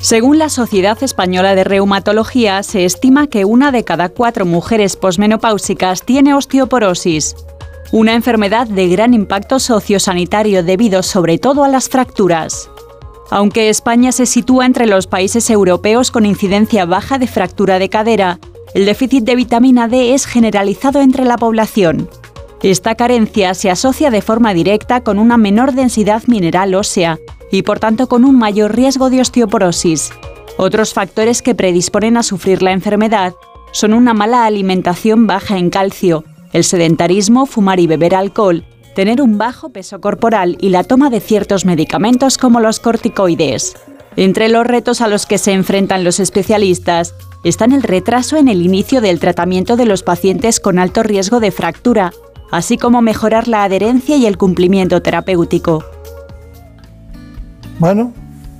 Según la Sociedad Española de Reumatología, se estima que una de cada cuatro mujeres posmenopáusicas tiene osteoporosis, una enfermedad de gran impacto sociosanitario debido sobre todo a las fracturas. Aunque España se sitúa entre los países europeos con incidencia baja de fractura de cadera, el déficit de vitamina D es generalizado entre la población. Esta carencia se asocia de forma directa con una menor densidad mineral ósea y por tanto con un mayor riesgo de osteoporosis. Otros factores que predisponen a sufrir la enfermedad son una mala alimentación baja en calcio, el sedentarismo, fumar y beber alcohol, tener un bajo peso corporal y la toma de ciertos medicamentos como los corticoides. Entre los retos a los que se enfrentan los especialistas están el retraso en el inicio del tratamiento de los pacientes con alto riesgo de fractura, así como mejorar la adherencia y el cumplimiento terapéutico. Bueno,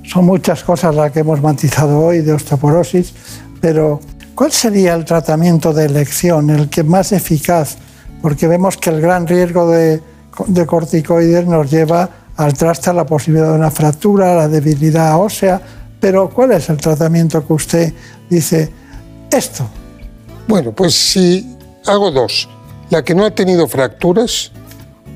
son muchas cosas las que hemos matizado hoy de osteoporosis, pero ¿cuál sería el tratamiento de elección, el que más eficaz? Porque vemos que el gran riesgo de, de corticoides nos lleva al traste a la posibilidad de una fractura, a la debilidad ósea, pero ¿cuál es el tratamiento que usted dice esto? Bueno, pues si hago dos, la que no ha tenido fracturas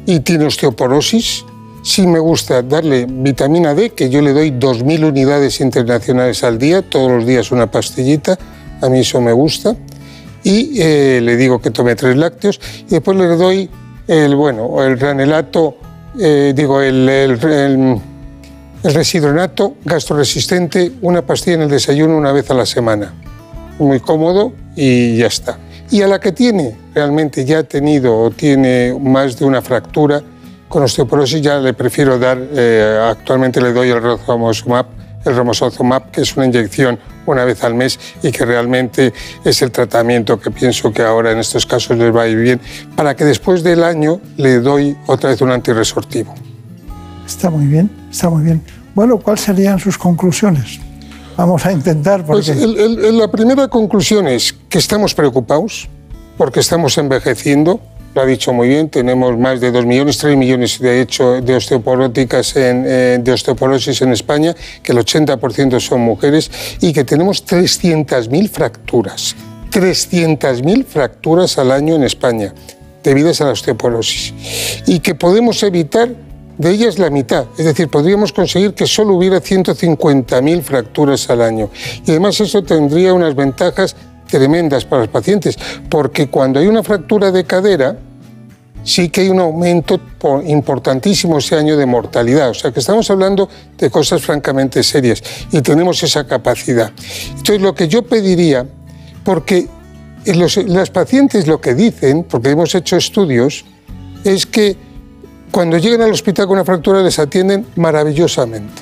y tiene osteoporosis, sí me gusta darle vitamina D, que yo le doy 2.000 unidades internacionales al día, todos los días una pastillita, a mí eso me gusta, y eh, le digo que tome tres lácteos, y después le doy el, bueno, el granelato, eh, digo, el, el, el, el residronato gastroresistente, una pastilla en el desayuno una vez a la semana. Muy cómodo y ya está. Y a la que tiene realmente ya ha tenido o tiene más de una fractura con osteoporosis, ya le prefiero dar, eh, actualmente le doy el romosozumab, el romosozumab, que es una inyección una vez al mes y que realmente es el tratamiento que pienso que ahora en estos casos les va a ir bien, para que después del año le doy otra vez un antirresortivo. Está muy bien, está muy bien. Bueno, ¿cuáles serían sus conclusiones? Vamos a intentar. Porque... Pues el, el, la primera conclusión es que estamos preocupados porque estamos envejeciendo. Lo ha dicho muy bien, tenemos más de 2 millones, 3 millones de hecho de osteoporóticas eh, de osteoporosis en España, que el 80% son mujeres y que tenemos 300.000 fracturas. 300.000 fracturas al año en España debidas a la osteoporosis y que podemos evitar de ellas la mitad, es decir, podríamos conseguir que solo hubiera 150.000 fracturas al año. Y además eso tendría unas ventajas tremendas para los pacientes, porque cuando hay una fractura de cadera, sí que hay un aumento importantísimo ese año de mortalidad. O sea que estamos hablando de cosas francamente serias y tenemos esa capacidad. Entonces lo que yo pediría, porque los, las pacientes lo que dicen, porque hemos hecho estudios, es que cuando llegan al hospital con una fractura les atienden maravillosamente.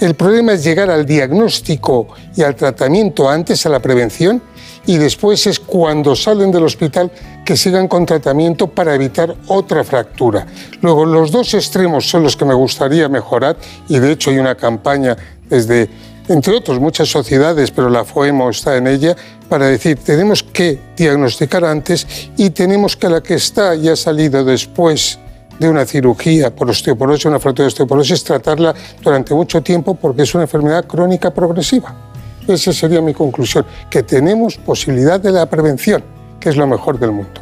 El problema es llegar al diagnóstico y al tratamiento antes, a la prevención, y después es cuando salen del hospital que sigan con tratamiento para evitar otra fractura. Luego, los dos extremos son los que me gustaría mejorar y de hecho hay una campaña desde, entre otros, muchas sociedades, pero la FOEMO está en ella, para decir, tenemos que diagnosticar antes y tenemos que la que está y ha salido después de una cirugía por osteoporosis, una fractura de osteoporosis, tratarla durante mucho tiempo porque es una enfermedad crónica progresiva. Esa sería mi conclusión, que tenemos posibilidad de la prevención, que es lo mejor del mundo.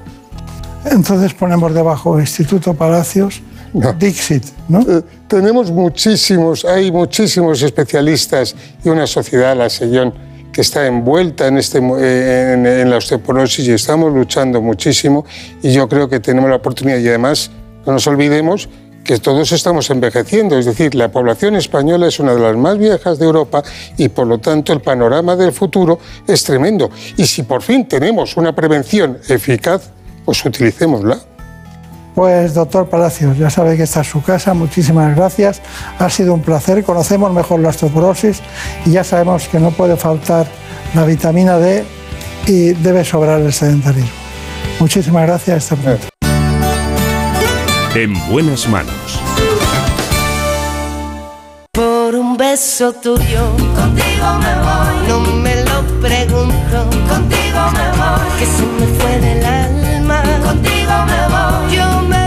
Entonces ponemos debajo Instituto Palacios, no. Dixit, ¿no? Eh, tenemos muchísimos, hay muchísimos especialistas y una sociedad, la Sellón, que está envuelta en, este, en, en la osteoporosis y estamos luchando muchísimo y yo creo que tenemos la oportunidad y además no nos olvidemos que todos estamos envejeciendo, es decir, la población española es una de las más viejas de Europa y por lo tanto el panorama del futuro es tremendo. Y si por fin tenemos una prevención eficaz, pues utilicémosla. Pues doctor Palacios, ya sabe que esta es su casa, muchísimas gracias, ha sido un placer, conocemos mejor la osteoporosis y ya sabemos que no puede faltar la vitamina D y debe sobrar el sedentarismo. Muchísimas gracias, hasta pronto. En buenas manos. Por un beso tuyo, contigo me voy. No me lo pregunto, contigo me voy. Que se me fue del alma, contigo me voy. Yo me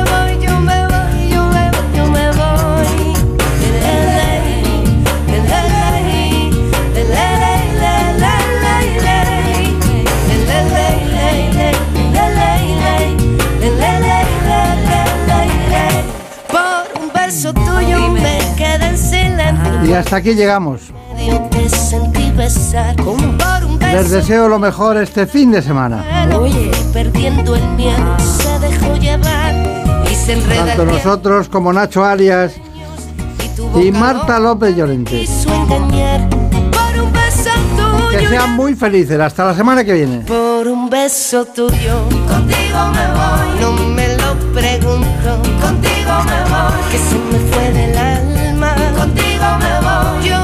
Y hasta aquí llegamos. Beso Les deseo lo mejor este fin de semana. Oye, perdiendo el miedo, se dejó llevar y se Tanto nosotros como Nacho Arias y Marta López Llorente. Que sean muy felices. Hasta la semana que viene. por un beso tuyo, contigo me voy. No me lo pregunto, contigo me voy. Que se me fue alma, contigo me voy.